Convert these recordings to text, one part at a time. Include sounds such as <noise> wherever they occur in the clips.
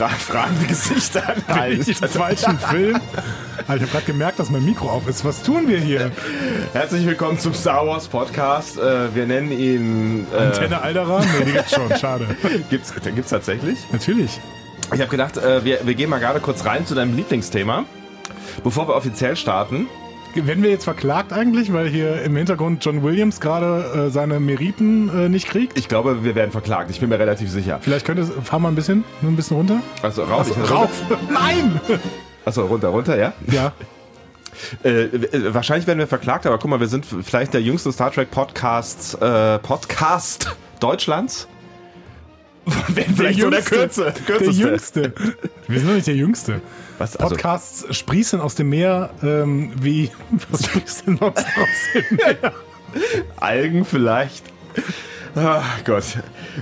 Fra fragende Gesichter an <laughs> Bin ich im falschen Film? Ah, ich habe gerade gemerkt, dass mein Mikro auf ist. Was tun wir hier? Herzlich willkommen zum Star Wars Podcast. Äh, wir nennen ihn. Äh, Antenne Alderan? Nee, die gibt's schon. Schade. <laughs> gibt's, gibt's tatsächlich? Natürlich. Ich habe gedacht, äh, wir, wir gehen mal gerade kurz rein zu deinem Lieblingsthema. Bevor wir offiziell starten. Werden wir jetzt verklagt eigentlich, weil hier im Hintergrund John Williams gerade äh, seine Meriten äh, nicht kriegt? Ich glaube, wir werden verklagt. Ich bin mir relativ sicher. Vielleicht könnte es. Fahr mal ein bisschen, nur ein bisschen runter. Also raus. Also, ich- rauf! Nein! Achso, runter, runter, ja? Ja. <laughs> Äh, wahrscheinlich werden wir verklagt, aber guck mal, wir sind vielleicht der jüngste Star Trek Podcast, äh, Podcast <laughs> Deutschlands. Vielleicht so der Kürze, Der kürzeste. Jüngste. Wir sind doch nicht der Jüngste. Was, also, Podcasts sprießen aus dem Meer ähm, wie. <laughs> Was sprießt denn sonst aus dem Meer? Algen vielleicht. Ach Gott.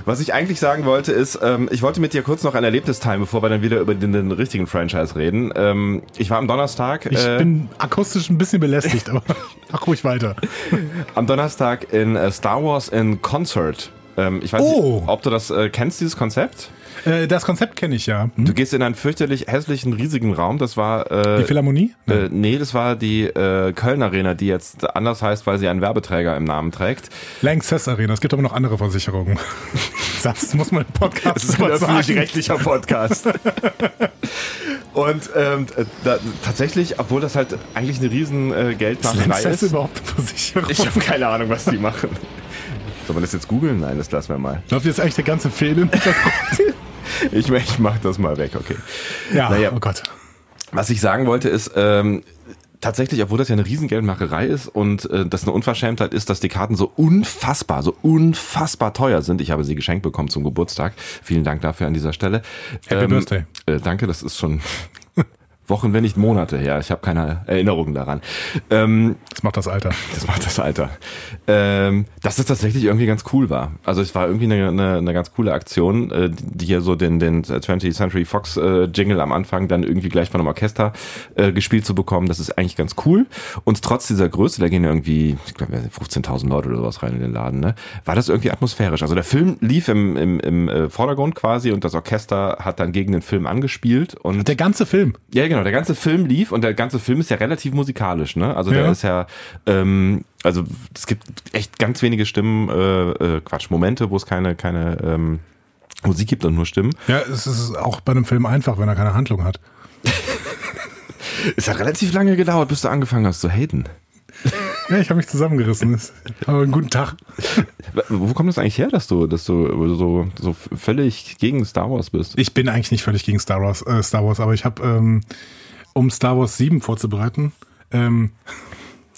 Was ich eigentlich sagen wollte ist, ähm, ich wollte mit dir kurz noch ein Erlebnis teilen, bevor wir dann wieder über den, den richtigen Franchise reden. Ähm, ich war am Donnerstag, Ich äh, bin akustisch ein bisschen belästigt, aber <laughs> mach ruhig weiter. am Donnerstag in äh, Star Wars in Concert. Ähm, ich weiß Oh. nicht, ob du das äh, kennst, dieses Konzept. Äh, das Konzept kenne ich ja. Hm? Du gehst in einen fürchterlich hässlichen, riesigen Raum. Das war äh, Die Philharmonie? Äh, nee, das war die äh, Köln Arena, die jetzt anders heißt, weil sie einen Werbeträger im Namen trägt. Lanxess Arena. Es gibt aber noch andere Versicherungen. <laughs> Das muss man im Podcast Das ist ein öffentlich-rechtlicher Podcast. <laughs> Und ähm, da, tatsächlich, obwohl das halt eigentlich eine riesen äh, Ist Geldmacherei Lanxess ist. überhaupt eine Versicherung? Ich habe keine Ahnung, was die machen. Soll man das jetzt googeln? Nein, das lassen wir mal. Läuft jetzt eigentlich der ganze Film im Hintergrund? <laughs> Ich, ich mach das mal weg, okay. Ja, Naja. oh Gott. Was ich sagen wollte ist, ähm, tatsächlich, obwohl das ja eine Riesengeldmacherei ist und äh, das eine Unverschämtheit ist, dass die Karten so unfassbar, so unfassbar teuer sind. Ich habe sie geschenkt bekommen zum Geburtstag. Vielen Dank dafür an dieser Stelle. Happy Birthday. Äh, danke, das ist schon Wochen, wenn nicht Monate her. Ich habe keine Erinnerungen daran. Ähm, Das macht das Alter. das macht das Alter. Ähm, dass das tatsächlich irgendwie ganz cool war. Also es war irgendwie eine, eine, eine ganz coole Aktion, äh, die hier so den, den 20th Century Fox äh, Jingle am Anfang dann irgendwie gleich von einem Orchester äh, gespielt zu bekommen. Das ist eigentlich ganz cool. Und trotz dieser Größe, da gehen ja irgendwie, ich glaube, 15.000 Leute oder sowas rein in den Laden, ne? war das irgendwie atmosphärisch. Also der Film lief im, im, im äh, Vordergrund quasi und das Orchester hat dann gegen den Film angespielt. Und Der ganze Film. ja, genau. Der ganze Film lief und der ganze Film ist ja relativ musikalisch, ne? Also der Ja. ist ja, ähm, also es gibt echt ganz wenige Stimmen, äh, äh, Quatsch, Momente, wo es keine, keine ähm, Musik gibt und nur Stimmen. Ja, es ist auch bei einem Film einfach, wenn er keine Handlung hat. <laughs> Es hat relativ lange gedauert, bis du angefangen hast zu haten. Ja, ich habe mich zusammengerissen. Aber einen guten Tag. Wo kommt das eigentlich her, dass du, dass du so, so völlig gegen Star Wars bist? Ich bin eigentlich nicht völlig gegen Star Wars, äh, Star Wars aber ich habe, ähm, um Star Wars 7 vorzubereiten, ähm,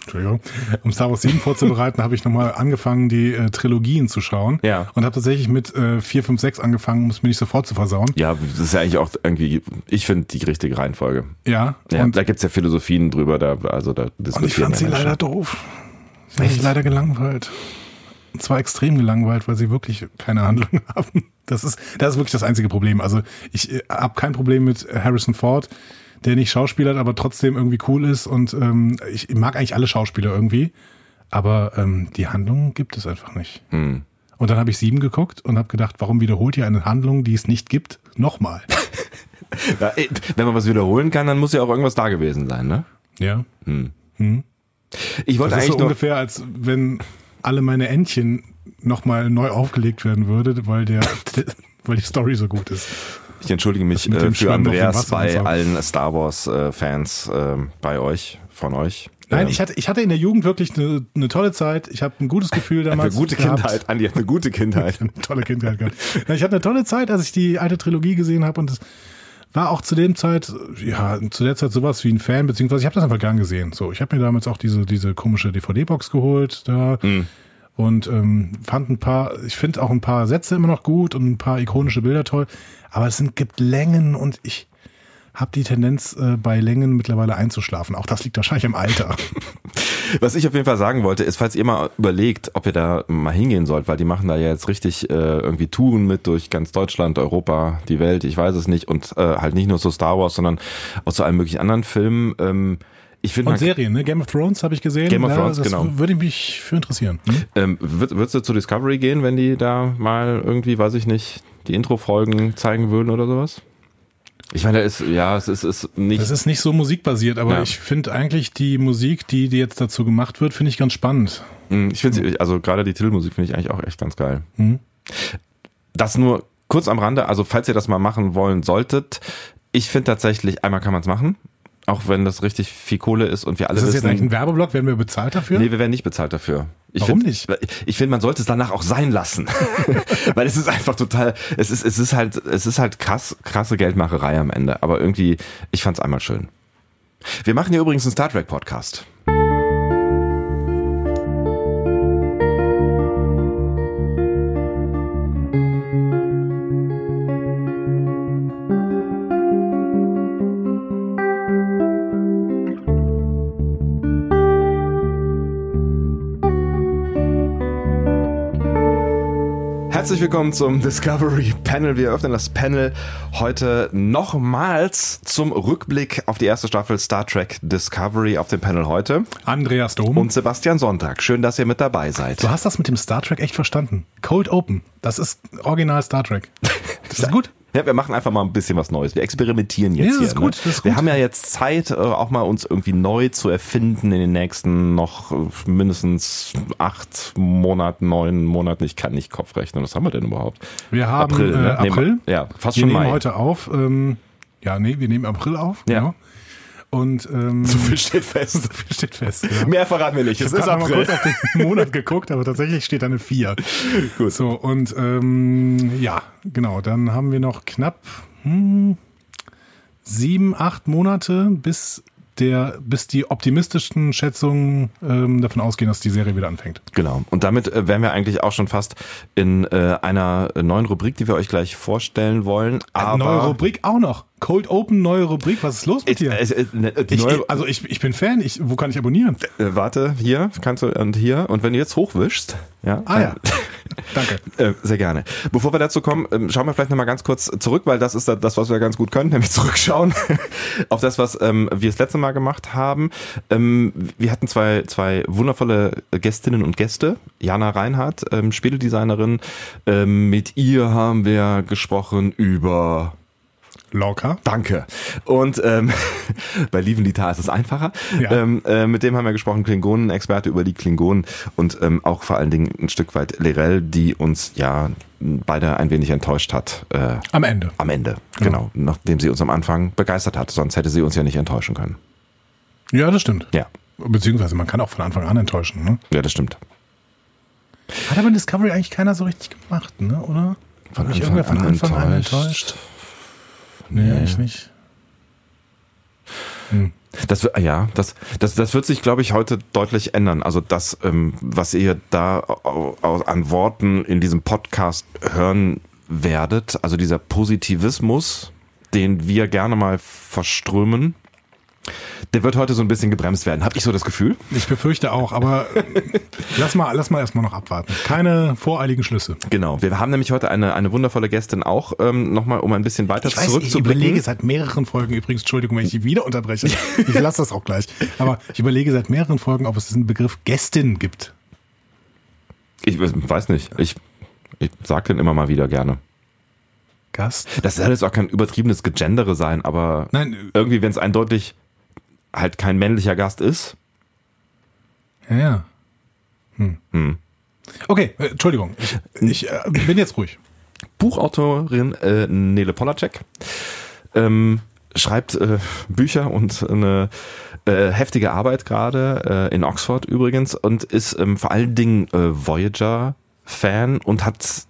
Entschuldigung, um Star Wars 7 vorzubereiten, habe ich nochmal angefangen, die äh, Trilogien zu schauen. Ja. Und habe tatsächlich mit äh, 4, 5, 6 angefangen, um es mir nicht sofort zu versauen. Ja, das ist ja eigentlich auch irgendwie, ich finde die richtige Reihenfolge. Ja. Ja, und, da gibt's ja Philosophien drüber, da, also da und ich fand sie Menschen. leider doof. Sie mich leider gelangweilt. Und zwar extrem gelangweilt, weil sie wirklich keine Handlung <laughs> haben. Das ist, das ist wirklich das einzige Problem. Also ich äh, habe kein Problem mit Harrison Ford, der nicht schauspielert, aber trotzdem irgendwie cool ist. Und ähm, ich mag eigentlich alle Schauspieler irgendwie. Aber ähm, die Handlung gibt es einfach nicht. Hm. Und dann habe ich sieben geguckt und habe gedacht, warum wiederholt ihr eine Handlung, die es nicht gibt, nochmal? <laughs> Ja, wenn man was wiederholen kann, dann muss ja auch irgendwas da gewesen sein, ne? Ja. Ich wollte Das ist eigentlich so noch, ungefähr, als wenn alle meine Entchen nochmal neu aufgelegt werden würde, weil der, <laughs> weil die Story so gut ist. Ich entschuldige mich äh, für Andreas bei allen Star Wars äh, Fans äh, bei euch, von euch. Nein, Ähm, ich hatte, ich hatte in der Jugend wirklich eine, eine tolle Zeit. Ich habe ein gutes Gefühl eine damals. gute gehabt. Kindheit. Andi hat eine gute Kindheit. <laughs> Eine tolle Kindheit gehabt. Ich hatte eine tolle Zeit, als ich die alte Trilogie gesehen habe und es war auch zu dem Zeit, ja, zu der Zeit sowas wie ein Fan, beziehungsweise ich habe das einfach gern gesehen. So, ich habe mir damals auch diese, diese komische DVD-Box geholt da und ähm, fand ein paar, ich finde auch ein paar Sätze immer noch gut und ein paar ikonische Bilder toll, aber es sind, gibt Längen und ich habe die Tendenz, äh, bei Längen mittlerweile einzuschlafen. Auch das liegt wahrscheinlich im Alter. <laughs> Was ich auf jeden Fall sagen wollte, ist, falls ihr mal überlegt, ob ihr da mal hingehen sollt, weil die machen da ja jetzt richtig äh, irgendwie Touren mit durch ganz Deutschland, Europa, die Welt, ich weiß es nicht, und äh, halt nicht nur so Star Wars, sondern auch zu allen möglichen anderen Filmen. Ähm, Ich Und Serien, ne? Game of Thrones habe ich gesehen. Game of Ja, Thrones, das genau. Würde mich für interessieren. Hm? ähm, würd, würdest du zu Discovery gehen, wenn die da mal irgendwie, weiß ich nicht, die Intro-Folgen zeigen würden oder sowas? Ich meine, da ist, ja, es ist, ist nicht. Das ist nicht so musikbasiert, aber Ja. ich finde eigentlich die Musik, die, die jetzt dazu gemacht wird, finde ich ganz spannend. Mm, Ich finde, also gerade die Titelmusik finde ich eigentlich auch echt ganz geil. Mhm. Das nur kurz am Rande, also falls ihr das mal machen wollen solltet, ich finde tatsächlich, einmal kann man es machen, auch wenn das richtig viel Kohle ist und wir alle Ist das jetzt wissen, eigentlich ein Werbeblock? Werden wir bezahlt dafür? Nee, wir werden nicht bezahlt dafür. Ich Warum find, nicht? Ich finde, man sollte es danach auch sein lassen. <laughs> Weil es ist einfach total, es ist, es ist halt, es ist halt krass, krasse Geldmacherei am Ende. Aber irgendwie, ich fand es einmal schön. Wir machen hier übrigens einen Star Trek Podcast. Herzlich willkommen zum Discovery Panel. Wir öffnen das Panel heute nochmals zum Rückblick auf die erste Staffel Star Trek Discovery auf dem Panel heute. Andreas Dom. Und Sebastian Sonntag. Schön, dass ihr mit dabei seid. du hast das mit dem Star Trek echt verstanden. Cold Open. Das ist original Star Trek. <laughs> Das ist gut. Ja, wir machen einfach mal ein bisschen was Neues. Wir experimentieren jetzt Ja, das hier. ist gut, ne? das ist Wir gut. haben ja jetzt Zeit, äh, auch mal uns irgendwie neu zu erfinden in den nächsten noch äh, mindestens acht Monaten, neun Monaten. Ich kann nicht Kopf rechnen. Was haben wir denn überhaupt? Wir haben April, äh, ne? Nee, April. ja, fast wir schon nehmen Mai. heute auf. Ähm, ja, nee, wir nehmen April auf. Ja. Genau. Und ähm, So viel steht fest. <laughs> steht fest. Ja. Mehr verraten wir nicht. Es Ich ist habe mal April. kurz auf den Monat geguckt, aber tatsächlich steht da eine 4. <laughs> Gut. So, und ähm, ja, genau, dann haben wir noch knapp hm, sieben, acht Monate, bis der, bis die optimistischen Schätzungen ähm, davon ausgehen, dass die Serie wieder anfängt. Genau. Und damit äh, wären wir eigentlich auch schon fast in äh, einer neuen Rubrik, die wir euch gleich vorstellen wollen. Aber neue Rubrik auch noch. Cold Open, neue Rubrik. Was ist los mit Äh, dir? äh, äh, die Ich, neue, also ich, ich bin Fan. Ich, wo kann ich abonnieren? äh, warte, hier kannst du und hier. Und wenn du jetzt hochwischst, ja, Ah ja. <laughs> Danke. Äh, sehr gerne. Bevor wir dazu kommen, ähm, schauen wir vielleicht nochmal ganz kurz zurück, weil das ist das, was wir ganz gut können, <laughs> nämlich zurückschauen <laughs> auf das, was ähm, wir das letzte Mal gemacht haben. Ähm, wir hatten zwei, zwei wundervolle Gästinnen und Gäste. Jana Reinhardt, ähm, Spieledesignerin. Ähm, mit ihr haben wir gesprochen über Lorca. Danke. Und ähm, <laughs> bei Lievenlitar ist es einfacher. Ja. Ähm, äh, mit dem haben wir gesprochen, Klingonen-Experte über die Klingonen und ähm, auch vor allen Dingen ein Stück weit Lerell, die uns ja beide ein wenig enttäuscht hat. Äh, Am Ende. am Ende, genau. Nachdem sie uns am Anfang begeistert hat. Sonst hätte sie uns ja nicht enttäuschen können. Ja, das stimmt. Ja, Beziehungsweise man kann auch von Anfang an enttäuschen. Ne? ja, das stimmt. Hat aber in Discovery eigentlich keiner so richtig gemacht, ne? oder? Von Hat mich Anfang irgendwer von an Anfang an enttäuscht. Nee, ich nicht. Hm. Das, ja, das, das, das wird sich, glaube ich, heute deutlich ändern. Also das, ähm, was ihr da an Worten in diesem Podcast hören werdet, also dieser Positivismus, den wir gerne mal verströmen, der wird heute so ein bisschen gebremst werden. Habe ich so das Gefühl? Ich befürchte auch, aber <laughs> lass mal, lass mal erstmal noch abwarten. Keine voreiligen Schlüsse. Genau. Wir haben nämlich heute eine, eine wundervolle Gästin auch, ähm, nochmal um ein bisschen weiter Ich weiß, ich zurückzublicken. überlege seit mehreren Folgen, übrigens, Entschuldigung, wenn ich die wieder unterbreche. <laughs> Ich lasse das auch gleich. Aber ich überlege seit mehreren Folgen, ob es diesen Begriff Gästin gibt. Ich weiß nicht. Ich, ich sag den immer mal wieder gerne. Gast? Das soll jetzt auch kein übertriebenes Gegendere sein, aber Nein, irgendwie, wenn es eindeutig halt kein männlicher Gast ist. ja, ja. Hm. Hm. Okay, äh, Entschuldigung. Ich, ich äh, bin jetzt ruhig. Buchautorin äh, Nele Polacek ähm, schreibt äh, Bücher und eine äh, heftige Arbeit gerade in Oxford übrigens und ist ähm, vor allen Dingen Voyager-Fan und hat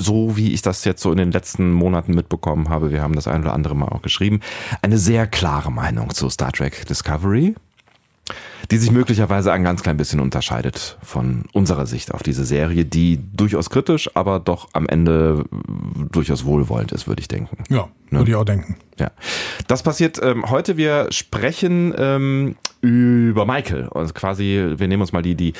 so wie ich das jetzt so in den letzten Monaten mitbekommen habe, wir haben das ein oder andere Mal auch geschrieben, eine sehr klare Meinung zu Star Trek Discovery, die sich möglicherweise ein ganz klein bisschen unterscheidet von unserer Sicht auf diese Serie, die durchaus kritisch, aber doch am Ende durchaus wohlwollend ist, würde ich denken. Ja, würde ich auch denken. Ja. Das passiert ähm, heute. Wir sprechen ähm, über Michael. Also quasi, wir nehmen uns mal die, die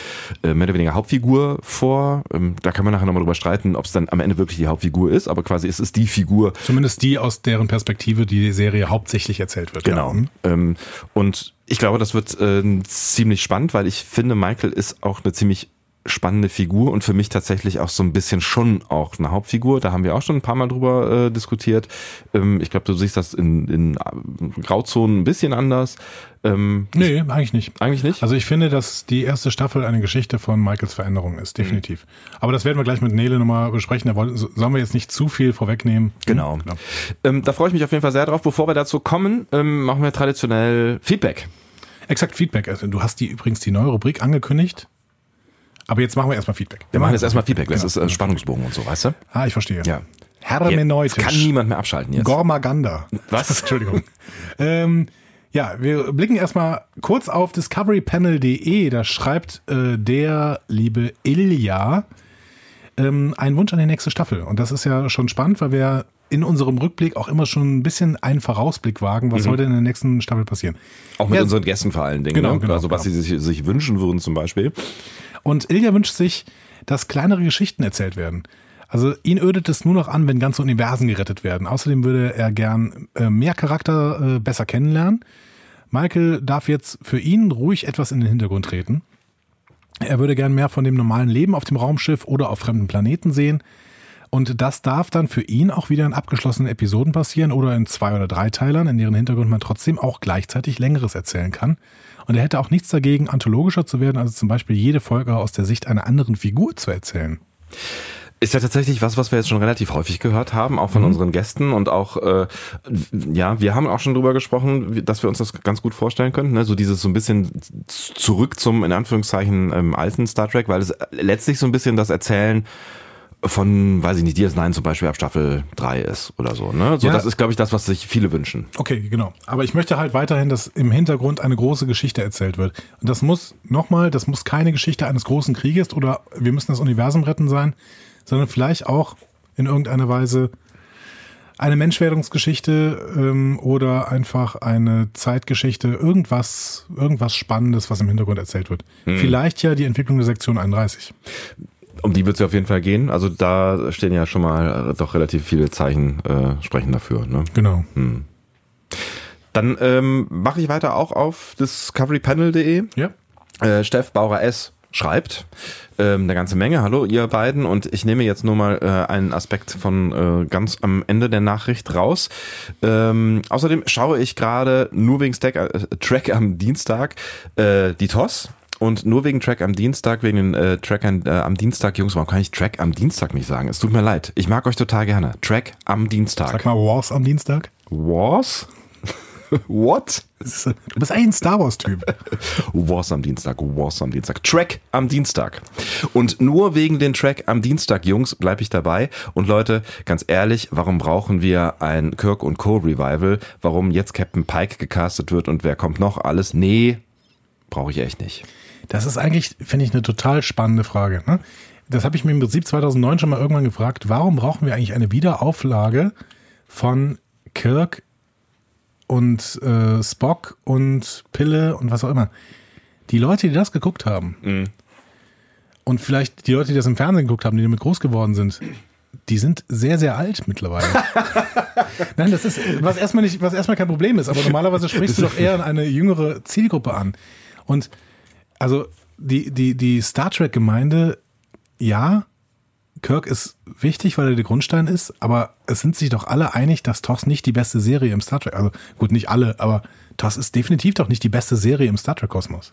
äh, mehr oder weniger Hauptfigur vor. Ähm, da kann man nachher nochmal drüber streiten, ob es dann am Ende wirklich die Hauptfigur ist, aber quasi es ist die Figur. Zumindest die, aus deren Perspektive die Serie hauptsächlich erzählt wird. Genau. Ja. Ähm, und ich glaube, das wird äh, ziemlich spannend, weil ich finde, Michael ist auch eine ziemlich spannende Figur und für mich tatsächlich auch so ein bisschen schon auch eine Hauptfigur. Da haben wir auch schon ein paar Mal drüber äh, diskutiert. Ähm, ich glaube, du siehst das in, in Grauzonen ein bisschen anders. Ähm, nee, eigentlich nicht. Eigentlich nicht? Also ich finde, dass die erste Staffel eine Geschichte von Michaels Veränderung ist, definitiv. Mhm. Aber das werden wir gleich mit Nele nochmal besprechen. Da wollen, sollen wir jetzt nicht zu viel vorwegnehmen. Genau. genau. Ähm, da freue ich mich auf jeden Fall sehr drauf. Bevor wir dazu kommen, ähm, machen wir traditionell Feedback. Exakt Feedback. Also du hast die übrigens die neue Rubrik angekündigt. Aber jetzt machen wir erstmal Feedback. Wir machen jetzt erstmal Feedback. Das genau. ist äh, Spannungsbogen und so, weißt du? Ah, ich verstehe. Ja. Hermeneutisch. Jetzt kann niemand mehr abschalten jetzt. Gormaganda. Was? <laughs> Entschuldigung. ähm, ja, wir blicken erstmal kurz auf discoverypanel.de. Da schreibt äh, der liebe Ilja ähm, einen Wunsch an die nächste Staffel. Und das ist ja schon spannend, weil wir in unserem Rückblick auch immer schon ein bisschen einen Vorausblick wagen, was mhm. heute in der nächsten Staffel passieren. Auch mit ja, unseren Gästen vor allen Dingen. Genau, ne? genau Also was genau. sie sich, sich wünschen würden zum Beispiel. Und Ilja wünscht sich, dass kleinere Geschichten erzählt werden. Also ihn ödet es nur noch an, wenn ganze Universen gerettet werden. Außerdem würde er gern äh, mehr Charakter äh, besser kennenlernen. Michael darf jetzt für ihn ruhig etwas in den Hintergrund treten. Er würde gern mehr von dem normalen Leben auf dem Raumschiff oder auf fremden Planeten sehen. Und das darf dann für ihn auch wieder in abgeschlossenen Episoden passieren oder in zwei oder drei Teilern, in deren Hintergrund man trotzdem auch gleichzeitig längeres erzählen kann. Und er hätte auch nichts dagegen, anthologischer zu werden, also zum Beispiel jede Folge aus der Sicht einer anderen Figur zu erzählen. Ist ja tatsächlich was, was wir jetzt schon relativ häufig gehört haben, auch von mhm. unseren Gästen und auch, äh, ja, wir haben auch schon drüber gesprochen, dass wir uns das ganz gut vorstellen können, ne? so dieses so ein bisschen zurück zum, in Anführungszeichen, ähm, alten Star Trek, weil es letztlich so ein bisschen das Erzählen von, weiß ich nicht, DS9 zum Beispiel ab Staffel 3 ist oder so. Ne? So, ja. das ist, glaube ich, das, was sich viele wünschen. Okay, genau. Aber ich möchte halt weiterhin, dass im Hintergrund eine große Geschichte erzählt wird. Und das muss, nochmal, das muss keine Geschichte eines großen Krieges oder wir müssen das Universum retten sein, sondern vielleicht auch in irgendeiner Weise eine Menschwerdungsgeschichte ähm, oder einfach eine Zeitgeschichte, irgendwas, irgendwas Spannendes, was im Hintergrund erzählt wird. Hm. Vielleicht ja die Entwicklung der Sektion 31 um die wird es ja auf jeden Fall gehen. Also da stehen ja schon mal äh, doch relativ viele Zeichen äh, sprechen dafür. Ne? Genau. Hm. Dann ähm, mache ich weiter auch auf discoverypanel.de. Ja. Äh, Steff Bauer S schreibt ähm, eine ganze Menge. Hallo ihr beiden und ich nehme jetzt nur mal äh, einen Aspekt von äh, ganz am Ende der Nachricht raus. Ähm, außerdem schaue ich gerade nur wegen Stack, äh, Track am Dienstag äh, die TOS und nur wegen Track am Dienstag, wegen den äh, Trackern äh, am Dienstag, Jungs, warum kann ich Track am Dienstag nicht sagen? Es tut mir leid. Ich mag euch total gerne. Track am Dienstag. Sag mal Wars am Dienstag. Wars? <laughs> What? Du bist eigentlich ein Star Wars-Typ. <laughs> Wars am Dienstag, Wars am Dienstag. Track am Dienstag. Und nur wegen den Track am Dienstag, Jungs, bleibe ich dabei. Und Leute, ganz ehrlich, warum brauchen wir ein Kirk und Co. Revival? Warum jetzt Captain Pike gecastet wird und wer kommt noch? Alles? Nee, brauche ich echt nicht. Das ist eigentlich, finde ich, eine total spannende Frage. Ne? Das habe ich mir im Prinzip 2009 schon mal irgendwann gefragt. Warum brauchen wir eigentlich eine Wiederauflage von Kirk und äh, Spock und Pille und was auch immer? Die Leute, die das geguckt haben mhm. und vielleicht die Leute, die das im Fernsehen geguckt haben, die damit groß geworden sind, die sind sehr, sehr alt mittlerweile. <laughs> Nein, das ist, was erstmal nicht, was erstmal kein Problem ist, aber <laughs> normalerweise sprichst du doch eher eine jüngere Zielgruppe an. Und also die, die, die Star Trek-Gemeinde, ja, Kirk ist wichtig, weil er der Grundstein ist, aber es sind sich doch alle einig, dass TOS nicht die beste Serie im Star Trek, also gut, nicht alle, aber TOS ist definitiv doch nicht die beste Serie im Star Trek-Kosmos.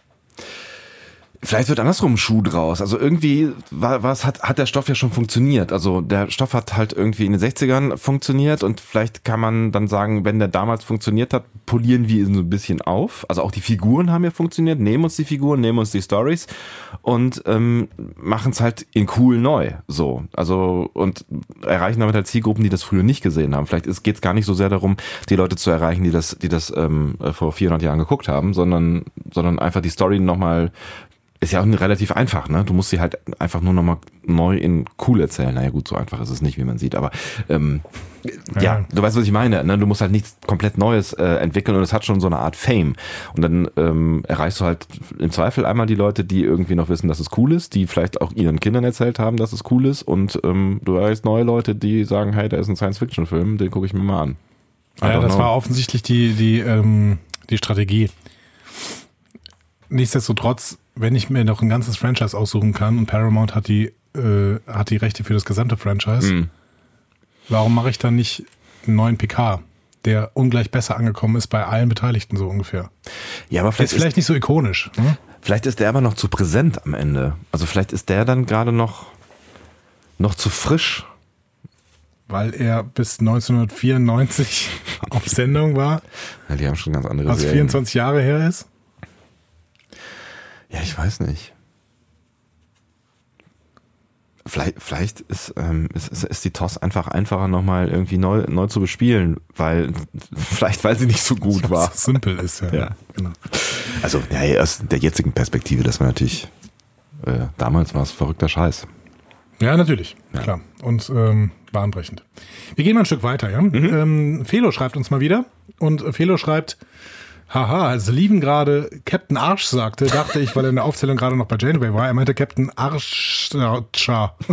Vielleicht wird andersrum ein Schuh draus. Also irgendwie war, was hat, hat der Stoff ja schon funktioniert. Also der Stoff hat halt irgendwie in den 60ern funktioniert und vielleicht kann man dann sagen, wenn der damals funktioniert hat, polieren wir ihn so ein bisschen auf. Also auch die Figuren haben ja funktioniert, nehmen uns die Figuren, nehmen uns die Stories und ähm, machen es halt in cool neu. So. Also und erreichen damit halt Zielgruppen, die das früher nicht gesehen haben. Vielleicht geht es gar nicht so sehr darum, die Leute zu erreichen, die das, die das ähm, vor 400 Jahren geguckt haben, sondern, sondern einfach die Story nochmal ist ja auch relativ einfach, ne? Du musst sie halt einfach nur nochmal neu in cool erzählen. Naja gut, so einfach ist es nicht, wie man sieht, aber ähm, ja. ja du weißt, was ich meine. Ne? Du musst halt nichts komplett Neues äh, entwickeln und es hat schon so eine Art Fame. Und dann ähm, erreichst du halt im Zweifel einmal die Leute, die irgendwie noch wissen, dass es cool ist, die vielleicht auch ihren Kindern erzählt haben, dass es cool ist und ähm, du erreichst neue Leute, die sagen, hey, da ist ein Science-Fiction-Film, den gucke ich mir mal an. Ja, das know. war offensichtlich die, die, ähm, die Strategie. Nichtsdestotrotz wenn ich mir noch ein ganzes Franchise aussuchen kann und Paramount hat die, äh, hat die Rechte für das gesamte Franchise, mhm. warum mache ich dann nicht einen neuen PK, der ungleich besser angekommen ist bei allen Beteiligten so ungefähr? Ja, aber vielleicht ist vielleicht nicht so ikonisch. Ne? Vielleicht ist der aber noch zu präsent am Ende. Also vielleicht ist der dann gerade noch, noch zu frisch. Weil er bis 1994 <laughs> auf Sendung war. Ja, die haben schon ganz andere Was Serien. 24 Jahre her ist. Ja, ich weiß nicht. Vielleicht, vielleicht ist, ähm, ist, ist, ist die TOS einfach einfacher nochmal irgendwie neu, neu zu bespielen, weil <laughs> vielleicht weil sie nicht so gut ja, war. Simpel ist, ja. ja. Genau. Also ja, aus der jetzigen Perspektive, das war natürlich, äh, damals war es verrückter Scheiß. Ja, natürlich, ja. klar. Und ähm, bahnbrechend. Wir gehen mal ein Stück weiter, ja. Mhm. Ähm, Felo schreibt uns mal wieder und Felo schreibt, Haha, als Lieven gerade Captain Arsch sagte, dachte ich, weil er in der Aufzählung gerade noch bei Janeway war, er meinte Captain Arscha. <laughs>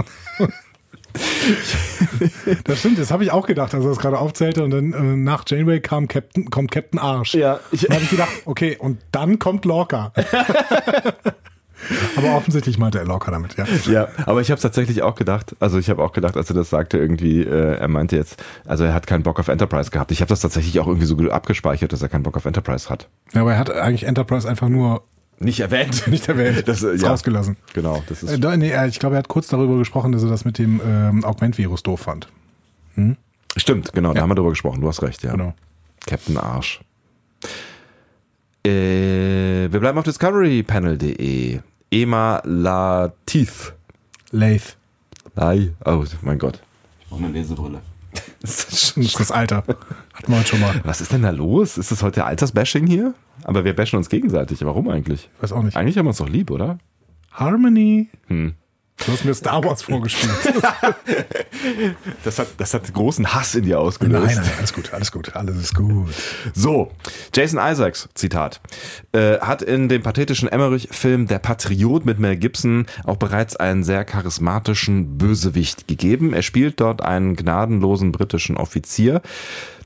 das stimmt, das habe ich auch gedacht, als er das gerade aufzählte und dann äh, nach Janeway kam Captain, kommt Captain Arsch. Ja. Ich, dann habe ich gedacht, okay, und dann kommt Lorca. <laughs> <laughs> Aber offensichtlich meinte er locker damit, ja. Ja, aber ich habe tatsächlich auch gedacht, also ich habe auch gedacht, als er das sagte, irgendwie, äh, er meinte jetzt, also er hat keinen Bock auf Enterprise gehabt. Ich habe das tatsächlich auch irgendwie so abgespeichert, dass er keinen Bock auf Enterprise hat. Ja, aber er hat eigentlich Enterprise einfach nur nicht erwähnt. <laughs> Nicht erwähnt. Das ist ja. rausgelassen. Genau. Das ist äh, nee, ich glaube, er hat kurz darüber gesprochen, dass er das mit dem ähm, Augment-Virus doof fand. Hm? Stimmt, genau, ja. da haben wir darüber gesprochen. Du hast recht, ja. Genau. Captain Arsch. Äh, wir bleiben auf discoverypanel.de. Ema Latif. Lath. Lai. Oh mein Gott. Ich brauche eine Lesebrille. <laughs> Das ist das Alter. Hatten wir heute schon mal. Was ist denn da los? Ist das heute Altersbashing hier? Aber wir bashen uns gegenseitig. Warum eigentlich? Weiß auch nicht. Eigentlich haben wir uns doch lieb, oder? Harmony. Hm. Du hast mir Star Wars vorgespielt. <laughs> das, hat, das hat großen Hass in dir ausgelöst. Nein, nein, alles gut, alles gut, alles ist gut. So, Jason Isaacs, Zitat, äh, hat in dem pathetischen Emmerich-Film Der Patriot mit Mel Gibson auch bereits einen sehr charismatischen Bösewicht gegeben. Er spielt dort einen gnadenlosen britischen Offizier,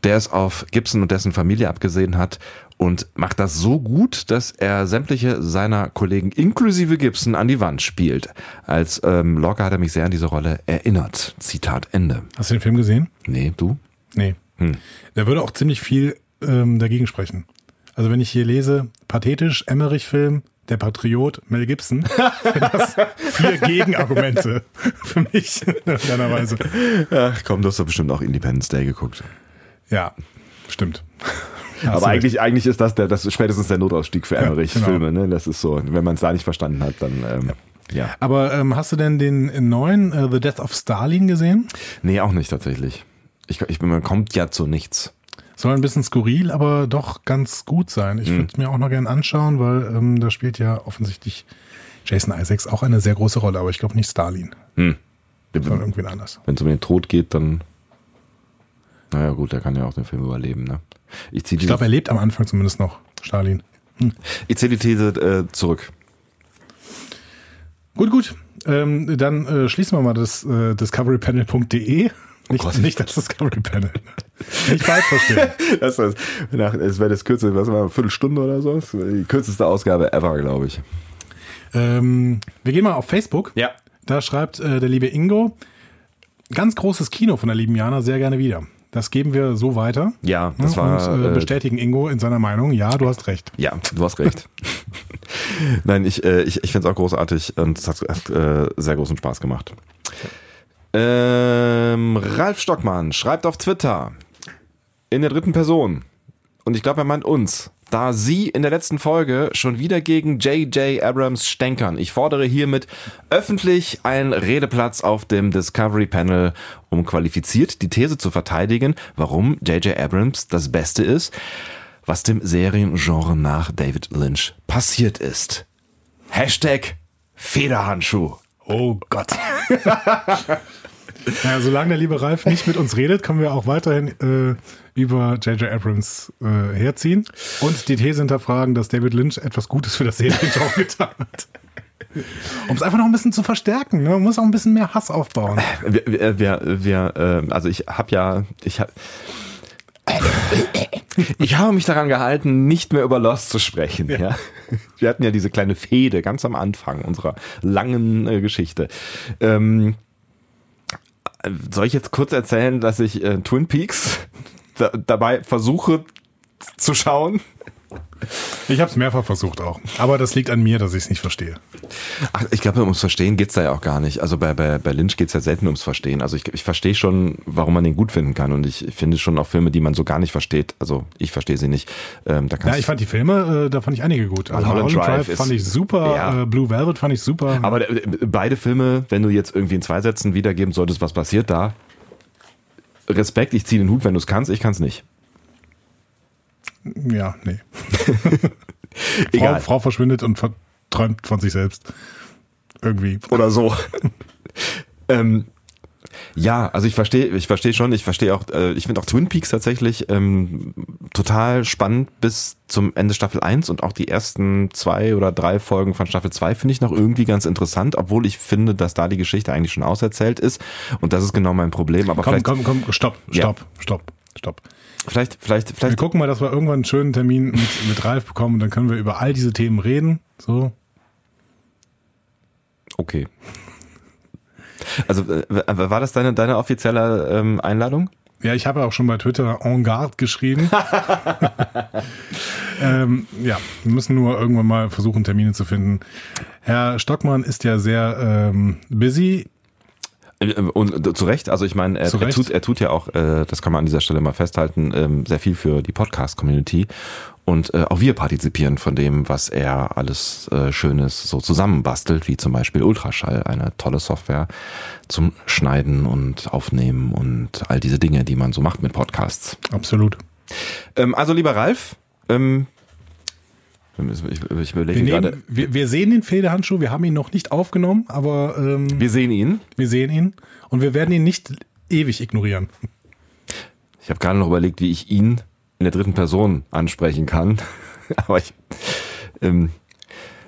der es auf Gibson und dessen Familie abgesehen hat und macht das so gut, dass er sämtliche seiner Kollegen inklusive Gibson an die Wand spielt. Als ähm, Locke hat er mich sehr an diese Rolle erinnert. Zitat Ende. Hast du den Film gesehen? Nee, du? Nee. Hm. Der würde auch ziemlich viel ähm, dagegen sprechen. Also wenn ich hier lese, pathetisch, Emmerich-Film, der Patriot, Mel Gibson, <laughs> das vier Gegenargumente für mich in irgendeiner Weise. Ach komm, du hast doch bestimmt auch Independence Day geguckt. Ja, stimmt. Aber eigentlich, eigentlich ist das, der, das ist spätestens der Notausstieg für Emmerich-Filme. Ja, genau. ne? Das ist so, wenn man es da nicht verstanden hat, dann. Ähm, ja. ja. Aber ähm, hast du denn den neuen uh, The Death of Stalin gesehen? Nee, auch nicht tatsächlich. Ich, ich man kommt ja zu nichts. Soll ein bisschen skurril, aber doch ganz gut sein. Ich mhm. würde mir auch noch gerne anschauen, weil ähm, da spielt ja offensichtlich Jason Isaacs auch eine sehr große Rolle, aber ich glaube nicht Stalin. Mhm. Sondern irgendwie anders. Wenn es um den Tod geht, dann. Naja, gut, der kann ja auch den Film überleben, ne? Ich, ich glaube, er lebt am Anfang zumindest noch, Stalin. Hm. Ich ziehe die These äh, zurück. Gut, gut. Ähm, dann äh, schließen wir mal das äh, discoverypanel.de. Nicht, oh nicht das Discovery Panel. Nicht falsch verstehen. <laughs> das, das, das wäre das kürzeste, was war, eine Viertelstunde oder so? Die kürzeste Ausgabe ever, glaube ich. Ähm, wir gehen mal auf Facebook. Ja. Da schreibt äh, der liebe Ingo, ganz großes Kino von der lieben Jana, sehr gerne wieder. Das geben wir so weiter. Ja, das ne? war. Und äh, äh, bestätigen Ingo in seiner Meinung. Ja, du hast recht. Ja, du hast recht. <laughs> Nein, ich, äh, ich, ich finde es auch großartig und es hat äh, sehr großen Spaß gemacht. Ähm, Ralf Stockmann schreibt auf Twitter in der dritten Person. Und ich glaube, er meint uns da Sie in der letzten Folge schon wieder gegen J.J. Abrams stänkern. Ich fordere hiermit öffentlich einen Redeplatz auf dem Discovery Panel, um qualifiziert die These zu verteidigen, warum J.J. Abrams das Beste ist, was dem Seriengenre nach David Lynch passiert ist. Hashtag Federhandschuh. Oh Gott. <laughs> naja, solange der liebe Ralf nicht mit uns redet, können wir auch weiterhin äh, über J.J. Abrams äh, herziehen und die These hinterfragen, dass David Lynch etwas Gutes für das Seriengenre <laughs> getan hat. Um es einfach noch ein bisschen zu verstärken. Ne? Man muss auch ein bisschen mehr Hass aufbauen. Wir, wir, wir, äh, also ich habe ja, ich habe ich habe mich daran gehalten, nicht mehr über Lost zu sprechen. Ja. ja. Wir hatten ja diese kleine Fehde ganz am Anfang unserer langen äh, Geschichte. Ähm, soll ich jetzt kurz erzählen, dass ich äh, Twin Peaks <laughs> da, dabei versuche zu schauen? Ich habe es mehrfach versucht auch. Aber das liegt an mir, dass ich es nicht verstehe. Ach, ich glaube, ums Verstehen geht's da ja auch gar nicht. Also bei, bei, bei Lynch geht's ja selten ums Verstehen. Also ich, ich verstehe schon, warum man den gut finden kann. Und ich finde schon auch Filme, die man so gar nicht versteht. Also ich verstehe sie nicht. Ähm, da ja, ich fand die Filme, äh, da fand ich einige gut. Also Holland Drive, Drive fand ich super. Ja. Äh, Blue Velvet fand ich super. Aber äh, beide Filme, wenn du jetzt irgendwie in zwei Sätzen wiedergeben solltest, was passiert da? Respekt, ich ziehe den Hut, wenn du es kannst. Ich kann es nicht. Ja, nee. <laughs> Frau, Frau verschwindet und träumt von sich selbst. Irgendwie. Oder so. <laughs> ähm, ja, also ich verstehe, ich verstehe schon, ich verstehe auch, äh, ich finde auch Twin Peaks tatsächlich ähm, total spannend bis zum Ende Staffel 1 und auch die ersten zwei oder drei Folgen von Staffel 2 finde ich noch irgendwie ganz interessant, obwohl ich finde, dass da die Geschichte eigentlich schon auserzählt ist und das ist genau mein Problem. Aber komm, komm, komm, stopp, stopp, ja. stopp, stopp. Vielleicht, vielleicht, vielleicht. Wir gucken mal, dass wir irgendwann einen schönen Termin mit, mit Ralf bekommen und dann können wir über all diese Themen reden. So. Okay. Also äh, war das deine, deine offizielle ähm, Einladung? Ja, ich habe auch schon bei Twitter en garde geschrieben. <laughs> ähm, ja, wir müssen nur irgendwann mal versuchen, Termine zu finden. Herr Stockmann ist ja sehr ähm, busy. Äh, und zu Recht, also ich meine, er, er, tut, er tut ja auch, äh, das kann man an dieser Stelle mal festhalten, ähm, sehr viel für die Podcast-Community. Und äh, auch wir partizipieren von dem, was er alles äh, Schönes so zusammenbastelt, wie zum Beispiel Ultraschall, eine tolle Software zum Schneiden und Aufnehmen und all diese Dinge, die man so macht mit Podcasts. Absolut. Ähm, also lieber Ralf, ähm, ich, ich überlege wir, nehmen, wir, wir, sehen den Federhandschuh, wir haben ihn noch nicht aufgenommen, aber ähm, wir sehen ihn. Wir sehen ihn und wir werden ihn nicht ewig ignorieren. Ich habe gerade noch überlegt, wie ich ihn in der dritten Person ansprechen kann. <laughs> Aber ich, ähm,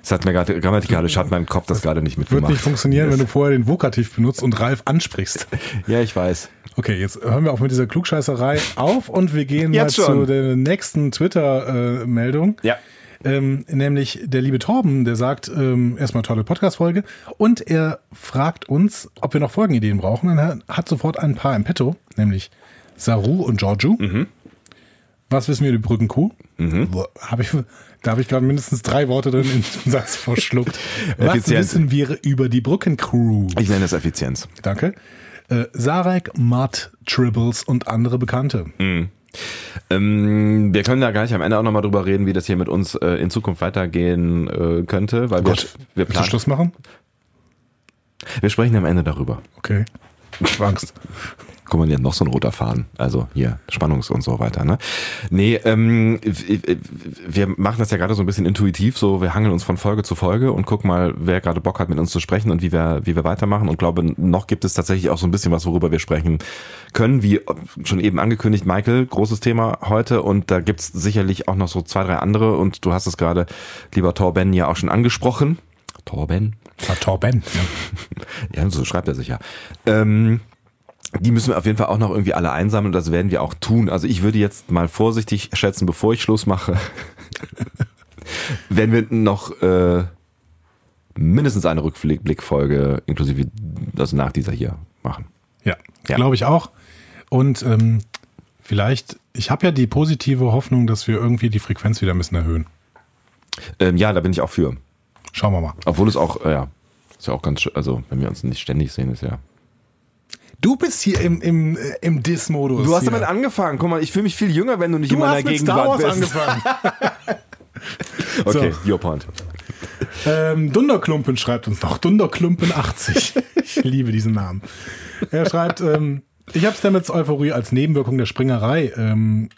es hat mir gerade grammatikalisch hat mein Kopf das gerade nicht mitgemacht. Wird nicht funktionieren, wenn du <laughs> vorher den Vokativ benutzt und Ralf ansprichst. Ja, ich weiß. Okay, jetzt hören wir auch mit dieser Klugscheißerei auf und wir gehen jetzt mal schon. zu der nächsten Twitter-Meldung. ja. Ähm, nämlich der liebe Torben, der sagt, ähm, erstmal tolle Podcast-Folge und er fragt uns, ob wir noch Folgenideen brauchen. Und er hat sofort ein paar im Petto, nämlich Saru und Giorgio. Mhm. Was wissen wir über die Brückenkuh? Mhm. Hab ich, da habe ich gerade mindestens drei Worte drin in den Satz verschluckt. <laughs> Was Effizienz. wissen wir über die Brückencrew? Ich nenne es Effizienz. Danke. Äh, Sarek, Matt, Tribbles und andere Bekannte. Mhm. Ähm, wir können da gleich am Ende auch nochmal drüber reden, wie das hier mit uns äh, in Zukunft weitergehen äh, könnte. Weil oh wir, Gott, wir planen. Schluss machen? Wir sprechen am Ende darüber. Okay. Ich Angst. Guck mal, hier noch so ein roter Faden. Also hier, Spannungs und so weiter. Ne? Nee, ähm, wir machen das ja gerade so ein bisschen intuitiv, so wir hangeln uns von Folge zu Folge und gucken mal, wer gerade Bock hat, mit uns zu sprechen und wie wir, wie wir weitermachen. Und glaube, noch gibt es tatsächlich auch so ein bisschen was, worüber wir sprechen können. Wie schon eben angekündigt, Michael, großes Thema heute und da gibt's sicherlich auch noch so zwei, drei andere und du hast es gerade, lieber Torben, ja auch schon angesprochen. Torben? Ja, Torben. <laughs> Ja. ja, so schreibt er sich ja. Ähm, die müssen wir auf jeden Fall auch noch irgendwie alle einsammeln und das werden wir auch tun. Also ich würde jetzt mal vorsichtig schätzen, bevor ich Schluss mache, <laughs> werden wir noch äh, mindestens eine Rückblickfolge inklusive, also nach dieser hier machen. Ja, ja. glaube ich auch. Und ähm, vielleicht, ich habe ja die positive Hoffnung, dass wir irgendwie die Frequenz wieder ein bisschen erhöhen. Ähm, ja, da bin ich auch für. Schauen wir mal. Obwohl es auch, äh, ja, ist ja auch ganz, also wenn wir uns nicht ständig sehen, ist ja Du bist hier im, im, äh, im Diss-Modus. Du hast hier. damit angefangen. Guck mal, ich fühle mich viel jünger, wenn du nicht du in meiner Gegenwart bist. Du hast mit Star Wars angefangen. <laughs> okay, so. your point. Ähm, Dunderklumpen schreibt uns noch. Dunderklumpen 80. ich liebe diesen Namen. Er schreibt, ähm, ich habe Stamets Euphorie als Nebenwirkung der Springerei ähm,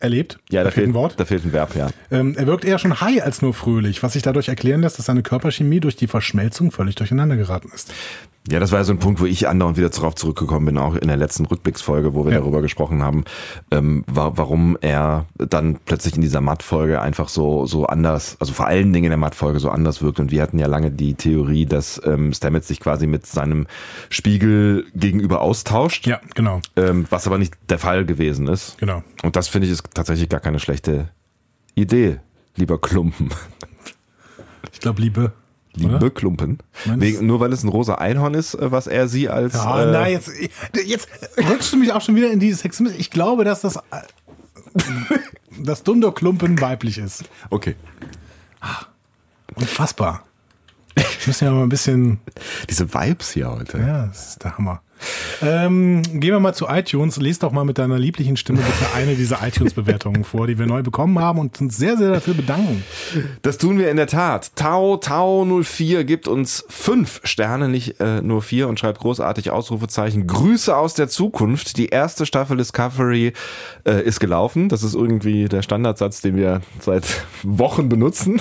erlebt. Ja, da, fehlt fehlt ein Wort. Da fehlt ein Verb, ja. Ähm, er wirkt eher schon high als nur fröhlich, was sich dadurch erklären lässt, dass seine Körperchemie durch die Verschmelzung völlig durcheinander geraten ist. Ja, das war ja so ein Punkt, wo ich andauernd wieder darauf zurückgekommen bin, auch in der letzten Rückblicksfolge, wo wir Ja. darüber gesprochen haben, ähm, wa warum er dann plötzlich in dieser Matt-Folge einfach so, so anders, also vor allen Dingen in der Matt-Folge so anders wirkt. Und wir hatten ja lange die Theorie, dass ähm, Stamets sich quasi mit seinem Spiegel gegenüber austauscht, Ja, genau, ähm, was aber nicht der Fall gewesen ist. genau. Und das finde ich ist tatsächlich gar keine schlechte Idee, lieber Klumpen. Ich glaube, Liebe. Liebe? Klumpen. Wegen, nur weil es ein rosa Einhorn ist, äh, was er sie als. Ja, äh, na, jetzt, jetzt rutschst du mich auch schon wieder in dieses Sexismus. Ich glaube, dass das, <laughs> das Dundo-Klumpen weiblich ist. Okay. Unfassbar. Wir müssen ja mal ein bisschen, Diese Vibes hier heute. ja, das ist der Hammer. Ähm, gehen wir mal zu iTunes. Lies doch mal mit deiner lieblichen Stimme bitte eine dieser iTunes-Bewertungen <laughs> vor, die wir neu bekommen haben und uns sehr, sehr dafür bedanken. Das tun wir in der Tat. Tau Tau 04 gibt uns fünf Sterne, nicht äh, nur vier und schreibt großartig Ausrufezeichen. Grüße aus der Zukunft. Die erste Staffel Discovery äh, ist gelaufen. Das ist irgendwie der Standardsatz, den wir seit Wochen benutzen.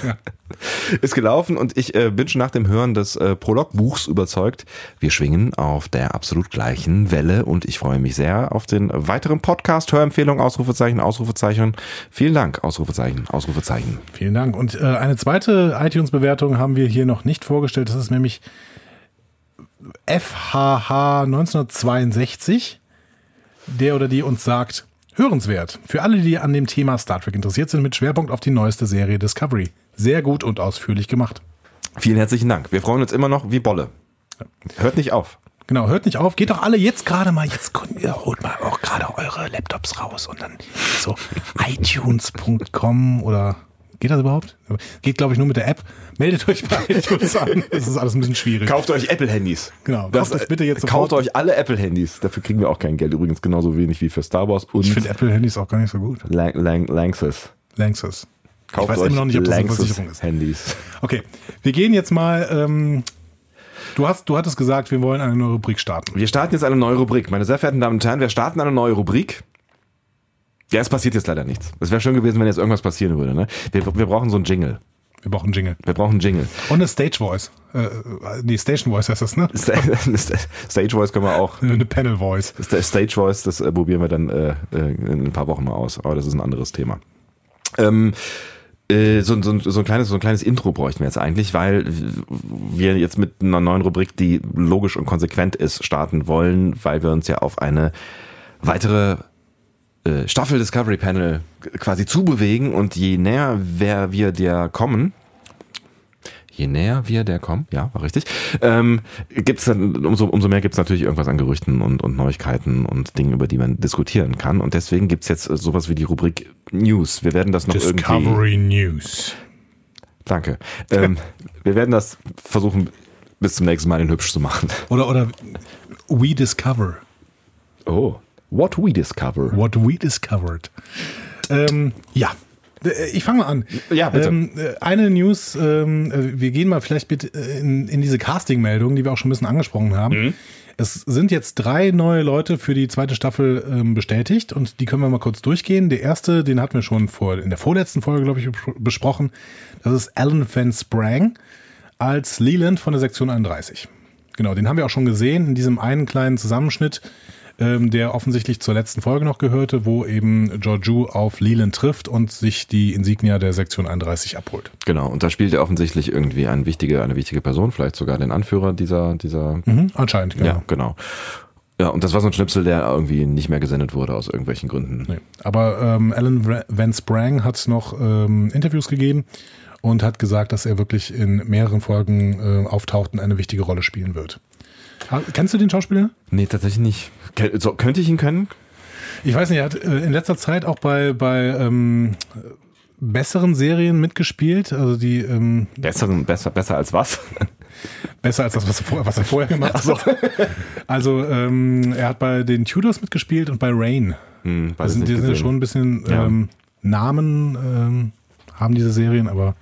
<laughs> Ist gelaufen und ich äh, bin schon nach dem Hören des äh, Prologbuchs überzeugt. Wir schwingen auf der absolut gleichen Welle und ich freue mich sehr auf den weiteren Podcast. Hörempfehlung, Ausrufezeichen, Ausrufezeichen. Vielen Dank, Ausrufezeichen, Ausrufezeichen. Vielen Dank. Und äh, eine zweite iTunes-Bewertung haben wir hier noch nicht vorgestellt. Das ist nämlich FHH 1962, der oder die uns sagt, hörenswert. Für alle, die an dem Thema Star Trek interessiert sind, mit Schwerpunkt auf die neueste Serie Discovery. Sehr gut und ausführlich gemacht. Vielen herzlichen Dank. Wir freuen uns immer noch wie Bolle. Hört nicht auf. Genau, hört nicht auf. Geht doch alle jetzt gerade mal, jetzt ihr, holt mal auch gerade eure Laptops raus und dann so <laughs> iTunes.com oder geht das überhaupt? Geht, glaube ich, nur mit der App. Meldet euch bei <laughs> iTunes an. Das ist alles ein bisschen schwierig. Kauft euch Apple-Handys. Genau, Das, kauft euch bitte jetzt Kauft sofort. euch alle Apple-Handys. Dafür kriegen wir auch kein Geld. Übrigens genauso wenig wie für Star Wars und Ich finde Apple-Handys auch gar nicht so gut. Lang, Lang, Lanxess. Lanxess. Kauft ich weiß immer noch nicht, ob das eine Versicherung ist. Handys. Okay, wir gehen jetzt mal. Ähm, du, hast, du hattest gesagt, wir wollen eine neue Rubrik starten. Wir starten jetzt eine neue Rubrik. Meine sehr verehrten Damen und Herren, wir starten eine neue Rubrik. Ja, es passiert jetzt leider nichts. Es wäre schön gewesen, wenn jetzt irgendwas passieren würde. Ne? Wir, wir brauchen so einen Jingle. Wir brauchen einen Jingle. Wir brauchen einen Jingle. Und eine Stage Voice. Äh, nee, Station Voice heißt das, ne? <laughs> Stage Voice können wir auch. <laughs> Eine Panel Voice. Sta- Stage Voice, das äh, probieren wir dann äh, äh, in ein paar Wochen mal aus. Aber das ist ein anderes Thema. Ähm, äh, so, so, so, ein kleines, so ein kleines Intro bräuchten wir jetzt eigentlich, weil wir jetzt mit einer neuen Rubrik, die logisch und konsequent ist, starten wollen, weil wir uns ja auf eine weitere äh, Staffel Discovery Panel quasi zubewegen und je näher wer wir der kommen, je näher wir der kommen, ja, war richtig, ähm, gibt's dann, umso, umso mehr gibt's natürlich irgendwas an Gerüchten und, und Neuigkeiten und Dingen, über die man diskutieren kann. Und deswegen gibt's jetzt äh, sowas wie die Rubrik News. Wir werden das noch irgendwie. Discovery News. Danke. Ähm, wir werden das versuchen, bis zum nächsten Mal den hübsch zu machen. Oder, oder We Discover. Oh. What we discover. What we discovered. Ähm, ja. Äh, Ich fange mal an. Ja, bitte. Ähm, äh, eine News, ähm, äh, wir gehen mal vielleicht äh, in, in diese Casting-Meldung, die wir auch schon ein bisschen angesprochen haben. Mhm. Es sind jetzt drei neue Leute für die zweite Staffel ähm, bestätigt und die können wir mal kurz durchgehen. Der erste, den hatten wir schon vor, in der vorletzten Folge, glaube ich, bes- besprochen. Das ist Alan Van Sprang als Leland von der Sektion 31. Genau, den haben wir auch schon gesehen in diesem einen kleinen Zusammenschnitt, ähm, der offensichtlich zur letzten Folge noch gehörte, wo eben Georgiou auf Leland trifft und sich die Insignia der Sektion 31 abholt. Genau. Und da spielt er offensichtlich irgendwie eine wichtige, eine wichtige Person, vielleicht sogar den Anführer dieser, dieser Mhm, anscheinend, genau. Ja, genau. Ja, und das war so ein Schnipsel, der irgendwie nicht mehr gesendet wurde aus irgendwelchen Gründen. Nee. Aber ähm, Alan Van Sprang hat noch ähm, Interviews gegeben und hat gesagt, dass er wirklich in mehreren Folgen äh, auftaucht und eine wichtige Rolle spielen wird. Kennst du den Schauspieler? Nee, tatsächlich nicht. So, könnte ich ihn können? Ich weiß nicht, er hat äh, in letzter Zeit auch bei, bei ähm, besseren Serien mitgespielt, also die ähm, Besseren, besser, besser als was? besser als das, was er vorher, was er vorher gemacht hat. Also ähm, er hat bei den Tudors mitgespielt und bei Rain. Hm, Das sind, die sind schon ein bisschen Ja. ähm, Namen ähm, haben diese Serien, aber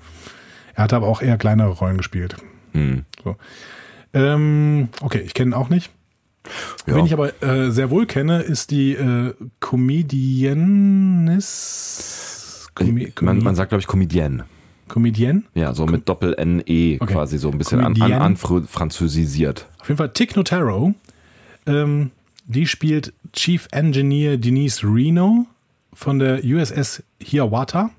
er hat aber auch eher kleinere Rollen gespielt. Hm. So. Ähm, okay, ich kenne ihn auch nicht. Ja. Wen ich aber äh, sehr wohl kenne, ist die äh, Comedianis. Comi man, man sagt, glaube ich, Comedienne. Comedienne? Ja, so mit Doppel-N-E okay. quasi so ein bisschen an, an, an, französisiert. Auf jeden Fall Tick Notaro. Ähm, die spielt Chief Engineer Denise Reno von der USS Hiawatha.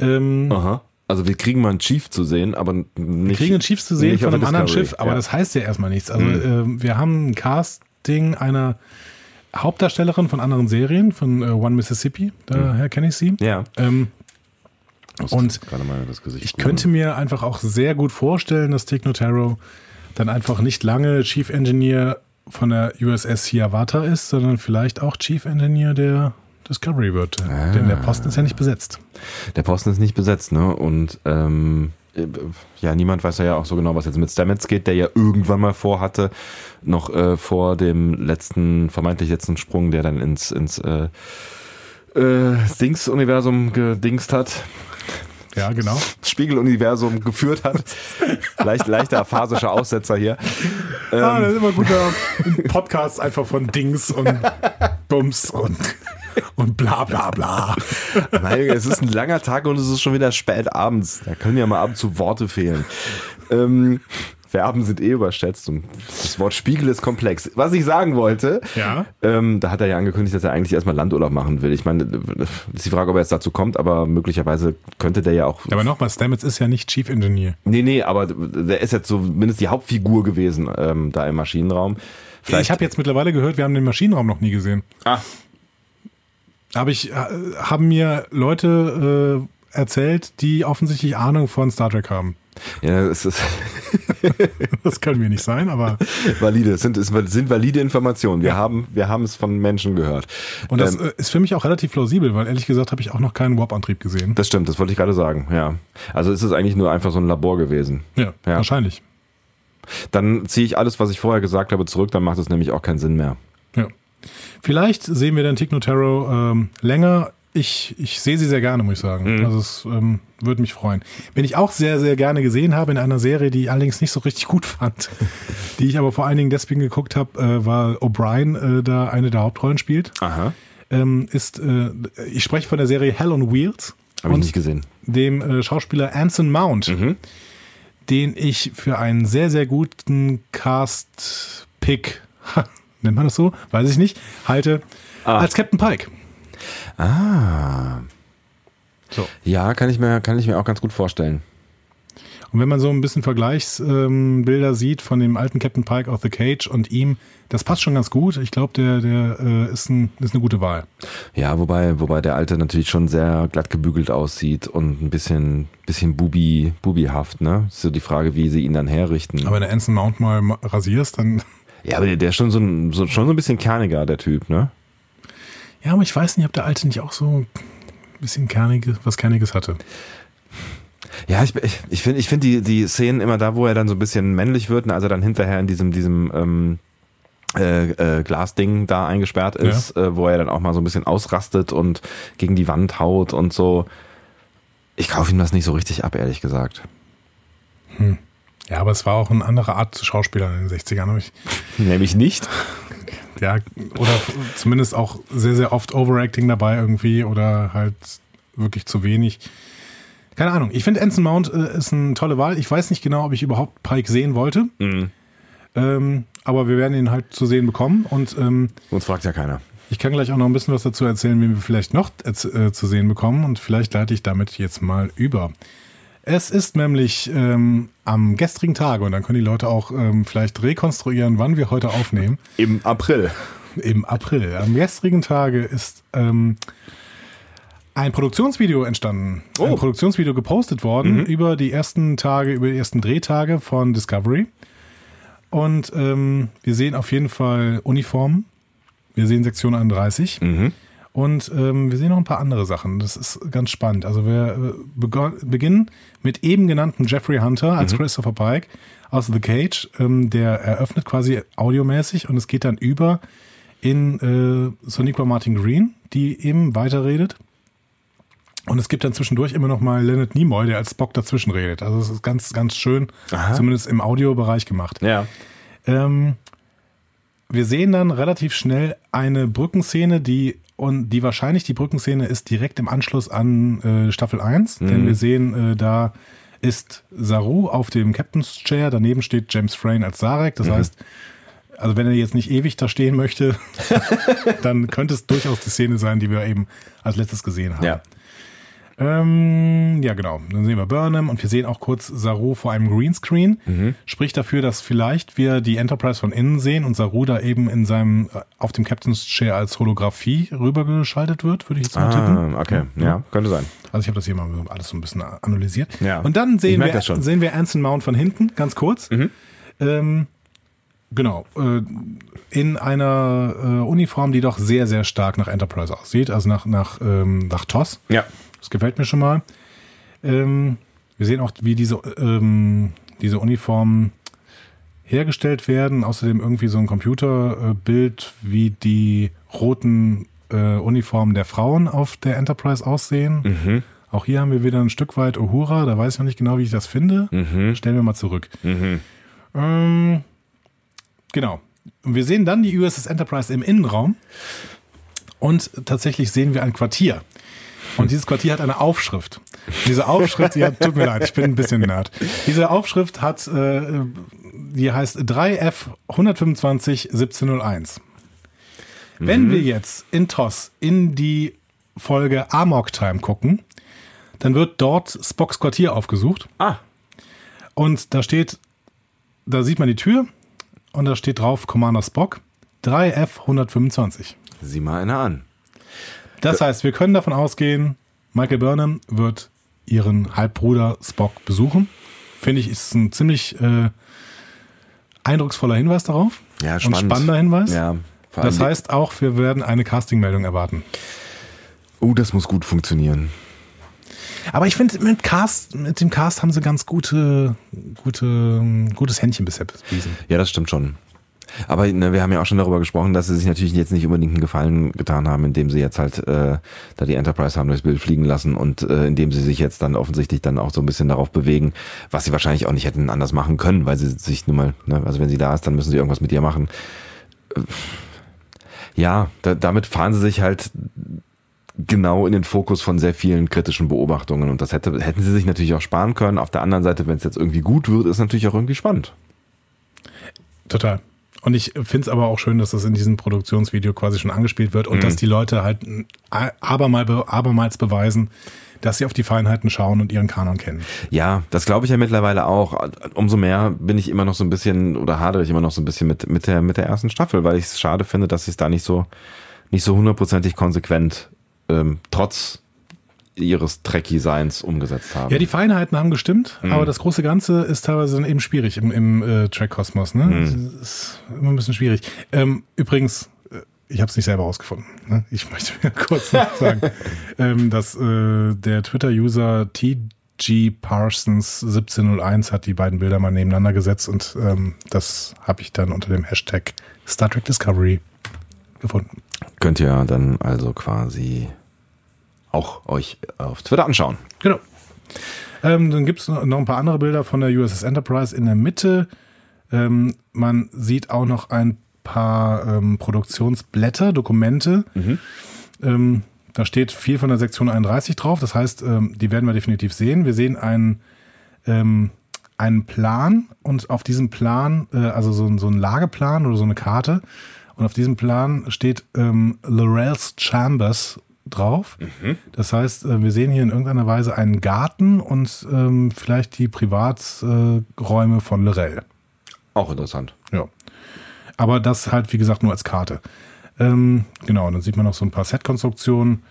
Ähm, Aha. Also wir kriegen mal einen Chief zu sehen, aber nicht. Wir kriegen einen Chief zu sehen von einem anderen Schiff, aber ja. das heißt ja erstmal nichts. Also mhm. äh, wir haben ein Casting einer Hauptdarstellerin von anderen Serien, von äh, One Mississippi, daher mhm. kenne ich sie. Ja. Ähm, und ich könnte mir einfach auch sehr gut vorstellen, dass Technotaro dann einfach nicht lange Chief Engineer von der USS Hiawatha ist, sondern vielleicht auch Chief Engineer der Discovery wird. Ah. Denn der Posten ist ja nicht besetzt. Der Posten ist nicht besetzt, ne? Und ähm, ja, niemand weiß ja auch so genau, was jetzt mit Stamets geht, der ja irgendwann mal vorhatte, noch äh, vor dem letzten, vermeintlich letzten Sprung, der dann ins, ins äh, äh, Dings-Universum gedingst hat. Ja, genau. Spiegeluniversum geführt hat. Leicht, leichter aphasischer Aussetzer hier. Ah, das ist immer guter Podcast einfach von Dings und <laughs> Bums und und bla bla bla. Nein, es ist ein langer Tag und es ist schon wieder spät abends. Da können ja mal ab und zu Worte fehlen. Ähm, Verben sind eh überschätzt und das Wort Spiegel ist komplex. Was ich sagen wollte, ja. ähm, da hat er ja angekündigt, dass er eigentlich erstmal Landurlaub machen will. Ich meine, ist die Frage, ob er jetzt dazu kommt, aber möglicherweise könnte der ja auch. Aber nochmal, Stamets ist ja nicht Chief Engineer. Nee, nee, aber der ist jetzt zumindest die Hauptfigur gewesen ähm, da im Maschinenraum. Vielleicht ich habe jetzt mittlerweile gehört, wir haben den Maschinenraum noch nie gesehen. Ah, habe ich, haben mir Leute äh, erzählt, die offensichtlich Ahnung von Star Trek haben. Ja, es ist. <laughs> das können wir nicht sein, aber. Valide, es sind, sind valide Informationen. Wir, ja. haben, wir haben es von Menschen gehört. Und das ähm, äh, ist für mich auch relativ plausibel, weil ehrlich gesagt habe ich auch noch keinen Warp-Antrieb gesehen. Das stimmt, das wollte ich gerade sagen, ja. Also ist es eigentlich nur einfach so ein Labor gewesen. Ja, ja. wahrscheinlich. Dann ziehe ich alles, was ich vorher gesagt habe, zurück, dann macht es nämlich auch keinen Sinn mehr. Ja. Vielleicht sehen wir den Tignotaro ähm, länger. Ich, ich sehe sie sehr gerne, muss ich sagen. Mhm. Also es ähm, würde mich freuen. Wenn ich auch sehr, sehr gerne gesehen habe in einer Serie, die ich allerdings nicht so richtig <laughs> gut fand, die ich aber vor allen Dingen deswegen geguckt habe, äh, weil O'Brien äh, da eine der Hauptrollen spielt. Aha. Ähm, ist, äh, ich spreche von der Serie Hell on Wheels. Habe ich nicht gesehen. Dem äh, Schauspieler Anson Mount, mhm. den ich für einen sehr, sehr guten Cast-Pick <laughs> nennt man das so? Weiß ich nicht. Halte ah. als Captain Pike. Ah. So. Ja, kann ich, mir, kann ich mir auch ganz gut vorstellen. Und wenn man so ein bisschen Vergleichsbilder ähm, sieht von dem alten Captain Pike aus The Cage und ihm, das passt schon ganz gut. Ich glaube, der, der äh, ist, ein, ist eine gute Wahl. Ja, wobei, wobei der alte natürlich schon sehr glatt gebügelt aussieht und ein bisschen, bisschen bubi, bubihaft, ne? Ist so die Frage, wie sie ihn dann herrichten. Aber wenn du Anson Mount mal rasierst, dann ja, aber der, der ist schon so, ein, so, schon so ein bisschen kerniger, der Typ, ne? Ja, aber ich weiß nicht, ob der Alte nicht auch so ein bisschen kerniges, was Kerniges hatte. Ja, ich, ich, ich finde ich find die, die Szenen immer da, wo er dann so ein bisschen männlich wird, ne, also dann hinterher in diesem, diesem ähm, äh, äh, Glasding da eingesperrt ist, ja. äh, wo er dann auch mal so ein bisschen ausrastet und gegen die Wand haut und so. Ich kaufe ihm das nicht so richtig ab, ehrlich gesagt. Hm. Ja, aber es war auch eine andere Art Schauspieler in den 60ern. Ich, Nämlich nicht. Ja, oder zumindest auch sehr, sehr oft Overacting dabei irgendwie oder halt wirklich zu wenig. Keine Ahnung. Ich finde Anson Mount äh, ist eine tolle Wahl. Ich weiß nicht genau, ob ich überhaupt Pike sehen wollte. Mhm. Ähm, aber wir werden ihn halt zu sehen bekommen. Und ähm, uns fragt ja keiner. Ich kann gleich auch noch ein bisschen was dazu erzählen, wie wir vielleicht noch äh, zu sehen bekommen. Und vielleicht leite ich damit jetzt mal über. Es ist nämlich ähm, am gestrigen Tage, und dann können die Leute auch ähm, vielleicht rekonstruieren, wann wir heute aufnehmen. Im April. Im April. Am gestrigen Tage ist ähm, ein Produktionsvideo entstanden. Oh. Ein Produktionsvideo gepostet worden mhm. über die ersten Tage, über die ersten Drehtage von Discovery. Und ähm, wir sehen auf jeden Fall Uniformen. Wir sehen Sektion 31. Mhm. Und ähm, wir sehen noch ein paar andere Sachen. Das ist ganz spannend. Also wir äh, beginnen mit eben genannten Jeffrey Hunter als mhm. Christopher Pike aus The Cage. Ähm, der eröffnet quasi audiomäßig und es geht dann über in äh, Soniqua Martin Green, die eben weiterredet. Und es gibt dann zwischendurch immer noch mal Leonard Nimoy, der als Spock dazwischen redet. Also es ist ganz, ganz schön, Aha. zumindest im Audiobereich gemacht. Ja. Ähm, wir sehen dann relativ schnell eine Brückenszene, die und die wahrscheinlich die Brückenszene ist direkt im Anschluss an äh, Staffel 1, Mhm. denn wir sehen, äh, da ist Saru auf dem Captain's Chair, daneben steht James Frayne als Sarek, Mhm. das heißt, also wenn er jetzt nicht ewig da stehen möchte, <laughs> dann könnte es durchaus die Szene sein, die wir eben als letztes gesehen haben. Ja. Ähm, ja, genau. Dann sehen wir Burnham und wir sehen auch kurz Saru vor einem Greenscreen. Mhm. Spricht dafür, dass vielleicht wir die Enterprise von innen sehen und Saru da eben in seinem, äh, auf dem Captain's Chair als Holographie rübergeschaltet wird, würde ich jetzt mal tippen. Ah, okay. Ja, könnte sein. Also ich habe das hier mal alles so ein bisschen analysiert. Ja. Und dann sehen wir. Mhm. sehen wir Anson Mount von hinten, ganz kurz. Ähm, genau. Äh, in einer äh, Uniform, die doch sehr, sehr stark nach Enterprise aussieht, also nach, nach, ähm, nach TOS. Ja. Das gefällt mir schon mal. Ähm, wir sehen auch, wie diese, ähm, diese Uniformen hergestellt werden. Außerdem irgendwie so ein Computerbild, wie die roten äh, Uniformen der Frauen auf der Enterprise aussehen. Mhm. Auch hier haben wir wieder ein Stück weit Uhura. Da weiß ich noch nicht genau, wie ich das finde. Mhm. Stellen wir mal zurück. Mhm. Ähm, genau. Und wir sehen dann die USS Enterprise im Innenraum. Und tatsächlich sehen wir ein Quartier. Und dieses Quartier hat eine Aufschrift. Diese Aufschrift, ja, tut mir leid, ich bin ein bisschen nerd. Diese Aufschrift hat, äh, die heißt 3F 125 1701. Wenn wir jetzt in TOS in die Folge Amok Time gucken, dann wird dort Spocks Quartier aufgesucht. Ah. Und da steht, da sieht man die Tür und da steht drauf Commander Spock 3F 125. Sieh mal einer an. Das heißt, wir können davon ausgehen, Michael Burnham wird ihren Halbbruder Spock besuchen. Finde ich, ist ein ziemlich äh, eindrucksvoller Hinweis darauf. Ja, Und spannend. spannender Hinweis. Ja. Das heißt auch, wir werden eine Castingmeldung erwarten. Oh, das muss gut funktionieren. Aber ich finde, mit Cast, mit dem Cast haben sie ganz gute, gute, gutes Händchen bisher bewiesen. Ja, das stimmt schon. Aber ne, wir haben ja auch schon darüber gesprochen, dass sie sich natürlich jetzt nicht unbedingt einen Gefallen getan haben, indem sie jetzt halt äh, da die Enterprise haben durchs Bild fliegen lassen und äh, indem sie sich jetzt dann offensichtlich dann auch so ein bisschen darauf bewegen, was sie wahrscheinlich auch nicht hätten anders machen können, weil sie sich nun mal, ne, also wenn sie da ist, dann müssen sie irgendwas mit ihr machen. Äh, Ja, da, damit fahren sie sich halt genau in den Fokus von sehr vielen kritischen Beobachtungen und das hätte, hätten sie sich natürlich auch sparen können. Auf der anderen Seite, wenn es jetzt irgendwie gut wird, ist natürlich auch irgendwie spannend. Total. Und ich finde es aber auch schön, dass das in diesem Produktionsvideo quasi schon angespielt wird und Mhm. dass die Leute halt äh, abermal, be- abermals beweisen, dass sie auf die Feinheiten schauen und ihren Kanon kennen. Ja, das glaube ich ja mittlerweile auch. Umso mehr bin ich immer noch so ein bisschen oder hadere ich immer noch so ein bisschen mit, mit, der, mit der ersten Staffel, weil ich es schade finde, dass sie es da nicht so, nicht so hundertprozentig konsequent ähm, trotz ihres Trekkie-Seins umgesetzt haben. Ja, die Feinheiten haben gestimmt, Mhm. aber das große Ganze ist teilweise dann eben schwierig im, im äh, Track-Kosmos. Ne? Mhm. Das ist immer ein bisschen schwierig. Ähm, übrigens, äh, ich habe es nicht selber rausgefunden. Ne? Ich möchte mir <laughs> kurz noch sagen, ähm, dass äh, der Twitter-User TG Parsons 1701 hat die beiden Bilder mal nebeneinander gesetzt und ähm, das habe ich dann unter dem Hashtag Star Trek Discovery gefunden. Könnt ihr dann also quasi auch euch auf Twitter anschauen. Genau. Ähm, dann gibt es noch ein paar andere Bilder von der USS Enterprise in der Mitte. Ähm, man sieht auch noch ein paar ähm, Produktionsblätter, Dokumente. Ähm, da steht viel von der Sektion 31 drauf. Das heißt, ähm, die werden wir definitiv sehen. Wir sehen einen, ähm, einen Plan und auf diesem Plan, äh, also so, ein- so ein Lageplan oder so eine Karte. Und auf diesem Plan steht ähm, Laurel's Chambers drauf. Das heißt, äh, wir sehen hier in irgendeiner Weise einen Garten und ähm, vielleicht die Privaträume äh, von Lorel. Auch interessant. Ja. Aber das halt, wie gesagt, nur als Karte. Ähm, genau, dann sieht man noch so ein paar Set-Konstruktionen.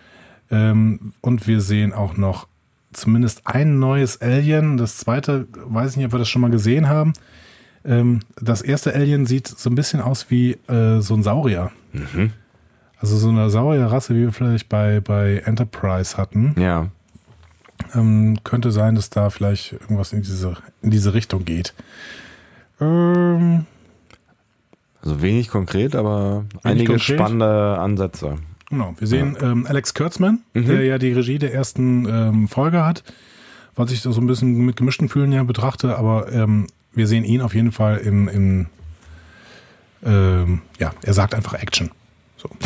Ähm, und wir sehen auch noch zumindest ein neues Alien. Das zweite, weiß ich nicht, ob wir das schon mal gesehen haben. Ähm, das erste Alien sieht so ein bisschen aus wie äh, so ein Saurier. Also so eine Saurierrasse, wie wir vielleicht bei, bei Enterprise hatten. Ja. Ähm, könnte sein, dass da vielleicht irgendwas in diese, in diese Richtung geht. Ähm, Also wenig konkret, aber einige konkret. spannende Ansätze. Genau, wir sehen ähm, Alex Kurtzman, der ja die Regie der ersten ähm, Folge hat, was ich so ein bisschen mit gemischten Fühlen ja betrachte, aber ähm, wir sehen ihn auf jeden Fall im, im ähm, ja, er sagt einfach Action. So. <laughs>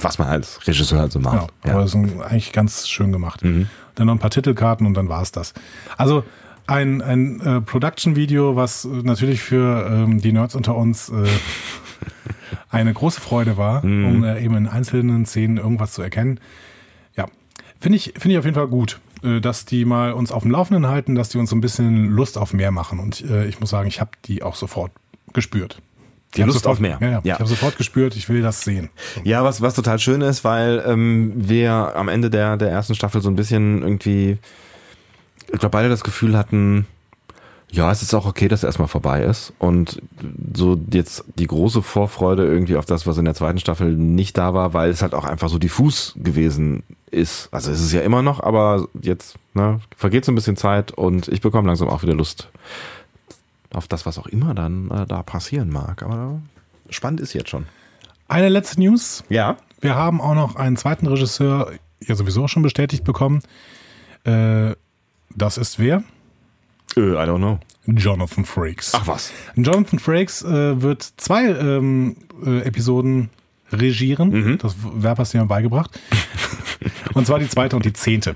Was man als Regisseur halt so macht. Genau. Ja. Aber das ist eigentlich ganz schön gemacht. Mhm. Dann noch ein paar Titelkarten und dann war es das. Also ein, ein äh, Production-Video, was natürlich für ähm, die Nerds unter uns äh, eine große Freude war, mhm. um äh, eben in einzelnen Szenen irgendwas zu erkennen. Ja, finde ich, finde ich auf jeden Fall gut, äh, dass die mal uns auf dem Laufenden halten, dass die uns so ein bisschen Lust auf mehr machen. Und äh, ich muss sagen, ich habe die auch sofort gespürt. Die Lust sofort, auf mehr. Ja, ja. ja. Ich habe sofort gespürt, ich will das sehen. Ja, was, was total schön ist, weil ähm, wir am Ende der, der ersten Staffel so ein bisschen irgendwie, ich glaube, beide das Gefühl hatten, ja, es ist auch okay, dass er erstmal vorbei ist. Und so jetzt die große Vorfreude irgendwie auf das, was in der zweiten Staffel nicht da war, weil es halt auch einfach so diffus gewesen ist. Also es ist ja immer noch, aber jetzt ne, vergeht so ein bisschen Zeit und ich bekomme langsam auch wieder Lust auf das, was auch immer dann äh, da passieren mag. Aber spannend ist jetzt schon. Eine letzte News. Ja. Wir haben auch noch einen zweiten Regisseur ja sowieso schon bestätigt bekommen. Äh, das ist wer? Äh, I don't know. Jonathan Frakes. Ach was. Jonathan Frakes äh, wird zwei ähm, äh, Episoden regieren. Mhm. Das Verb hast du mir beigebracht. <laughs> und zwar die zweite und die zehnte.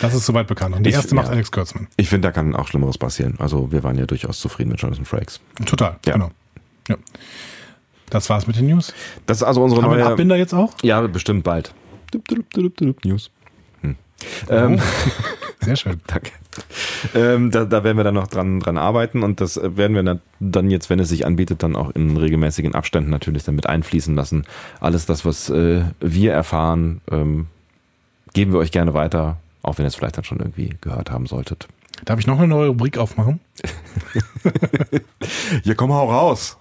Das ist soweit bekannt. Und die ich, erste macht ja. Alex Kurtzman. Ich finde, da kann auch Schlimmeres passieren. Also wir waren ja durchaus zufrieden mit Jonathan Frakes. Total, ja. genau. Ja. Das war's mit den News. Das ist also unsere Haben neue... wir einen Abbinder jetzt auch? Ja, bestimmt bald. News. Hm. Oh. Ähm, <laughs> Sehr schön. Danke. Ähm, da, da werden wir dann noch dran, dran arbeiten und das werden wir dann jetzt, wenn es sich anbietet, dann auch in regelmäßigen Abständen natürlich damit einfließen lassen. Alles das, was äh, wir erfahren, ähm, geben wir euch gerne weiter auch wenn ihr es vielleicht dann schon irgendwie gehört haben solltet. Darf ich noch eine neue Rubrik aufmachen? <laughs> Hier komm hau raus.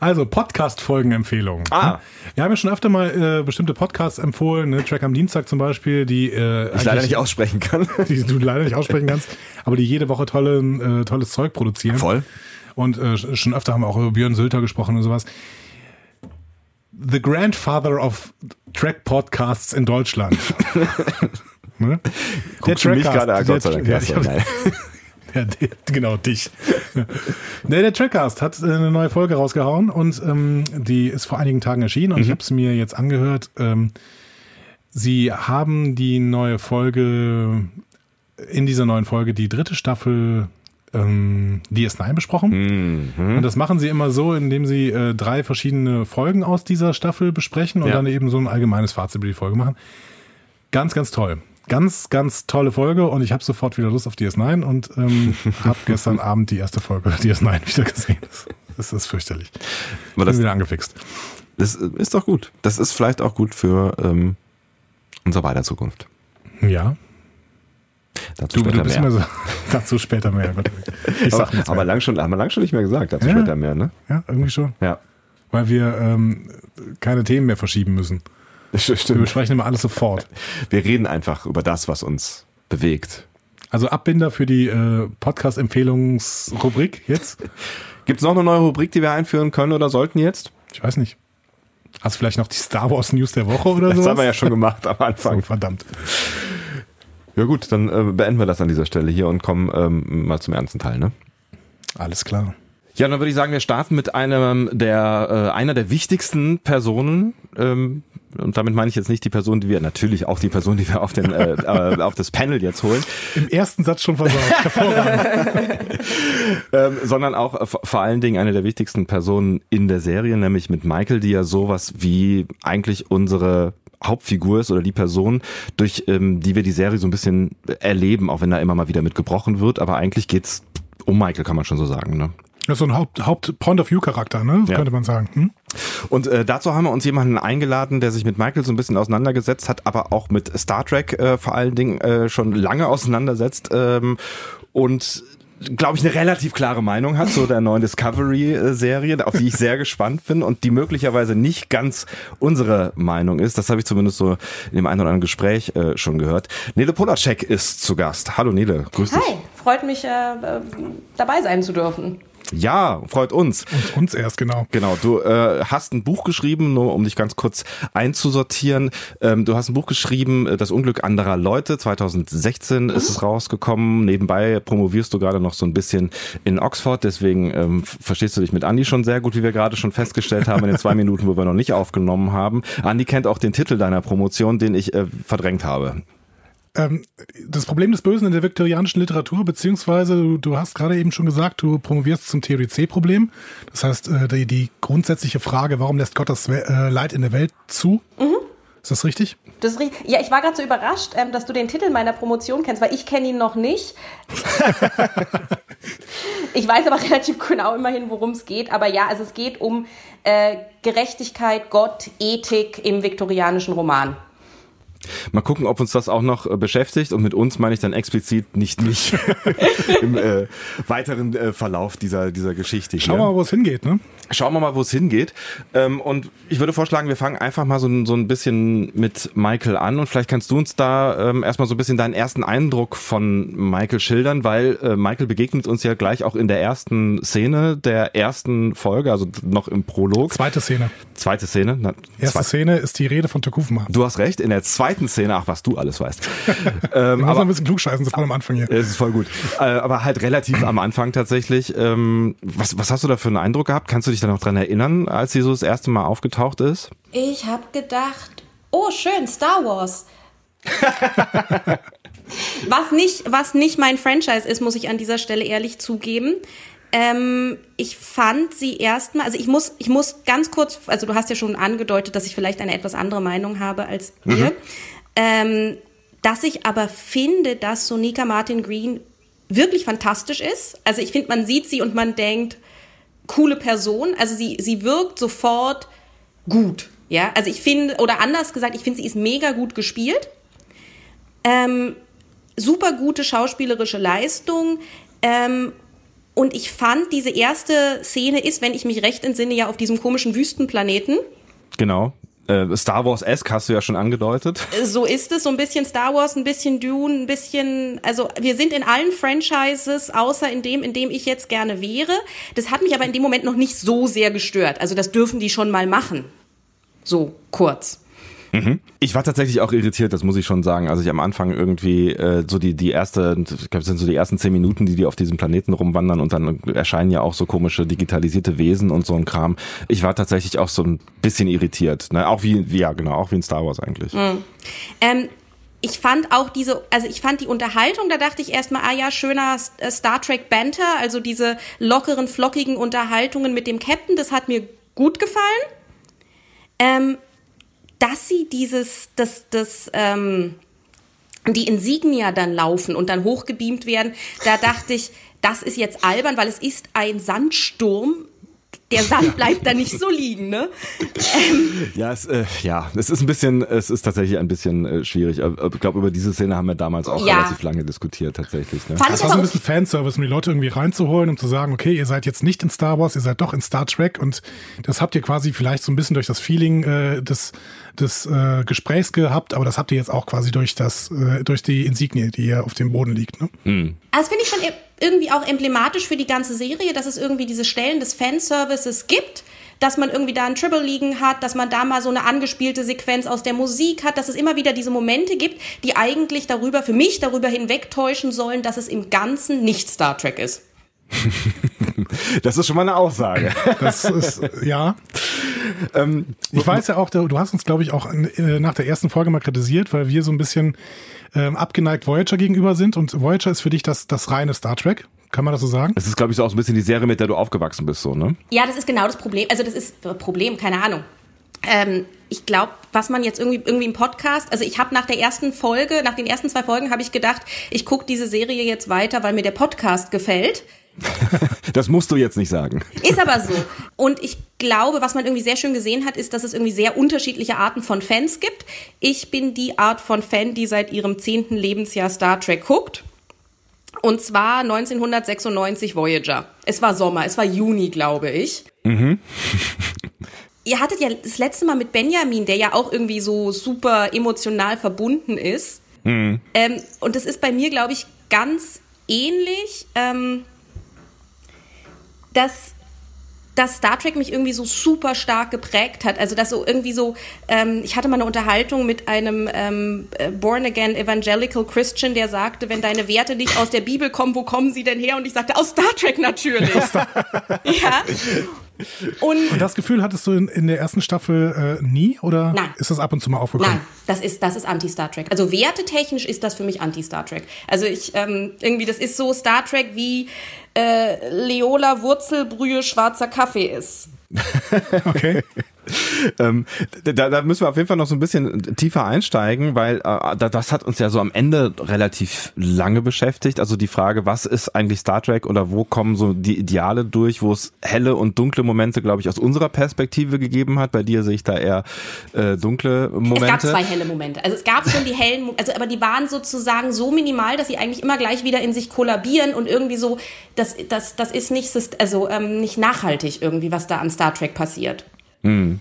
Also Podcast-Folgenempfehlungen. Ah. Wir haben ja schon öfter mal äh, bestimmte Podcasts empfohlen, ne? Track am Dienstag zum Beispiel, die äh, ich leider nicht aussprechen kann. <laughs> Die du leider nicht aussprechen kannst, aber die jede Woche tolle, äh, tolles Zeug produzieren. Voll. Und äh, schon öfter haben wir auch über Björn Sülter gesprochen und sowas. The Grandfather of Track Podcasts in Deutschland. <laughs> Ne? Der Trackcast, mich gerade an, Gott sei Dank. Ja, <laughs> ja, der, genau, dich. nee, der Trackcast hat äh, eine neue Folge rausgehauen und ähm, die ist vor einigen Tagen erschienen und mhm. ich habe es mir jetzt angehört. Ähm, sie haben die neue Folge, in dieser neuen Folge die dritte Staffel ähm, DS9 besprochen. Mhm. Und das machen sie immer so, indem sie äh, drei verschiedene Folgen aus dieser Staffel besprechen und ja. dann eben so ein allgemeines Fazit über die Folge machen. Ganz, ganz toll ganz, ganz tolle Folge und ich habe sofort wieder Lust auf DS9 und ähm, <laughs> habe gestern Abend die erste Folge <laughs> DS9 wieder gesehen. Das, das ist fürchterlich. Das, Bin wieder angefixt. Das ist doch gut. Das ist vielleicht auch gut für ähm, unsere weiter Zukunft. Ja. Dazu du, später du mehr. So, <laughs> dazu später mehr. Ich sag aber, aber lang schon, haben wir lang schon nicht mehr gesagt. Dazu ja, später mehr, ne? Ja, irgendwie schon. Ja. Weil wir ähm, keine Themen mehr verschieben müssen. <laughs> Stimmt. Wir besprechen immer alles sofort. Wir reden einfach über das, was uns bewegt. Also Abbinder für die äh, Podcast-Empfehlungsrubrik jetzt. <laughs> Gibt es noch eine neue Rubrik, die wir einführen können oder sollten jetzt? Ich weiß nicht. Hast du vielleicht noch die Star Wars News der Woche oder so? Das haben wir ja schon gemacht am <laughs> Anfang. So, verdammt. Ja gut, dann äh, beenden wir das an dieser Stelle hier und kommen ähm, mal zum ernsten Teil, ne? Alles klar. Ja, dann würde ich sagen, wir starten mit einem der äh, einer der wichtigsten Personen ähm, und damit meine ich jetzt nicht die Person, die wir, natürlich auch die Person, die wir auf, den, äh, <laughs> äh, auf das Panel jetzt holen. Im ersten Satz schon versagt. <laughs> ähm, sondern auch äh, vor allen Dingen eine der wichtigsten Personen in der Serie, nämlich mit Michael, die ja sowas wie eigentlich unsere Hauptfigur ist oder die Person, durch ähm, die wir die Serie so ein bisschen erleben, auch wenn da immer mal wieder mit gebrochen wird. Aber eigentlich geht's um Michael, kann man schon so sagen. Ne? Das ist so ein Haupt, Haupt Point of View Charakter, ne? Ja. Könnte man sagen. Hm? Und äh, dazu haben wir uns jemanden eingeladen, der sich mit Michael so ein bisschen auseinandergesetzt hat, aber auch mit Star Trek äh, vor allen Dingen äh, schon lange auseinandersetzt ähm, und glaube ich, eine relativ klare Meinung hat zu der neuen Discovery-Serie, auf die ich sehr gespannt bin und die möglicherweise nicht ganz unsere Meinung ist. Das habe ich zumindest so in dem einen oder anderen Gespräch äh, schon gehört. Nele Polacek ist zu Gast. Hallo Nele, grüß Hi, dich. Hi, freut mich, äh, äh, dabei sein zu dürfen. Ja, freut uns. Und uns erst, genau. Genau, du äh, hast ein Buch geschrieben, nur um dich ganz kurz einzusortieren. Ähm, du hast ein Buch geschrieben, äh, Das Unglück anderer Leute. 2016 mhm. ist es rausgekommen. Nebenbei promovierst du gerade noch so ein bisschen in Oxford, deswegen ähm, verstehst du dich mit Andi schon sehr gut, wie wir gerade schon festgestellt haben in den zwei <laughs> Minuten, wo wir noch nicht aufgenommen haben. Andi kennt auch den Titel deiner Promotion, den ich äh, verdrängt habe ähm, das Problem des Bösen in der viktorianischen Literatur, beziehungsweise du, du hast gerade eben schon gesagt, du promovierst zum Theorie C-Problem. Das heißt, äh, die, die, grundsätzliche Frage, warum lässt Gott das äh, Leid in der Welt zu? Mhm. Ist das richtig? Das, ja, ich war gerade so überrascht, ähm, dass du den Titel meiner Promotion kennst, weil ich kenne ihn noch nicht. <laughs> ich weiß aber relativ genau immerhin, worum es geht. Aber ja, also es geht um äh, Gerechtigkeit, Gott, Ethik im viktorianischen Roman. Mal gucken, ob uns das auch noch äh, beschäftigt und mit uns meine ich dann explizit nicht mich <laughs> im äh, weiteren äh, Verlauf dieser, dieser Geschichte. Schauen wir mal, wo es hingeht, ne? Schauen wir mal, wo es hingeht. Ähm, und ich würde vorschlagen, wir fangen einfach mal so, so ein bisschen mit Michael an und vielleicht kannst du uns da ähm, erstmal so ein bisschen deinen ersten Eindruck von Michael schildern, weil äh, Michael begegnet uns ja gleich auch in der ersten Szene der ersten Folge, also noch im Prolog. Zweite Szene. Zweite Szene. Na, Erste zwei Szene ist die Rede von Tekufma. Du hast recht, in der zweiten Szene, ach was du alles weißt. <laughs> ähm, ich muss aber, ein bisschen klugscheißen, so voll am Anfang hier. Es ist voll gut. Äh, aber halt relativ am Anfang tatsächlich. Ähm, was, was hast du da für einen Eindruck gehabt? Kannst du dich da noch dran erinnern, als sie so das erste Mal aufgetaucht ist? Ich habe gedacht, oh schön, Star Wars. <laughs> was nicht, was nicht mein Franchise ist, muss ich an dieser Stelle ehrlich zugeben. Ähm, ich fand sie erstmal, also ich muss, ich muss ganz kurz, also du hast ja schon angedeutet, dass ich vielleicht eine etwas andere Meinung habe als mhm. ihr. Ähm, dass ich aber finde, dass Sonika Martin Green wirklich fantastisch ist. Also ich finde, man sieht sie und man denkt, coole Person. Also sie, sie wirkt sofort gut. Ja, also ich finde, oder anders gesagt, ich finde, sie ist mega gut gespielt. Ähm, super gute schauspielerische Leistung. Ähm, und ich fand, diese erste Szene ist, wenn ich mich recht entsinne, ja auf diesem komischen Wüstenplaneten. Genau. Äh, Star Wars-esque hast du ja schon angedeutet. So ist es, so ein bisschen Star Wars, ein bisschen Dune, ein bisschen, also wir sind in allen Franchises, außer in dem, in dem ich jetzt gerne wäre. Das hat mich aber in dem Moment noch nicht so sehr gestört. Also das dürfen die schon mal machen. So kurz. Mhm. Ich war tatsächlich auch irritiert, das muss ich schon sagen. Also ich am Anfang irgendwie äh, so die die erste, ich glaube, es sind so die ersten zehn Minuten, die die auf diesem Planeten rumwandern und dann erscheinen ja auch so komische digitalisierte Wesen und so ein Kram. Ich war tatsächlich auch so ein bisschen irritiert, ne? Auch wie, wie ja genau, auch wie in Star Wars eigentlich. Mhm. Ähm ich fand auch diese, also ich fand die Unterhaltung, da dachte ich erstmal, ah ja, schöner äh, Star Trek Banter, also diese lockeren, flockigen Unterhaltungen mit dem Captain, das hat mir gut gefallen. Ähm, dass sie dieses, das, das, ähm, die Insignia dann laufen und dann hochgebeamt werden, da dachte ich, das ist jetzt albern, weil es ist ein Sandsturm der Sand bleibt da nicht so liegen, ne? Ähm. Ja, es, äh, ja, es ist ein bisschen, es ist tatsächlich ein bisschen äh, schwierig. Ich glaube, über diese Szene haben wir damals auch ja. relativ lange diskutiert, tatsächlich. Ne? Fand das war so ein bisschen Fanservice, um die Leute irgendwie reinzuholen, um zu sagen, okay, ihr seid jetzt nicht in Star Wars, ihr seid doch in Star Trek und das habt ihr quasi vielleicht so ein bisschen durch das Feeling äh, des, des äh, Gesprächs gehabt, aber das habt ihr jetzt auch quasi durch das, äh, durch die Insignie, die hier auf dem Boden liegt, ne? Hm. Also finde ich schon irgendwie auch emblematisch für die ganze Serie, dass es irgendwie diese Stellen des Fanservices gibt, dass man irgendwie da ein Triple liegen hat, dass man da mal so eine angespielte Sequenz aus der Musik hat, dass es immer wieder diese Momente gibt, die eigentlich darüber, für mich darüber hinwegtäuschen sollen, dass es im Ganzen nicht Star Trek ist. <laughs> das ist schon mal eine Aussage. Das ist, ja. Ähm, ich weiß ja auch, du hast uns, glaube ich, auch äh, nach der ersten Folge mal kritisiert, weil wir so ein bisschen ähm, abgeneigt Voyager gegenüber sind und Voyager ist für dich das, das reine Star Trek. Kann man das so sagen? Das ist, glaube ich, so auch so ein bisschen die Serie, mit der du aufgewachsen bist, so, ne? Ja, das ist genau das Problem. Also, das ist Problem, keine Ahnung. Ähm, ich glaube, was man jetzt irgendwie, irgendwie im Podcast, also ich habe nach der ersten Folge, nach den ersten zwei Folgen habe ich gedacht, ich gucke diese Serie jetzt weiter, weil mir der Podcast gefällt. <laughs> das musst du jetzt nicht sagen. Ist aber so. Und ich glaube, was man irgendwie sehr schön gesehen hat, ist, dass es irgendwie sehr unterschiedliche Arten von Fans gibt. Ich bin die Art von Fan, die seit ihrem zehnten Lebensjahr Star Trek guckt. Und zwar 1996 Voyager. Es war Sommer, es war Juni, glaube ich. Mhm. <laughs> Ihr hattet ja das letzte Mal mit Benjamin, der ja auch irgendwie so super emotional verbunden ist. Mhm. Ähm, und das ist bei mir, glaube ich, ganz ähnlich. Ähm, dass dass Star Trek mich irgendwie so super stark geprägt hat. Also dass so irgendwie so, ähm, ich hatte mal eine Unterhaltung mit einem ähm, äh, Born-Again Evangelical Christian, der sagte, wenn deine Werte nicht aus der Bibel kommen, wo kommen sie denn her? Und ich sagte, aus Star Trek natürlich. <laughs> ja. Und, und, das Gefühl hattest du in, in der ersten Staffel äh, nie oder Nein. ist das ab und zu mal aufgekommen? Nein, das ist, das ist Anti-Star Trek. Also wertetechnisch ist das für mich Anti-Star Trek. Also ich, ähm, irgendwie, das ist so Star Trek wie äh, Leola Wurzelbrühe schwarzer Kaffee ist. <laughs> okay. Ähm, da, da müssen wir auf jeden Fall noch so ein bisschen tiefer einsteigen, weil äh, das hat uns ja so am Ende relativ lange beschäftigt. Also die Frage, was ist eigentlich Star Trek oder wo kommen so die Ideale durch, wo es helle und dunkle Momente, glaube ich, aus unserer Perspektive gegeben hat. Bei dir sehe ich da eher äh, dunkle Momente. Es gab zwei helle Momente. Also es gab schon die hellen, also aber die waren sozusagen so minimal, dass sie eigentlich immer gleich wieder in sich kollabieren und irgendwie so, das, das, das ist nicht, also ähm, nicht nachhaltig irgendwie, was da an Star Trek passiert. Hm.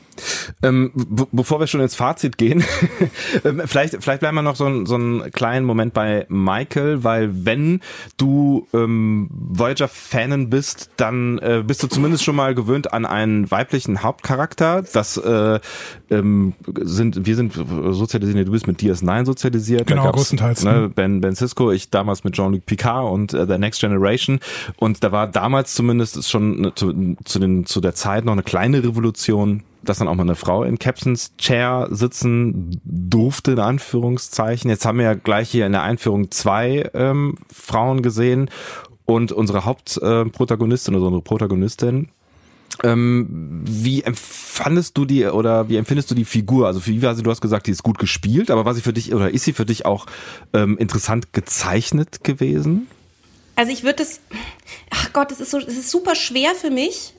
Ähm, bevor wir schon ins Fazit gehen, <laughs> ähm, vielleicht, vielleicht bleiben wir noch so, so einen kleinen Moment bei Michael, weil wenn du ähm, Voyager-Fanen bist, dann äh, bist du zumindest schon mal gewöhnt an einen weiblichen Hauptcharakter. Das äh, ähm, sind, wir sind sozialisiert, du bist mit DS9 sozialisiert. Genau, größtenteils. Ne, ben, ben Cisco, ich damals mit Jean-Luc Picard und äh, The Next Generation. Und da war damals zumindest schon zu, zu, den, zu der Zeit noch eine kleine Revolution dass dann auch mal eine Frau in Captain's Chair sitzen durfte, in Anführungszeichen. Jetzt haben wir ja gleich hier in der Einführung zwei ähm, Frauen gesehen und unsere Hauptprotagonistin äh, oder unsere Protagonistin. Ähm, wie empfandest du die oder wie empfindest du die Figur? Also wie war sie, du hast gesagt, die ist gut gespielt, aber war sie für dich oder ist sie für dich auch ähm, interessant gezeichnet gewesen? Also ich würde es, ach Gott, es ist so, es ist super schwer für mich,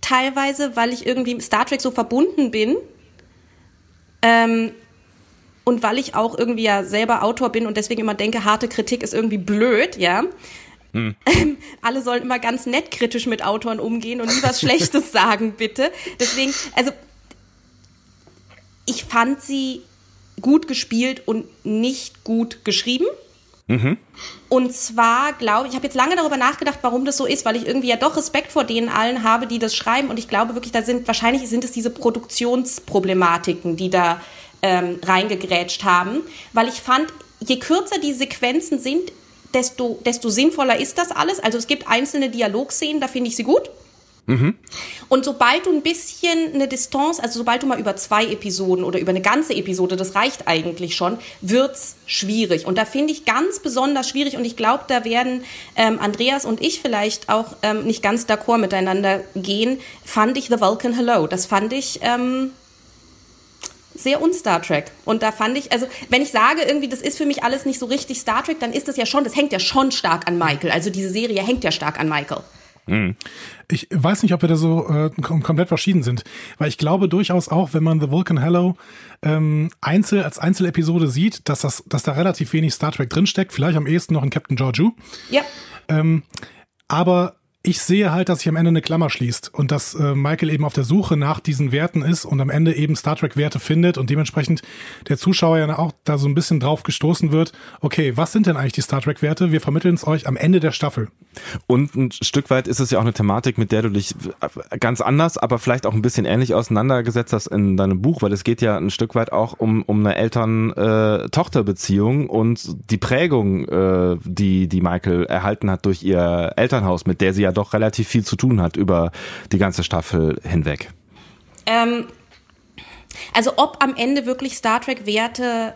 teilweise, weil ich irgendwie mit Star Trek so verbunden bin. Ähm, und weil ich auch irgendwie ja selber Autor bin und deswegen immer denke, harte Kritik ist irgendwie blöd, ja. Hm. Alle sollen immer ganz nett kritisch mit Autoren umgehen und nie was <laughs> Schlechtes sagen, bitte. Deswegen, also ich fand sie gut gespielt und nicht gut geschrieben. Mhm. Und zwar glaube ich, ich habe jetzt lange darüber nachgedacht, warum das so ist, weil ich irgendwie ja doch Respekt vor denen allen habe, die das schreiben. Und ich glaube wirklich, da sind wahrscheinlich sind es diese Produktionsproblematiken, die da ähm, reingegrätscht haben. Weil ich fand, je kürzer die Sequenzen sind, desto, desto sinnvoller ist das alles. Also es gibt einzelne Dialogszenen, da finde ich sie gut. Mhm. Und sobald du ein bisschen eine Distanz, also sobald du mal über zwei Episoden oder über eine ganze Episode, das reicht eigentlich schon, wird's schwierig. Und da finde ich ganz besonders schwierig und ich glaube, da werden ähm, Andreas und ich vielleicht auch ähm, nicht ganz d'accord miteinander gehen, fand ich The Vulcan Hello. Das fand ich ähm, sehr un-Star Trek. Und da fand ich, also wenn ich sage irgendwie, das ist für mich alles nicht so richtig Star Trek, dann ist das ja schon, das hängt ja schon stark an Michael. Also diese Serie hängt ja stark an Michael. Mhm. Ich weiß nicht, ob wir da so äh, komplett verschieden sind, weil ich glaube durchaus auch, wenn man The Vulcan Hello ähm, einzel als Einzelepisode sieht, dass das, dass da relativ wenig Star Trek drinsteckt, vielleicht am ehesten noch in Captain Georgiou. Ja. Ähm, aber ich sehe halt, dass sich am Ende eine Klammer schließt und dass äh, Michael eben auf der Suche nach diesen Werten ist und am Ende eben Star Trek Werte findet und dementsprechend der Zuschauer ja auch da so ein bisschen drauf gestoßen wird, okay, was sind denn eigentlich die Star Trek Werte? Wir vermitteln es euch am Ende der Staffel. Und ein Stück weit ist es ja auch eine Thematik, mit der du dich ganz anders, aber vielleicht auch ein bisschen ähnlich auseinandergesetzt hast in deinem Buch, weil es geht ja ein Stück weit auch um, um eine Eltern-Tochter-Beziehung äh, und die Prägung, äh, die, die Michael erhalten hat durch ihr Elternhaus, mit der sie ja ja doch relativ viel zu tun hat über die ganze Staffel hinweg. Ähm, also ob am Ende wirklich Star Trek-Werte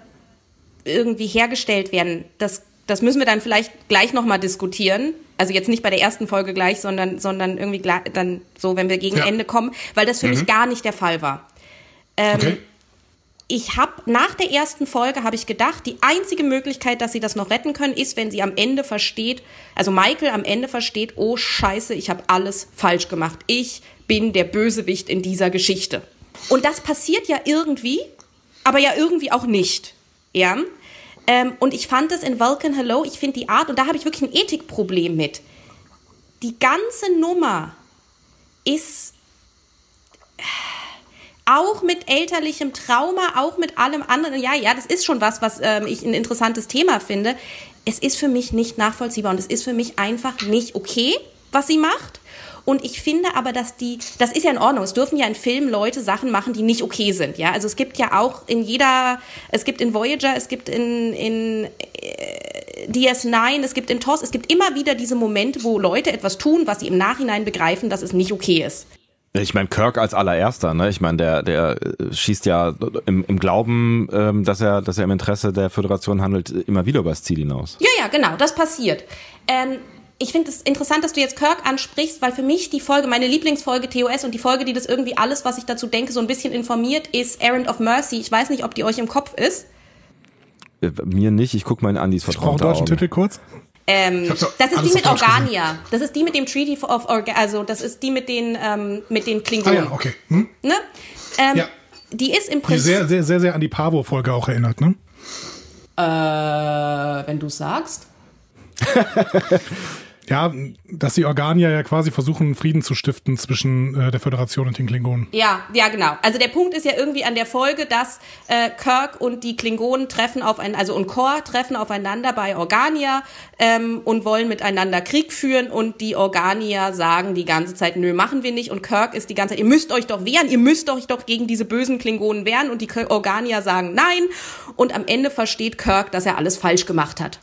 irgendwie hergestellt werden, das, das müssen wir dann vielleicht gleich nochmal diskutieren. Also jetzt nicht bei der ersten Folge gleich, sondern, sondern irgendwie gleich, dann so, wenn wir gegen ja. Ende kommen, weil das für mhm. mich gar nicht der Fall war. Ähm, okay ich habe nach der ersten Folge habe ich gedacht, die einzige Möglichkeit, dass sie das noch retten können, ist, wenn sie am Ende versteht, also Michael am Ende versteht, oh Scheiße, ich habe alles falsch gemacht. Ich bin der Bösewicht in dieser Geschichte. Und das passiert ja irgendwie, aber ja irgendwie auch nicht. Ja. Ähm, und ich fand es in Vulcan Hello, ich finde die Art, und da habe ich wirklich ein Ethikproblem mit. Die ganze Nummer ist auch mit elterlichem Trauma, auch mit allem anderen. Ja, ja, das ist schon was, was ähm, ich ein interessantes Thema finde. Es ist für mich nicht nachvollziehbar und es ist für mich einfach nicht okay, was sie macht. Und ich finde aber, dass die, das ist ja in Ordnung. Es dürfen ja in Filmen Leute Sachen machen, die nicht okay sind. Ja, also es gibt ja auch in jeder, es gibt in Voyager, es gibt in, in äh, DS9, es gibt in TOS, es gibt immer wieder diese Momente, wo Leute etwas tun, was sie im Nachhinein begreifen, dass es nicht okay ist. Ich meine, Kirk als allererster, ne? Ich meine, der, der äh, schießt ja im, im Glauben, ähm, dass er, dass er im Interesse der Föderation handelt, immer wieder übers Ziel hinaus. Ja, ja, genau, das passiert. Ähm, ich finde es interessant, dass du jetzt Kirk ansprichst, weil für mich die Folge, meine Lieblingsfolge TOS und die Folge, die das irgendwie alles, was ich dazu denke, so ein bisschen informiert, ist Errand of Mercy. Ich weiß nicht, ob die euch im Kopf ist. Äh, mir nicht, ich gucke mal in Andys vertraute Ich brauche einen deutschen Titel kurz. Ähm, so das ist die mit Organia. Gesehen. Das ist die mit dem Treaty of Orga also das ist die mit den ähm, mit den Klingonen. Ah ja, okay. Hm? Ne? Ähm, ja. Die ist im Prinzip sehr sehr sehr sehr an die Pavo-Folge auch erinnert, ne? Äh, wenn du sagst. <laughs> Ja, dass die Organier ja quasi versuchen, Frieden zu stiften zwischen äh, der Föderation und den Klingonen. Ja, ja, genau. Also der Punkt ist ja irgendwie an der Folge, dass äh, Kirk und die Klingonen treffen auf ein, also und Kor treffen aufeinander bei Organia ähm, und wollen miteinander Krieg führen und die Organier sagen die ganze Zeit, nö, machen wir nicht. Und Kirk ist die ganze Zeit, ihr müsst euch doch wehren, ihr müsst euch doch gegen diese bösen Klingonen wehren und die Organier sagen nein. Und am Ende versteht Kirk, dass er alles falsch gemacht hat.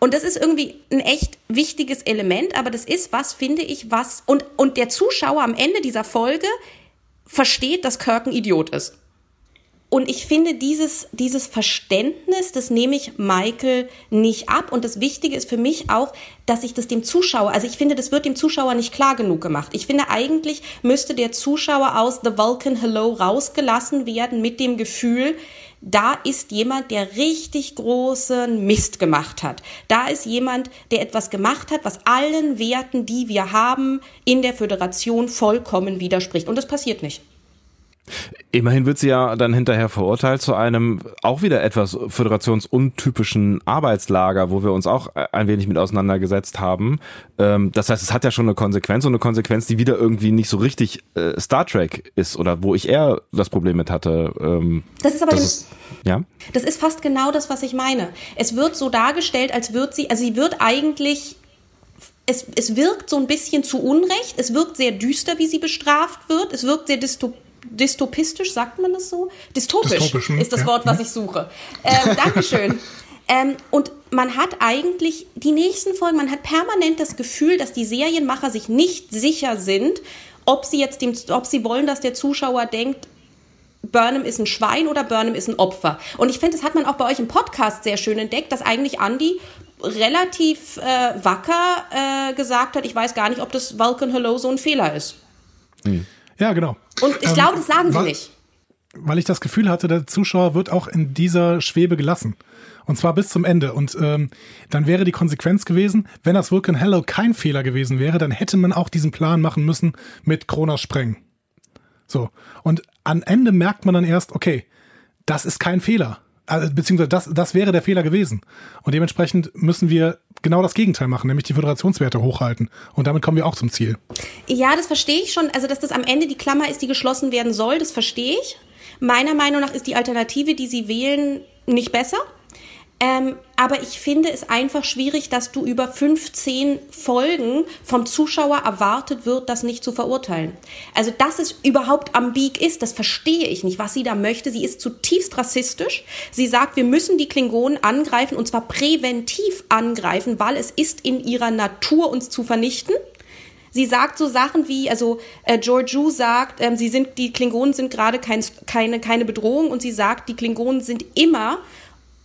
Und das ist irgendwie ein echt wichtiges Element, aber das ist was, finde ich, was, und, und der Zuschauer am Ende dieser Folge versteht, dass Kirk ein Idiot ist. Und ich finde, dieses, dieses Verständnis, das nehme ich Michael nicht ab. Und das Wichtige ist für mich auch, dass ich das dem Zuschauer, also ich finde, das wird dem Zuschauer nicht klar genug gemacht. Ich finde, eigentlich müsste der Zuschauer aus The Vulcan Hello rausgelassen werden mit dem Gefühl, da ist jemand, der richtig großen Mist gemacht hat. Da ist jemand, der etwas gemacht hat, was allen Werten, die wir haben, in der Föderation vollkommen widerspricht. Und das passiert nicht. Immerhin wird sie ja dann hinterher verurteilt zu einem auch wieder etwas föderationsuntypischen Arbeitslager, wo wir uns auch ein wenig mit auseinandergesetzt haben. Ähm, das heißt, es hat ja schon eine Konsequenz und eine Konsequenz, die wieder irgendwie nicht so richtig äh, Star Trek ist oder wo ich eher das Problem mit hatte. Ähm, das ist aber das ist, ja? das ist fast genau das, was ich meine. Es wird so dargestellt, als wird sie, also sie wird eigentlich es, es wirkt so ein bisschen zu Unrecht. Es wirkt sehr düster, wie sie bestraft wird. Es wirkt sehr dystopisch dystopistisch, sagt man das so? Dystopisch, Dystopisch hm? ist das ja. Wort, was ich suche. Ähm, Dankeschön. <laughs> Ähm, und man hat eigentlich die nächsten Folgen, man hat permanent das Gefühl, dass die Serienmacher sich nicht sicher sind, ob sie jetzt dem, ob sie wollen, dass der Zuschauer denkt, Burnham ist ein Schwein oder Burnham ist ein Opfer. Und ich finde, das hat man auch bei euch im Podcast sehr schön entdeckt, dass eigentlich Andy relativ äh, wacker äh, gesagt hat, ich weiß gar nicht, ob das Vulcan Hello so ein Fehler ist. Hm. Ja, genau. Und ich ähm, glaube, das sagen sie weil, nicht. Weil ich das Gefühl hatte, der Zuschauer wird auch in dieser Schwebe gelassen. Und zwar bis zum Ende. Und ähm, dann wäre die Konsequenz gewesen, wenn das Vulcan Hello kein Fehler gewesen wäre, dann hätte man auch diesen Plan machen müssen mit Kronos Sprengen. So. Und am Ende merkt man dann erst, okay, das ist kein Fehler. Also, beziehungsweise das, das wäre der Fehler gewesen. Und dementsprechend müssen wir genau das Gegenteil machen, nämlich die Föderationswerte hochhalten. Und damit kommen wir auch zum Ziel. Ja, das verstehe ich schon. Also, dass das am Ende die Klammer ist, die geschlossen werden soll, das verstehe ich. Meiner Meinung nach ist die Alternative, die sie wählen, nicht besser. Ähm, aber ich finde es einfach schwierig, dass du über 15 Folgen vom Zuschauer erwartet wird, das nicht zu verurteilen. Also, dass es überhaupt am Beak ist, das verstehe ich nicht, was sie da möchte. Sie ist zutiefst rassistisch. Sie sagt, wir müssen die Klingonen angreifen und zwar präventiv angreifen, weil es ist in ihrer Natur, uns zu vernichten. Sie sagt so Sachen wie, also äh, Georgiou sagt, ähm, sie sind, die Klingonen sind gerade kein, keine, keine Bedrohung und sie sagt, die Klingonen sind immer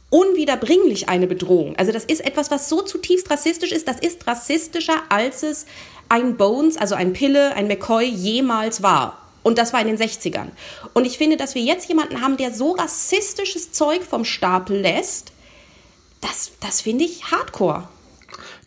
unwiederbringlich eine Bedrohung. Also das ist etwas, was so zutiefst rassistisch ist. Das ist rassistischer, als es ein Bones, also ein Pille, ein McCoy jemals war. Und das war in den 60ern. Und ich finde, dass wir jetzt jemanden haben, der so rassistisches Zeug vom Stapel lässt, das, das finde ich hardcore.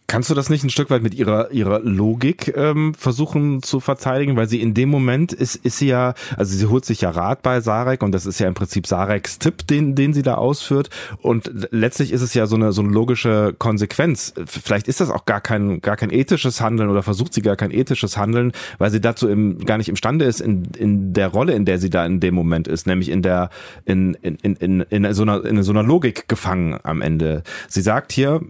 Kannst du das nicht ein Stück weit mit ihrer ihrer Logik ähm, versuchen zu verteidigen, weil sie in dem Moment ist ist sie ja, also sie holt sich ja Rat bei Sarek und das ist ja im Prinzip Sareks Tipp, den den sie da ausführt und letztlich ist es ja so eine so eine logische Konsequenz. Vielleicht ist das auch gar kein gar kein ethisches Handeln oder versucht sie gar kein ethisches Handeln, weil sie dazu im, gar nicht imstande ist in in der Rolle, in der sie da in dem Moment ist, nämlich in der in in in in so einer in so einer Logik gefangen am Ende. Sie sagt hier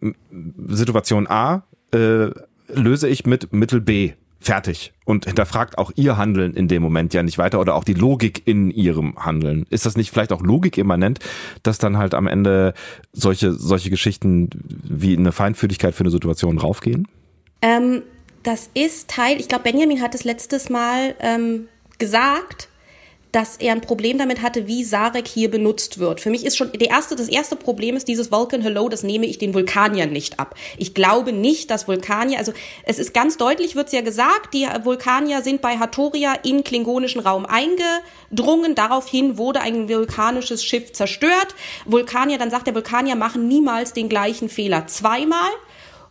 Situation A äh, löse ich mit Mittel B. fertig und hinterfragt auch ihr Handeln in dem Moment ja nicht weiter oder auch die Logik in ihrem Handeln. Ist das nicht vielleicht auch Logik immanent, dass dann halt am Ende solche, solche Geschichten wie eine Feinfühligkeit für eine Situation raufgehen? Ähm, das ist Teil, ich glaube, Benjamin hat es letztes Mal ähm, gesagt, dass er ein Problem damit hatte, wie Sarek hier benutzt wird. Für mich ist schon der erste, das erste Problem ist dieses Vulcan Hello, das nehme ich den Vulkaniern nicht ab. Ich glaube nicht, dass Vulkanier, also es ist ganz deutlich, wird's ja gesagt, die Vulkanier sind bei Hatoria in klingonischen Raum eingedrungen. Daraufhin wurde ein vulkanisches Schiff zerstört. Vulkanier, dann sagt der Vulkanier, machen niemals den gleichen Fehler zweimal.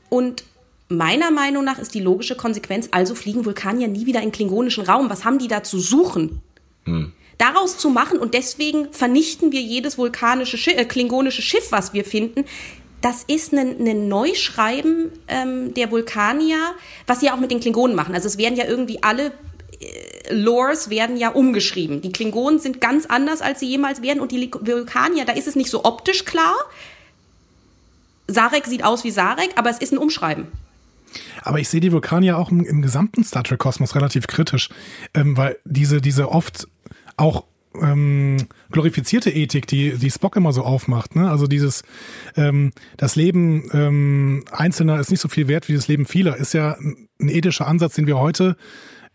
Und meiner Meinung nach ist die logische Konsequenz, also fliegen Vulkanier nie wieder in klingonischen Raum. Was haben die da zu suchen? Hm. Daraus zu machen und deswegen vernichten wir jedes vulkanische Schiff, äh, klingonische Schiff, was wir finden. Das ist ein, ein Neuschreiben ähm, der Vulkanier, was sie auch mit den Klingonen machen. Also es werden ja irgendwie alle äh, Lores werden ja umgeschrieben. Die Klingonen sind ganz anders, als sie jemals werden. Und die Vulkanier, da ist es nicht so optisch klar. Sarek sieht aus wie Sarek, aber es ist ein Umschreiben. Aber ich sehe die Vulkanier auch im, im gesamten Star Trek-Kosmos relativ kritisch, ähm, weil diese, diese oft auch ähm, glorifizierte Ethik, die, die Spock immer so aufmacht. Ne? Also dieses, ähm, das Leben ähm, Einzelner ist nicht so viel wert wie das Leben vieler, ist ja ein ethischer Ansatz, den wir heute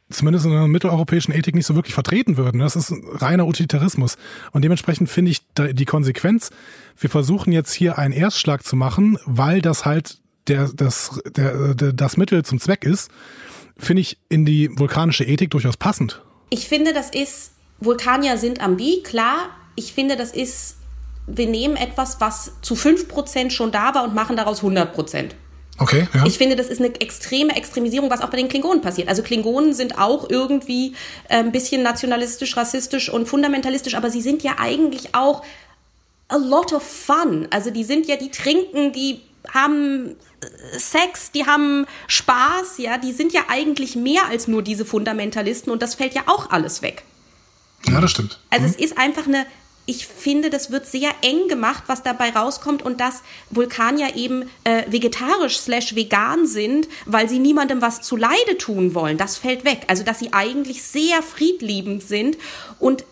zumindest in der mitteleuropäischen Ethik nicht so wirklich vertreten würden. Das ist reiner Utilitarismus. Und dementsprechend finde ich die Konsequenz, wir versuchen jetzt hier einen Erstschlag zu machen, weil das halt der, das, der, der, das Mittel zum Zweck ist, finde ich in die vulkanische Ethik durchaus passend. Ich finde, das ist, Vulkanier sind ambi, klar. Ich finde, das ist, wir nehmen etwas, was zu 5% schon da war und machen daraus 100%. Okay, ja. Ich finde, das ist eine extreme Extremisierung, was auch bei den Klingonen passiert. Also Klingonen sind auch irgendwie äh, ein bisschen nationalistisch, rassistisch und fundamentalistisch, aber sie sind ja eigentlich auch a lot of fun. Also die sind ja, die trinken, die haben Sex, die haben Spaß, ja, die sind ja eigentlich mehr als nur diese Fundamentalisten und das fällt ja auch alles weg. Ja, das stimmt. Also mhm. es ist einfach eine, ich finde, das wird sehr eng gemacht, was dabei rauskommt und dass Vulkanier eben äh, vegetarisch slash vegan sind, weil sie niemandem was zu Leide tun wollen. Das fällt weg. Also dass sie eigentlich sehr friedliebend sind und,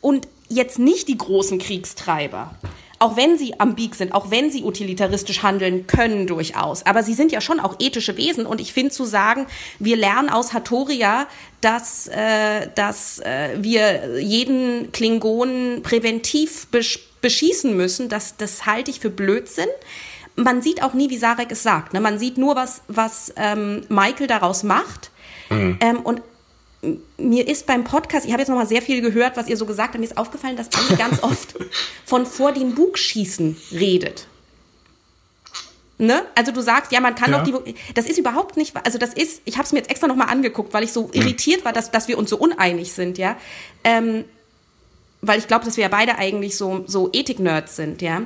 und jetzt nicht die großen Kriegstreiber auch wenn sie ambig sind, auch wenn sie utilitaristisch handeln können durchaus. Aber sie sind ja schon auch ethische Wesen und ich finde zu sagen, wir lernen aus Hatoria, dass, äh, dass äh, wir jeden Klingonen präventiv besch beschießen müssen, das, das halte ich für Blödsinn. Man sieht auch nie, wie Sarek es sagt. Ne? Man sieht nur, was, was ähm, Michael daraus macht. Mhm. Ähm, und mir ist beim Podcast, ich habe jetzt noch mal sehr viel gehört, was ihr so gesagt habt, mir ist aufgefallen, dass Anni ganz <laughs> oft von vor den Bug schießen redet. Ne? Also du sagst, ja, man kann ja. doch die. Das ist überhaupt nicht. Also das ist. Ich habe es mir jetzt extra noch mal angeguckt, weil ich so irritiert war, dass, dass wir uns so uneinig sind, ja. Ähm, weil ich glaube, dass wir ja beide eigentlich so so Ethik-Nerds sind, ja.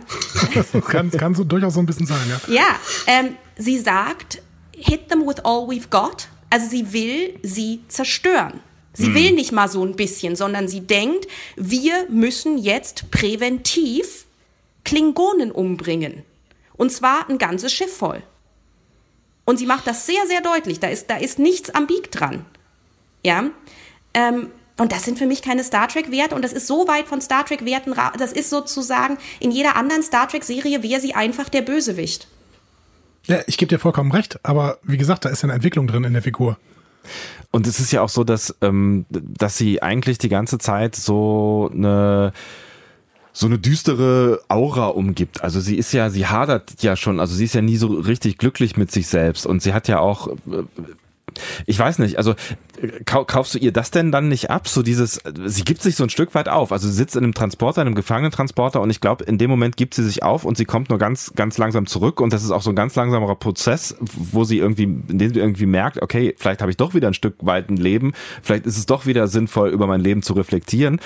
Das <laughs> kann, kann so durchaus so ein bisschen sein, ja. Ja. Ähm, sie sagt, hit them with all we've got. Also sie will sie zerstören. Sie mhm. will nicht mal so ein bisschen, sondern sie denkt, wir müssen jetzt präventiv Klingonen umbringen. Und zwar ein ganzes Schiff voll. Und sie macht das sehr, sehr deutlich. Da ist, da ist nichts ambig dran. Ja. Ähm, und das sind für mich keine Star Trek-Werte. Und das ist so weit von Star Trek-Werten, das ist sozusagen, in jeder anderen Star Trek-Serie wäre sie einfach der Bösewicht. Ja, ich gebe dir vollkommen recht, aber wie gesagt, da ist ja eine Entwicklung drin in der Figur. Und es ist ja auch so, dass, ähm, dass sie eigentlich die ganze Zeit so eine so eine düstere Aura umgibt. Also sie ist ja, sie hadert ja schon, also sie ist ja nie so richtig glücklich mit sich selbst und sie hat ja auch äh, ich weiß nicht, also kaufst du ihr das denn dann nicht ab? So dieses, sie gibt sich so ein Stück weit auf. Also sie sitzt in einem Transporter, in einem Gefangenentransporter und ich glaube, in dem Moment gibt sie sich auf und sie kommt nur ganz, ganz langsam zurück und das ist auch so ein ganz langsamer Prozess, wo sie irgendwie, in dem sie irgendwie merkt, okay, vielleicht habe ich doch wieder ein Stück weit ein Leben, vielleicht ist es doch wieder sinnvoll, über mein Leben zu reflektieren.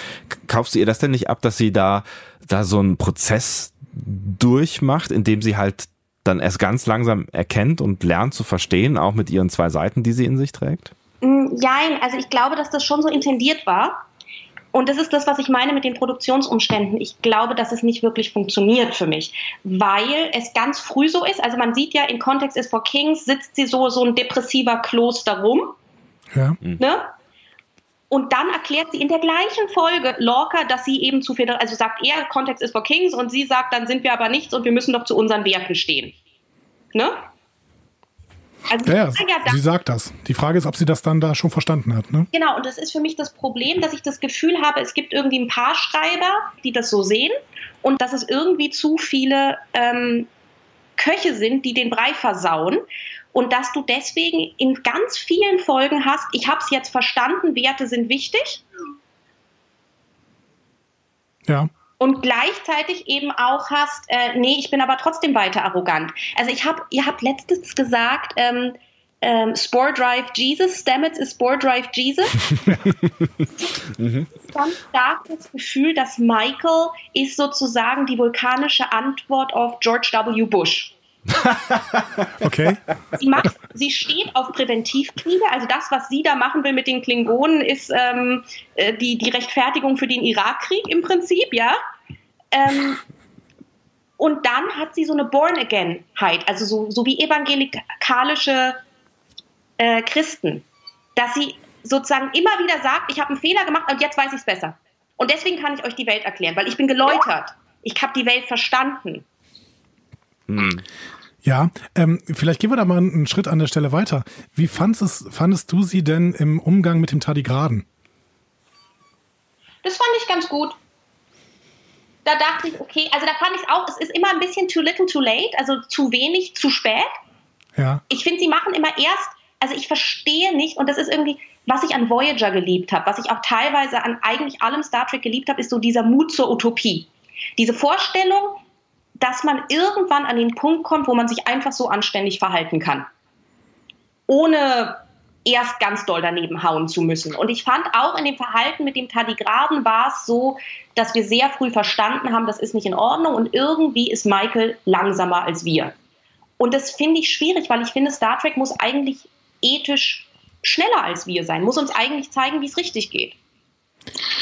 Kaufst du ihr das denn nicht ab, dass sie da, da so einen Prozess durchmacht, indem sie halt dann erst ganz langsam erkennt und lernt zu verstehen, auch mit ihren zwei Seiten, die sie in sich trägt? Nein, mm, also ich glaube, dass das schon so intendiert war. und das ist das, was ich meine mit den Produktionsumständen. Ich glaube, dass es nicht wirklich funktioniert für mich, weil es ganz früh so ist. Also man sieht ja in Context is for Kings sitzt sie so, so ein depressiver Kloster rum. Ja. Ne? Und dann erklärt sie in der gleichen Folge Lorca, dass sie eben zu viel, also sagt er, Context is for Kings und sie sagt, dann sind wir aber nichts und wir müssen doch zu unseren Werten stehen. Ne? Also ja, ja, sie sagt das. Die Frage ist, ob sie das dann da schon verstanden hat. Ne? Genau, und das ist für mich das Problem, dass ich das Gefühl habe, es gibt irgendwie ein paar Schreiber, die das so sehen und dass es irgendwie zu viele ähm, Köche sind, die den Brei versauen und dass du deswegen in ganz vielen Folgen hast, ich habe es jetzt verstanden, Werte sind wichtig. Ja und gleichzeitig eben auch hast, äh, nee, ich bin aber trotzdem weiter arrogant. Also ich habe, ihr habt letztens gesagt, ähm, ähm, Spore Drive Jesus, Stamets ist Spore Drive Jesus. <laughs> mhm. Ganz stark das Gefühl, dass Michael ist sozusagen die vulkanische Antwort auf George W. Bush. <laughs> okay. Sie, macht, sie steht auf Präventivkriege. Also das, was sie da machen will mit den Klingonen, ist ähm, äh, die, die Rechtfertigung für den Irakkrieg im Prinzip, ja. Ähm, und dann hat sie so eine Born-Again-Heit, also so, so wie evangelikalische äh, Christen, dass sie sozusagen immer wieder sagt, ich habe einen Fehler gemacht und jetzt weiß ich es besser. Und deswegen kann ich euch die Welt erklären, weil ich bin geläutert. Ich habe die Welt verstanden. Hm. Ja, ähm, vielleicht gehen wir da mal einen Schritt an der Stelle weiter. Wie fandest, fandest du sie denn im Umgang mit dem Tardigraden? Das fand ich ganz gut. Da dachte ich, okay, also da fand ich es auch, es ist immer ein bisschen too little too late, also zu wenig, zu spät. Ja. Ich finde, sie machen immer erst, also ich verstehe nicht, und das ist irgendwie, was ich an Voyager geliebt habe, was ich auch teilweise an eigentlich allem Star Trek geliebt habe, ist so dieser Mut zur Utopie. Diese Vorstellung, dass man irgendwann an den Punkt kommt, wo man sich einfach so anständig verhalten kann. Ohne erst ganz doll daneben hauen zu müssen. Und ich fand auch in dem Verhalten mit dem Tardigraden war es so, dass wir sehr früh verstanden haben, das ist nicht in Ordnung und irgendwie ist Michael langsamer als wir. Und das finde ich schwierig, weil ich finde, Star Trek muss eigentlich ethisch schneller als wir sein, muss uns eigentlich zeigen, wie es richtig geht.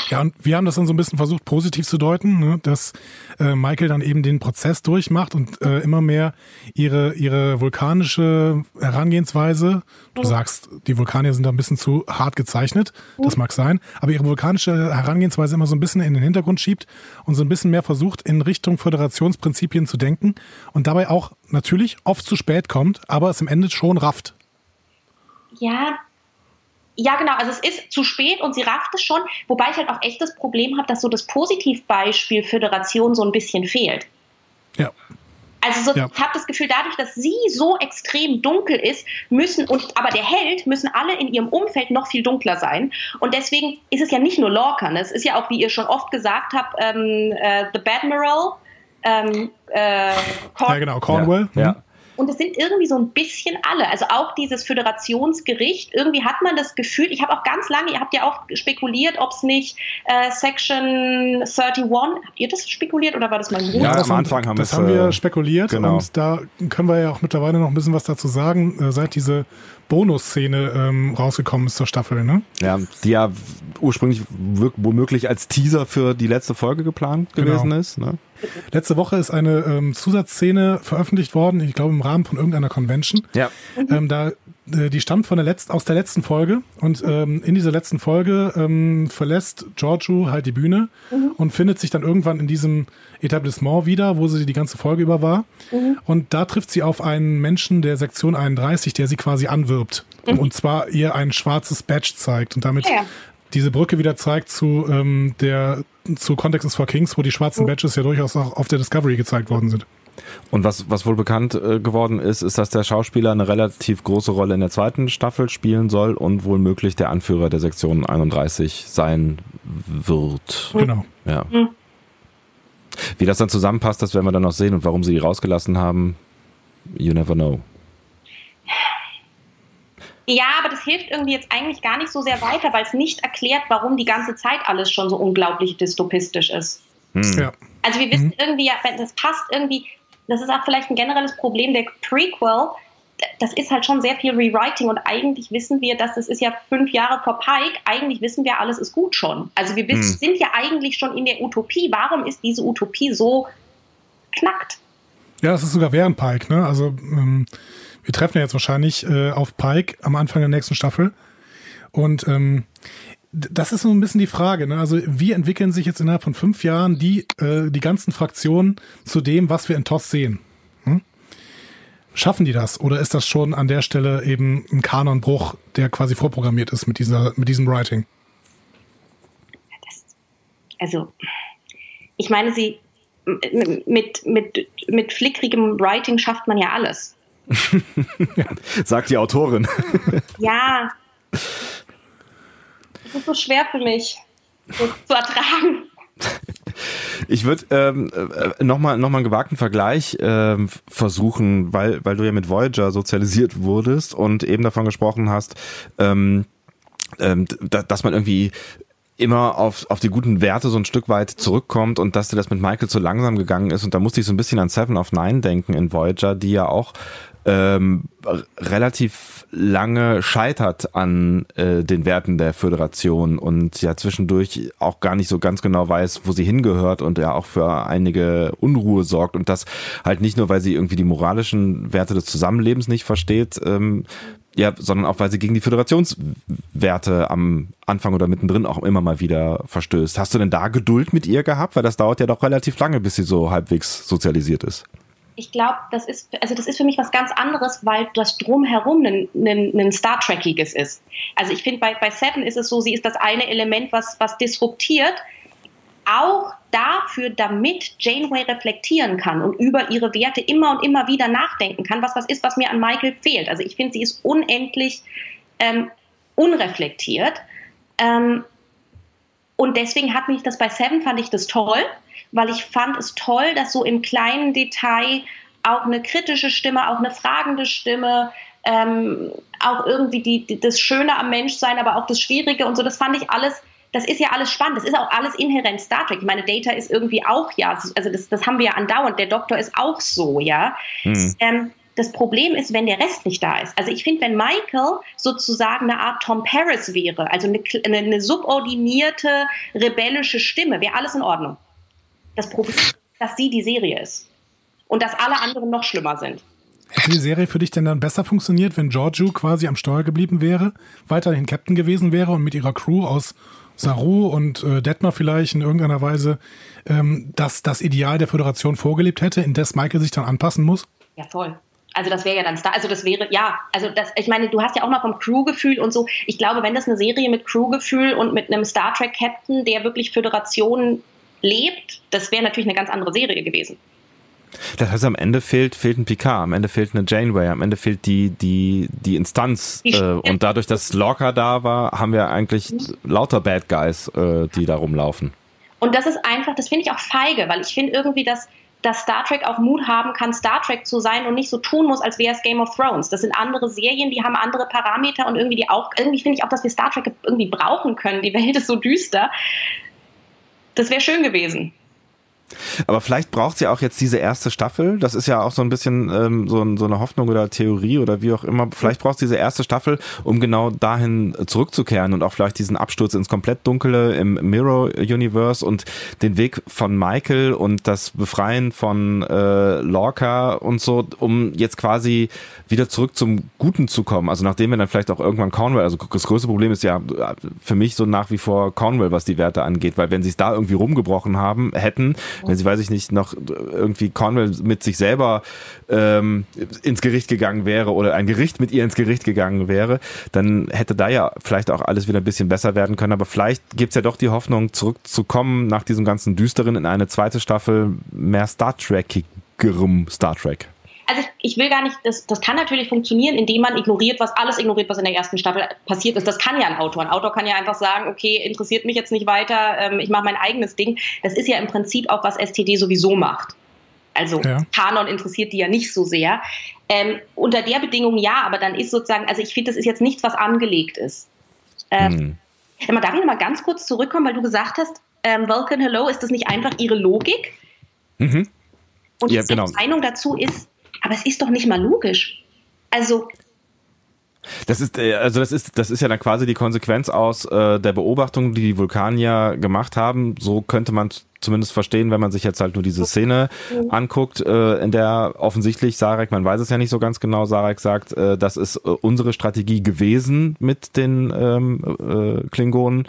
Ja, und wir haben das dann so ein bisschen versucht, positiv zu deuten, ne? dass äh, Michael dann eben den Prozess durchmacht und äh, immer mehr ihre, ihre vulkanische Herangehensweise, du sagst, die Vulkanier sind da ein bisschen zu hart gezeichnet, das mag sein, aber ihre vulkanische Herangehensweise immer so ein bisschen in den Hintergrund schiebt und so ein bisschen mehr versucht, in Richtung Föderationsprinzipien zu denken und dabei auch natürlich oft zu spät kommt, aber es im Ende schon rafft. Ja, ja, genau. Also es ist zu spät und sie rafft es schon, wobei ich halt auch echt das Problem habe, dass so das Positivbeispiel Föderation so ein bisschen fehlt. Ja. Also so, ja. ich habe das Gefühl, dadurch, dass sie so extrem dunkel ist, müssen und aber der Held müssen alle in ihrem Umfeld noch viel dunkler sein. Und deswegen ist es ja nicht nur Lorca, ne? es ist ja auch, wie ihr schon oft gesagt habt, ähm, äh, The Badmiral, ähm, äh, Corn ja, genau, Cornwall. Ja. ja. Und es sind irgendwie so ein bisschen alle. Also auch dieses Föderationsgericht, irgendwie hat man das Gefühl, ich habe auch ganz lange, ihr habt ja auch spekuliert, ob es nicht äh, Section 31, habt ihr das spekuliert oder war das mein Bruder? Ja, am Anfang haben wir Das haben wir äh, spekuliert genau. und da können wir ja auch mittlerweile noch ein bisschen was dazu sagen, äh, seit diese Bonusszene ähm, rausgekommen ist zur Staffel, ne? Ja, die ja ursprünglich womöglich als Teaser für die letzte Folge geplant gewesen genau. ist. Ne? Letzte Woche ist eine ähm, Zusatzszene veröffentlicht worden, ich glaube im Rahmen von irgendeiner Convention. Ja. Ähm, da die stammt von der letzten aus der letzten Folge und ähm, in dieser letzten Folge ähm, verlässt Giorgio halt die Bühne mhm. und findet sich dann irgendwann in diesem Etablissement wieder, wo sie die ganze Folge über war. Mhm. Und da trifft sie auf einen Menschen der Sektion 31, der sie quasi anwirbt. Mhm. Und zwar ihr ein schwarzes Badge zeigt und damit ja. diese Brücke wieder zeigt zu ähm, der zu Context is for Kings, wo die schwarzen Badges ja durchaus auch auf der Discovery gezeigt worden sind. Und was, was wohl bekannt äh, geworden ist, ist, dass der Schauspieler eine relativ große Rolle in der zweiten Staffel spielen soll und wohl möglich der Anführer der Sektion 31 sein wird. Genau. Ja. Mhm. Wie das dann zusammenpasst, das werden wir dann noch sehen und warum sie die rausgelassen haben, you never know. Ja, aber das hilft irgendwie jetzt eigentlich gar nicht so sehr weiter, weil es nicht erklärt, warum die ganze Zeit alles schon so unglaublich dystopistisch ist. Hm. Ja. Also wir wissen mhm. irgendwie, das passt irgendwie, das ist auch vielleicht ein generelles Problem der Prequel. das ist halt schon sehr viel Rewriting und eigentlich wissen wir, dass das ist ja fünf Jahre vor Pike, eigentlich wissen wir, alles ist gut schon. Also wir hm. sind ja eigentlich schon in der Utopie. Warum ist diese Utopie so knackt? Ja, es ist sogar während Pike, ne? Also ähm, wir treffen ja jetzt wahrscheinlich äh, auf Pike am Anfang der nächsten Staffel. Und ähm, das ist so ein bisschen die Frage. Ne? Also wie entwickeln sich jetzt innerhalb von fünf Jahren die, äh, die ganzen Fraktionen zu dem, was wir in TOS sehen? Hm? Schaffen die das? Oder ist das schon an der Stelle eben ein Kanonbruch, der quasi vorprogrammiert ist mit, dieser, mit diesem Writing? Das, also, ich meine, sie mit, mit, mit flickrigem Writing schafft man ja alles. <laughs> <laughs> Sagt die Autorin. ja, <laughs> das ist so schwer für mich so zu ertragen. <laughs> Ich würde ähm, äh, nochmal noch mal einen gewagten Vergleich ähm, versuchen, weil, weil du ja mit Voyager sozialisiert wurdest und eben davon gesprochen hast, ähm, ähm, da, dass man irgendwie immer auf, auf die guten Werte so ein Stück weit zurückkommt und dass dir das mit Michael zu langsam gegangen ist. Und da musste ich so ein bisschen an Seven of Nine denken in Voyager, die ja auch ähm, relativ lange scheitert an äh, den Werten der Föderation und ja zwischendurch auch gar nicht so ganz genau weiß, wo sie hingehört und ja auch für einige Unruhe sorgt und das halt nicht nur, weil sie irgendwie die moralischen Werte des Zusammenlebens nicht versteht, ähm, ja, sondern auch, weil sie gegen die Föderationswerte am Anfang oder mittendrin auch immer mal wieder verstößt. Hast du denn da Geduld mit ihr gehabt? Weil das dauert ja doch relativ lange, bis sie so halbwegs sozialisiert ist ich glaube, das ist, also das ist für mich was ganz anderes, weil das drumherum ein, ein, ein Star Trekiges ist. Also ich finde, bei, bei Seven ist es so, sie ist das eine Element, was, was disruptiert, auch dafür, damit Janeway reflektieren kann und über ihre Werte immer und immer wieder nachdenken kann, was was ist, was mir an Michael fehlt. Also ich finde, sie ist unendlich ähm, unreflektiert. Ähm, und deswegen hat mich das bei Seven, fand ich das toll weil ich fand es toll, dass so im kleinen Detail auch eine kritische Stimme, auch eine fragende Stimme, ähm, auch irgendwie die, die, das Schöne am Menschsein, aber auch das Schwierige und so, das fand ich alles, das ist ja alles spannend, das ist auch alles inhärent Star Trek. Ich meine, Data ist irgendwie auch, ja, also das, das haben wir ja andauernd, der Doktor ist auch so, ja. Mhm. Ähm, das Problem ist, wenn der Rest nicht da ist. Also ich finde, wenn Michael sozusagen eine Art Tom Paris wäre, also eine, eine subordinierte, rebellische Stimme, wäre alles in Ordnung. Das Problem ist, dass sie die Serie ist. Und dass alle anderen noch schlimmer sind. Hätte die Serie für dich denn dann besser funktioniert, wenn Giorgio quasi am Steuer geblieben wäre, weiterhin Captain gewesen wäre und mit ihrer Crew aus Saru und äh, Detmar vielleicht in irgendeiner Weise ähm, das, das Ideal der Föderation vorgelebt hätte, in das Michael sich dann anpassen muss? Ja, voll. Also das wäre ja dann Star, also das wäre, ja, also das, ich meine, du hast ja auch mal vom Crewgefühl und so. Ich glaube, wenn das eine Serie mit Crewgefühl und mit einem Star Trek Captain, der wirklich Föderation lebt, das wäre natürlich eine ganz andere Serie gewesen. Das heißt, am Ende fehlt, fehlt ein Picard, am Ende fehlt eine Janeway, am Ende fehlt die, die, die Instanz. Die äh, und dadurch, dass Lorca da war, haben wir eigentlich mhm. lauter Bad Guys, äh, die da rumlaufen. Und das ist einfach, das finde ich auch feige, weil ich finde irgendwie, dass, dass Star Trek auch Mut haben kann, Star Trek zu sein und nicht so tun muss, als wäre es Game of Thrones. Das sind andere Serien, die haben andere Parameter und irgendwie die auch, irgendwie finde ich auch, dass wir Star Trek irgendwie brauchen können. Die Welt ist so düster das wäre schön gewesen. Aber vielleicht braucht sie auch jetzt diese erste Staffel. Das ist ja auch so ein bisschen ähm, so, so, eine Hoffnung oder Theorie oder wie auch immer. Vielleicht braucht sie diese erste Staffel, um genau dahin zurückzukehren und auch vielleicht diesen Absturz ins komplett Dunkle im Mirror Universe und den Weg von Michael und das Befreien von äh, Lorca und so, um jetzt quasi wieder zurück zum Guten zu kommen. Also nachdem wir dann vielleicht auch irgendwann Cornwell, also das größte Problem ist ja für mich so nach wie vor Cornwell, was die Werte angeht, weil wenn sie es da irgendwie rumgebrochen haben, hätten, wenn sie, weiß ich nicht, noch irgendwie Cornwell mit sich selber ähm, ins Gericht gegangen wäre oder ein Gericht mit ihr ins Gericht gegangen wäre, dann hätte da ja vielleicht auch alles wieder ein bisschen besser werden können. Aber vielleicht gibt's ja doch die Hoffnung, zurückzukommen nach diesem ganzen Düsteren in eine zweite Staffel mehr Star Trekigerem Star Trek also ich, ich, will gar nicht, das, das kann natürlich funktionieren, indem man ignoriert, was alles ignoriert, was in der ersten Staffel passiert ist. Das kann ja ein Autor. Ein Autor kann ja einfach sagen, okay, interessiert mich jetzt nicht weiter, ähm, ich mache mein eigenes Ding. Das ist ja im Prinzip auch, was STD sowieso macht. Also ja. Kanon interessiert die ja nicht so sehr. Ähm, unter der Bedingung ja, aber dann ist sozusagen, also ich finde, das ist jetzt nichts, was angelegt ist. Ähm, hm. Darf ich noch mal ganz kurz zurückkommen, weil du gesagt hast, ähm, Vulcan Hello, ist das nicht einfach ihre Logik? Mhm. Und ja, die genau. Meinung dazu ist, aber es ist doch nicht mal logisch. Also das ist äh, also das ist das ist ja dann quasi die Konsequenz aus äh, der Beobachtung, die die Vulkanier gemacht haben. So könnte man zumindest verstehen, wenn man sich jetzt halt nur diese Szene anguckt, äh, in der offensichtlich Sarek, man weiß es ja nicht so ganz genau, Sarek sagt, äh, das ist äh, unsere Strategie gewesen mit den ähm, äh, Klingonen.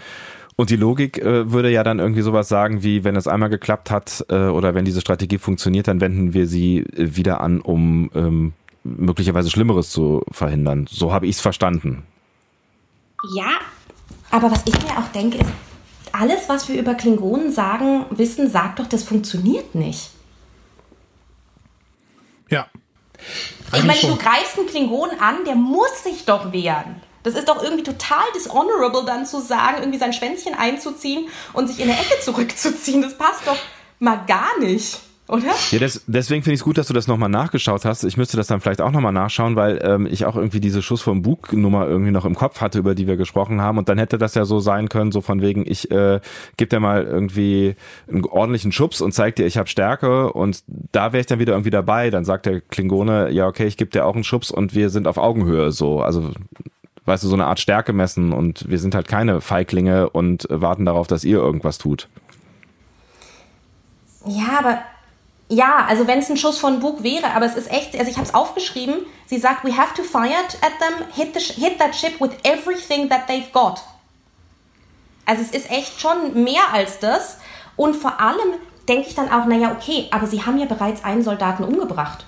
Und die Logik äh, würde ja dann irgendwie sowas sagen, wie wenn es einmal geklappt hat äh, oder wenn diese Strategie funktioniert, dann wenden wir sie äh, wieder an, um ähm, möglicherweise Schlimmeres zu verhindern. So habe ich es verstanden. Ja, aber was ich mir auch denke, ist, alles, was wir über Klingonen sagen, wissen, sagt doch, das funktioniert nicht. Ja. Ich meine, du greifst einen Klingonen an, der muss sich doch wehren. Das ist doch irgendwie total dishonorable, dann zu sagen, irgendwie sein Schwänzchen einzuziehen und sich in der Ecke zurückzuziehen. Das passt doch mal gar nicht. Oder? Ja, des, deswegen finde ich es gut, dass du das nochmal nachgeschaut hast. Ich müsste das dann vielleicht auch nochmal nachschauen, weil ähm, ich auch irgendwie diese Schuss vom Bug-Nummer irgendwie noch im Kopf hatte, über die wir gesprochen haben. Und dann hätte das ja so sein können, so von wegen, ich äh, gebe dir mal irgendwie einen ordentlichen Schubs und zeig dir, ich habe Stärke. Und da wäre ich dann wieder irgendwie dabei. Dann sagt der Klingone, ja, okay, ich gebe dir auch einen Schubs und wir sind auf Augenhöhe so. Also weißt du, so eine Art Stärke messen und wir sind halt keine Feiglinge und warten darauf, dass ihr irgendwas tut. Ja, aber ja, also wenn es ein Schuss von Bug wäre, aber es ist echt, also ich habe es aufgeschrieben, sie sagt, we have to fire at them, hit, the, hit that ship with everything that they've got. Also es ist echt schon mehr als das und vor allem denke ich dann auch, naja, okay, aber sie haben ja bereits einen Soldaten umgebracht.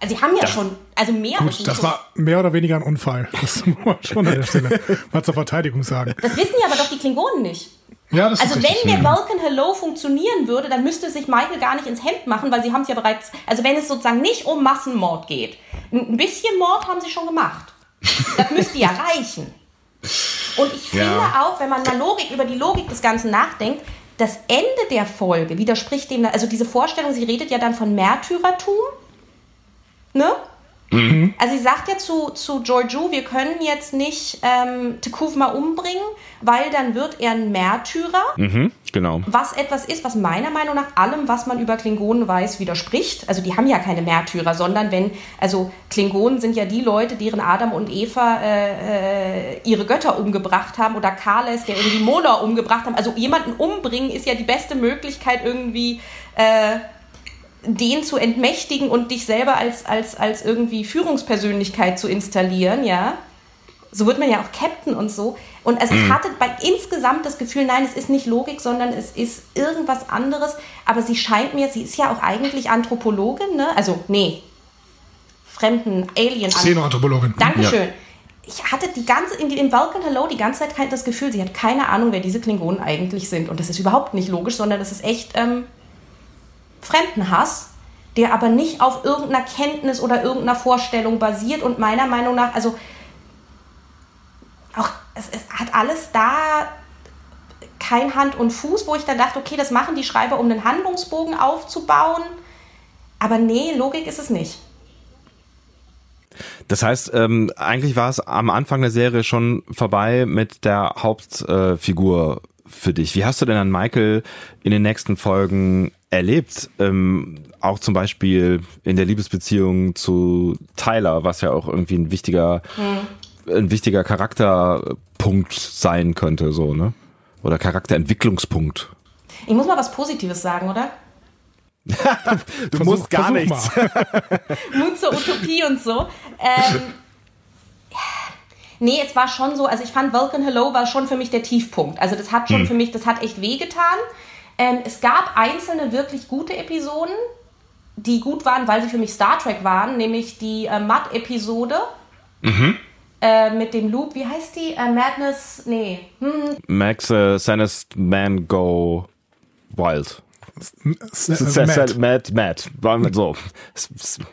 Also sie haben ja, ja. schon, also mehr Gut, das war mehr oder weniger ein Unfall. Das <laughs> muss man schon an der Stelle mal zur Verteidigung sagen. Das wissen ja aber doch die Klingonen nicht. Ja, das also ist wenn der Vulcan Hello funktionieren würde, dann müsste sich Michael gar nicht ins Hemd machen, weil sie haben es ja bereits, also wenn es sozusagen nicht um Massenmord geht, ein bisschen Mord haben sie schon gemacht. Das müsste ja reichen. Und ich finde ja. auch, wenn man mal Logik über die Logik des Ganzen nachdenkt, das Ende der Folge widerspricht dem, also diese Vorstellung, sie redet ja dann von Märtyrertum, ne? Mhm. Also sie sagt ja zu, zu Giorgio, wir können jetzt nicht ähm, Tekufma umbringen, weil dann wird er ein Märtyrer. Mhm, genau. Was etwas ist, was meiner Meinung nach allem, was man über Klingonen weiß, widerspricht. Also die haben ja keine Märtyrer, sondern wenn, also Klingonen sind ja die Leute, deren Adam und Eva äh, äh, ihre Götter umgebracht haben oder Kales, der irgendwie Mona umgebracht haben. Also jemanden umbringen ist ja die beste Möglichkeit irgendwie... Äh, den zu entmächtigen und dich selber als, als, als irgendwie Führungspersönlichkeit zu installieren, ja. So wird man ja auch Captain und so. Und also mhm. ich hatte bei insgesamt das Gefühl, nein, es ist nicht Logik, sondern es ist irgendwas anderes. Aber sie scheint mir, sie ist ja auch eigentlich Anthropologin, ne? Also, nee, fremden Alien. Xenoanthropologin. Dankeschön. Ja. Ich hatte die ganze, in, in Vulcan Hello die ganze Zeit das Gefühl, sie hat keine Ahnung, wer diese Klingonen eigentlich sind. Und das ist überhaupt nicht logisch, sondern das ist echt ähm, Fremdenhass, der aber nicht auf irgendeiner Kenntnis oder irgendeiner Vorstellung basiert und meiner Meinung nach, also auch, es, es hat alles da kein Hand und Fuß, wo ich dann dachte, okay, das machen die Schreiber, um einen Handlungsbogen aufzubauen. Aber nee, Logik ist es nicht. Das heißt, ähm, eigentlich war es am Anfang der Serie schon vorbei mit der Hauptfigur äh, für dich. Wie hast du denn an Michael in den nächsten Folgen erlebt? Ähm, auch zum Beispiel in der Liebesbeziehung zu Tyler, was ja auch irgendwie ein wichtiger, hm. ein wichtiger Charakterpunkt sein könnte, so, ne? Oder Charakterentwicklungspunkt. Ich muss mal was Positives sagen, oder? <laughs> du Versuch, musst gar nichts. <laughs> Mut zur Utopie und so. Ähm, Nee, es war schon so, also ich fand Vulcan Hello war schon für mich der Tiefpunkt. Also das hat schon hm. für mich, das hat echt wehgetan. Ähm, es gab einzelne wirklich gute Episoden, die gut waren, weil sie für mich Star Trek waren, nämlich die äh, Mud-Episode. Mhm. Äh, mit dem Loop, wie heißt die? Äh, Madness, nee. Hm. Max uh, Sanest Man Go Wild. Mad, Mad. So.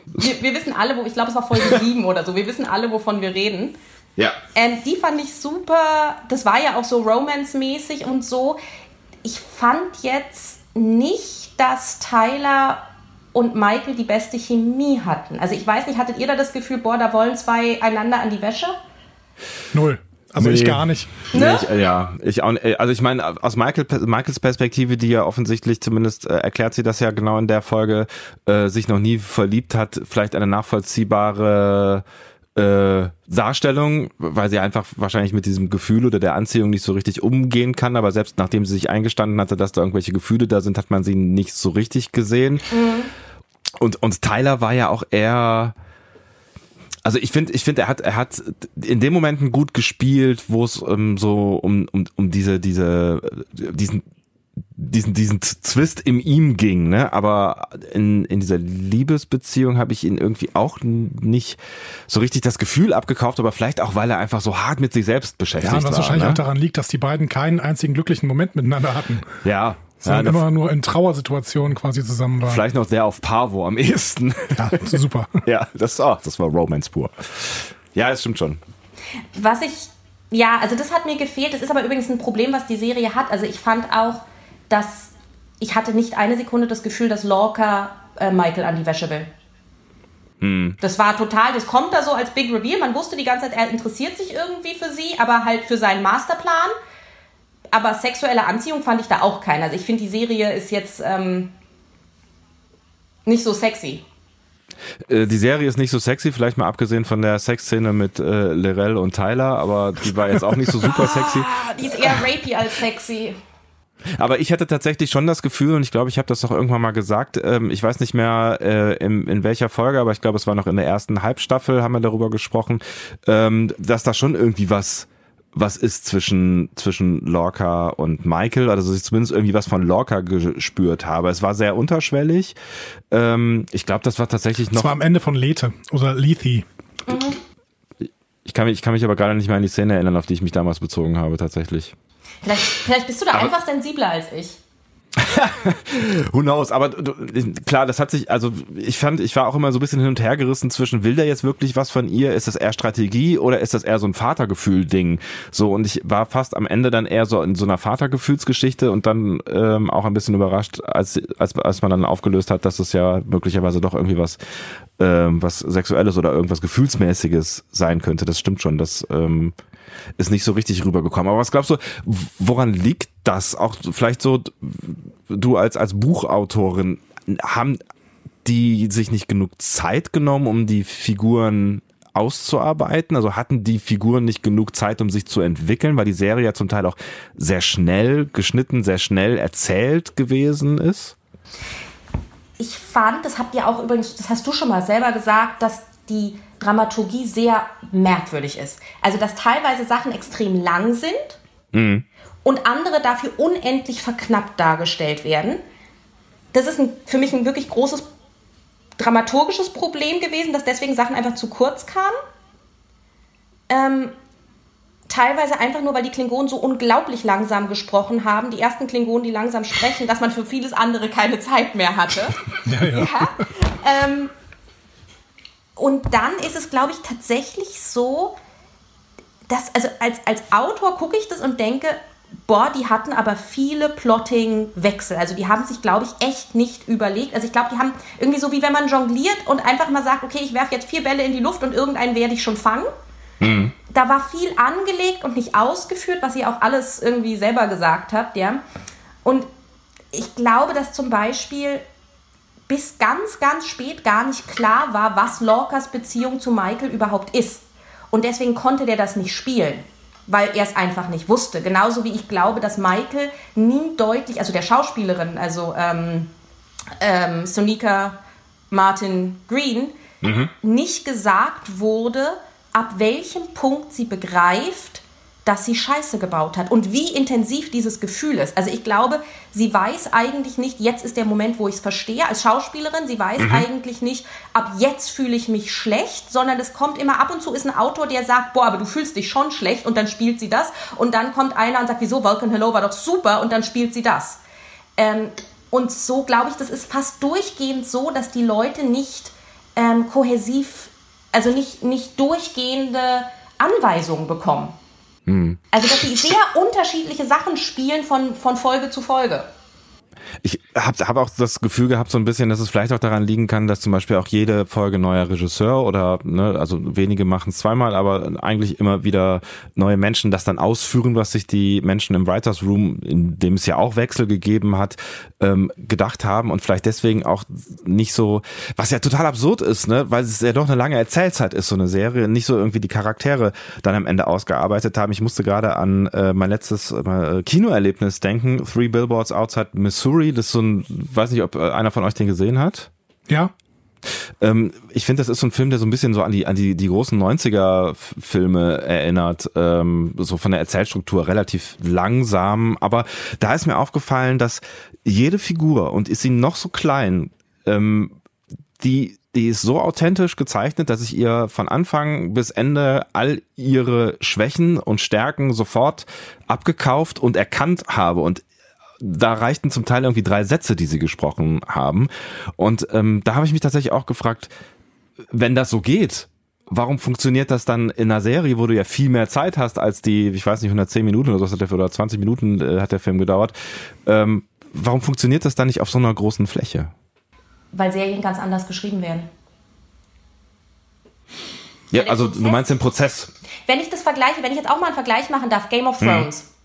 Wir, wir wissen alle, wo, ich glaube, es war Folge <laughs> 7 oder so. Wir wissen alle, wovon wir reden. Ja. Ähm, die fand ich super. Das war ja auch so Romance-mäßig und so. Ich fand jetzt nicht, dass Tyler und Michael die beste Chemie hatten. Also ich weiß nicht, hattet ihr da das Gefühl, boah, da wollen zwei einander an die Wäsche? Null. Also nee. ich gar nicht. Ne? Nee, ich, ja, ich auch, also ich meine, aus Michael, Michaels Perspektive, die ja offensichtlich zumindest äh, erklärt sie das ja genau in der Folge, äh, sich noch nie verliebt hat, vielleicht eine nachvollziehbare äh, Darstellung, weil sie einfach wahrscheinlich mit diesem Gefühl oder der Anziehung nicht so richtig umgehen kann, aber selbst nachdem sie sich eingestanden hatte, dass da irgendwelche Gefühle da sind, hat man sie nicht so richtig gesehen. Mhm. Und, und Tyler war ja auch eher, also ich finde, ich finde, er hat, er hat in dem Momenten gut gespielt, wo es ähm, so um, um, um diese, diese, diesen diesen, diesen Zwist im ihm ging, ne? Aber in, in dieser Liebesbeziehung habe ich ihn irgendwie auch nicht so richtig das Gefühl abgekauft, aber vielleicht auch, weil er einfach so hart mit sich selbst beschäftigt war. Ja, was war, wahrscheinlich ne? auch daran liegt, dass die beiden keinen einzigen glücklichen Moment miteinander hatten. Ja. Sondern ja, immer nur in Trauersituationen quasi zusammen waren. Vielleicht noch der auf Pavo am ehesten. Ja, super. <laughs> ja, das, oh, das war Romance pur. Ja, das stimmt schon. Was ich, ja, also das hat mir gefehlt. Das ist aber übrigens ein Problem, was die Serie hat. Also ich fand auch, dass ich hatte nicht eine Sekunde das Gefühl, dass Lorca äh, Michael an die Wäsche will. Hm. Das war total, das kommt da so als Big Reveal. Man wusste die ganze Zeit, er interessiert sich irgendwie für sie, aber halt für seinen Masterplan. Aber sexuelle Anziehung fand ich da auch keine. Also ich finde, die Serie ist jetzt ähm, nicht so sexy. Äh, die Serie ist nicht so sexy, vielleicht mal abgesehen von der Sexszene mit äh, Lorel und Tyler, aber die war jetzt auch nicht so super sexy. <laughs> die ist eher rapey als sexy. Aber ich hatte tatsächlich schon das Gefühl, und ich glaube, ich habe das doch irgendwann mal gesagt, ähm, ich weiß nicht mehr äh, in, in welcher Folge, aber ich glaube, es war noch in der ersten Halbstaffel, haben wir darüber gesprochen, ähm, dass da schon irgendwie was was ist zwischen, zwischen Lorca und Michael, also dass ich zumindest irgendwie was von Lorca gespürt habe. Es war sehr unterschwellig. Ähm, ich glaube, das war tatsächlich noch. Das war am Ende von Lethe oder Lethe. Mhm. Ich kann, mich, ich kann mich aber gerade nicht mehr an die Szene erinnern, auf die ich mich damals bezogen habe, tatsächlich. Vielleicht, vielleicht bist du da aber einfach sensibler als ich. <laughs> Who knows? Aber klar, das hat sich, also ich fand, ich war auch immer so ein bisschen hin und her gerissen zwischen, will der jetzt wirklich was von ihr? Ist das eher Strategie oder ist das eher so ein Vatergefühl-Ding? So, und ich war fast am Ende dann eher so in so einer Vatergefühlsgeschichte und dann ähm, auch ein bisschen überrascht, als, als, als man dann aufgelöst hat, dass es ja möglicherweise doch irgendwie was, ähm, was Sexuelles oder irgendwas Gefühlsmäßiges sein könnte. Das stimmt schon. Das ähm, ist nicht so richtig rübergekommen. Aber was glaubst du, woran liegt das? Auch vielleicht so, du als, als Buchautorin, haben die sich nicht genug Zeit genommen, um die Figuren auszuarbeiten? Also hatten die Figuren nicht genug Zeit, um sich zu entwickeln, weil die Serie ja zum Teil auch sehr schnell geschnitten, sehr schnell erzählt gewesen ist? Ich fand, das habt ihr auch übrigens, das hast du schon mal selber gesagt, dass die Dramaturgie sehr merkwürdig ist. Also, dass teilweise Sachen extrem lang sind mhm. und andere dafür unendlich verknappt dargestellt werden. Das ist ein, für mich ein wirklich großes dramaturgisches Problem gewesen, dass deswegen Sachen einfach zu kurz kamen. Ähm, teilweise einfach nur, weil die Klingonen so unglaublich langsam gesprochen haben, die ersten Klingonen, die langsam sprechen, dass man für vieles andere keine Zeit mehr hatte. <laughs> ja, ja. ja ähm, und dann ist es, glaube ich, tatsächlich so, dass, also als, als Autor gucke ich das und denke, boah, die hatten aber viele Plotting-Wechsel. Also die haben sich, glaube ich, echt nicht überlegt. Also ich glaube, die haben irgendwie so wie wenn man jongliert und einfach mal sagt, okay, ich werfe jetzt vier Bälle in die Luft und irgendeinen werde ich schon fangen. Mhm. Da war viel angelegt und nicht ausgeführt, was ihr auch alles irgendwie selber gesagt habt, ja. Und ich glaube, dass zum Beispiel bis ganz, ganz spät gar nicht klar war, was Lorcas Beziehung zu Michael überhaupt ist. Und deswegen konnte der das nicht spielen, weil er es einfach nicht wusste. Genauso wie ich glaube, dass Michael nie deutlich, also der Schauspielerin, also ähm, ähm, Sonika Martin Green, mhm. nicht gesagt wurde, ab welchem Punkt sie begreift, dass sie Scheiße gebaut hat und wie intensiv dieses Gefühl ist. Also ich glaube, sie weiß eigentlich nicht, jetzt ist der Moment, wo ich es verstehe als Schauspielerin. Sie weiß mhm. eigentlich nicht, ab jetzt fühle ich mich schlecht, sondern es kommt immer ab und zu ist ein Autor, der sagt, boah, aber du fühlst dich schon schlecht und dann spielt sie das und dann kommt einer und sagt, wieso, Vulcan Hello war doch super und dann spielt sie das. Ähm, und so glaube ich, das ist fast durchgehend so, dass die Leute nicht ähm, kohäsiv, also nicht, nicht durchgehende Anweisungen bekommen. Also, dass sie sehr unterschiedliche Sachen spielen von, von Folge zu Folge. Ich, habe hab auch das Gefühl gehabt, so ein bisschen, dass es vielleicht auch daran liegen kann, dass zum Beispiel auch jede Folge neuer Regisseur oder, ne, also wenige machen es zweimal, aber eigentlich immer wieder neue Menschen das dann ausführen, was sich die Menschen im Writers Room, in dem es ja auch Wechsel gegeben hat, ähm, gedacht haben und vielleicht deswegen auch nicht so, was ja total absurd ist, ne, weil es ja doch eine lange Erzählzeit ist, so eine Serie, nicht so irgendwie die Charaktere dann am Ende ausgearbeitet haben. Ich musste gerade an äh, mein letztes äh, Kinoerlebnis denken, Three Billboards Outside Missouri, das ist so ein, weiß nicht, ob äh, einer von euch den gesehen hat. Ja. Ähm, ich finde, das ist so ein Film, der so ein bisschen so an die, an die, die großen 90er-Filme erinnert, ähm, so von der Erzählstruktur relativ langsam. Aber da ist mir aufgefallen, dass jede Figur, und ist sie noch so klein, ähm, die die ist so authentisch gezeichnet, dass ich ihr von Anfang bis Ende all ihre Schwächen und Stärken sofort abgekauft und erkannt habe. Und da reichten zum Teil irgendwie drei Sätze, die sie gesprochen haben. Und ähm, da habe ich mich tatsächlich auch gefragt, wenn das so geht, warum funktioniert das dann in einer Serie, wo du ja viel mehr Zeit hast als die, ich weiß nicht, 110 Minuten oder so, oder 20 Minuten äh, hat der Film gedauert. Ähm, warum funktioniert das dann nicht auf so einer großen Fläche? Weil Serien ganz anders geschrieben werden. Ja, also du meinst den Prozess. Wenn ich das vergleiche, wenn ich jetzt auch mal einen Vergleich machen darf, Game of Thrones. Hm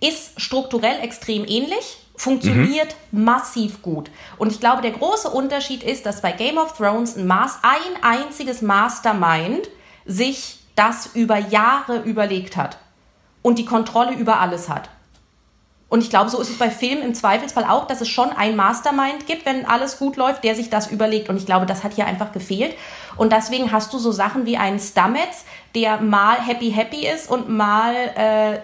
ist strukturell extrem ähnlich, funktioniert mhm. massiv gut. Und ich glaube, der große Unterschied ist, dass bei Game of Thrones ein, Mas ein einziges Mastermind sich das über Jahre überlegt hat und die Kontrolle über alles hat. Und ich glaube, so ist es bei Filmen im Zweifelsfall auch, dass es schon ein Mastermind gibt, wenn alles gut läuft, der sich das überlegt. Und ich glaube, das hat hier einfach gefehlt. Und deswegen hast du so Sachen wie einen Stamets, der mal happy happy ist und mal äh,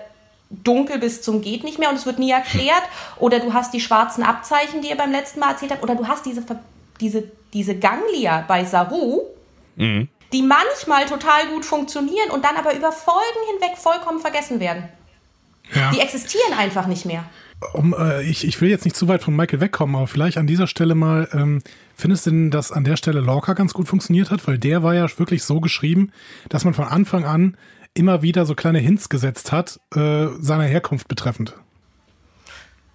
dunkel bis zum geht nicht mehr und es wird nie erklärt. Oder du hast die schwarzen Abzeichen, die ihr beim letzten Mal erzählt habt. Oder du hast diese, diese, diese Ganglia bei Saru, mhm. die manchmal total gut funktionieren und dann aber über Folgen hinweg vollkommen vergessen werden. Ja. Die existieren einfach nicht mehr. Um, äh, ich, ich will jetzt nicht zu weit von Michael wegkommen, aber vielleicht an dieser Stelle mal, ähm, findest du denn, dass an der Stelle Lorca ganz gut funktioniert hat? Weil der war ja wirklich so geschrieben, dass man von Anfang an immer wieder so kleine Hints gesetzt hat, äh, seiner Herkunft betreffend.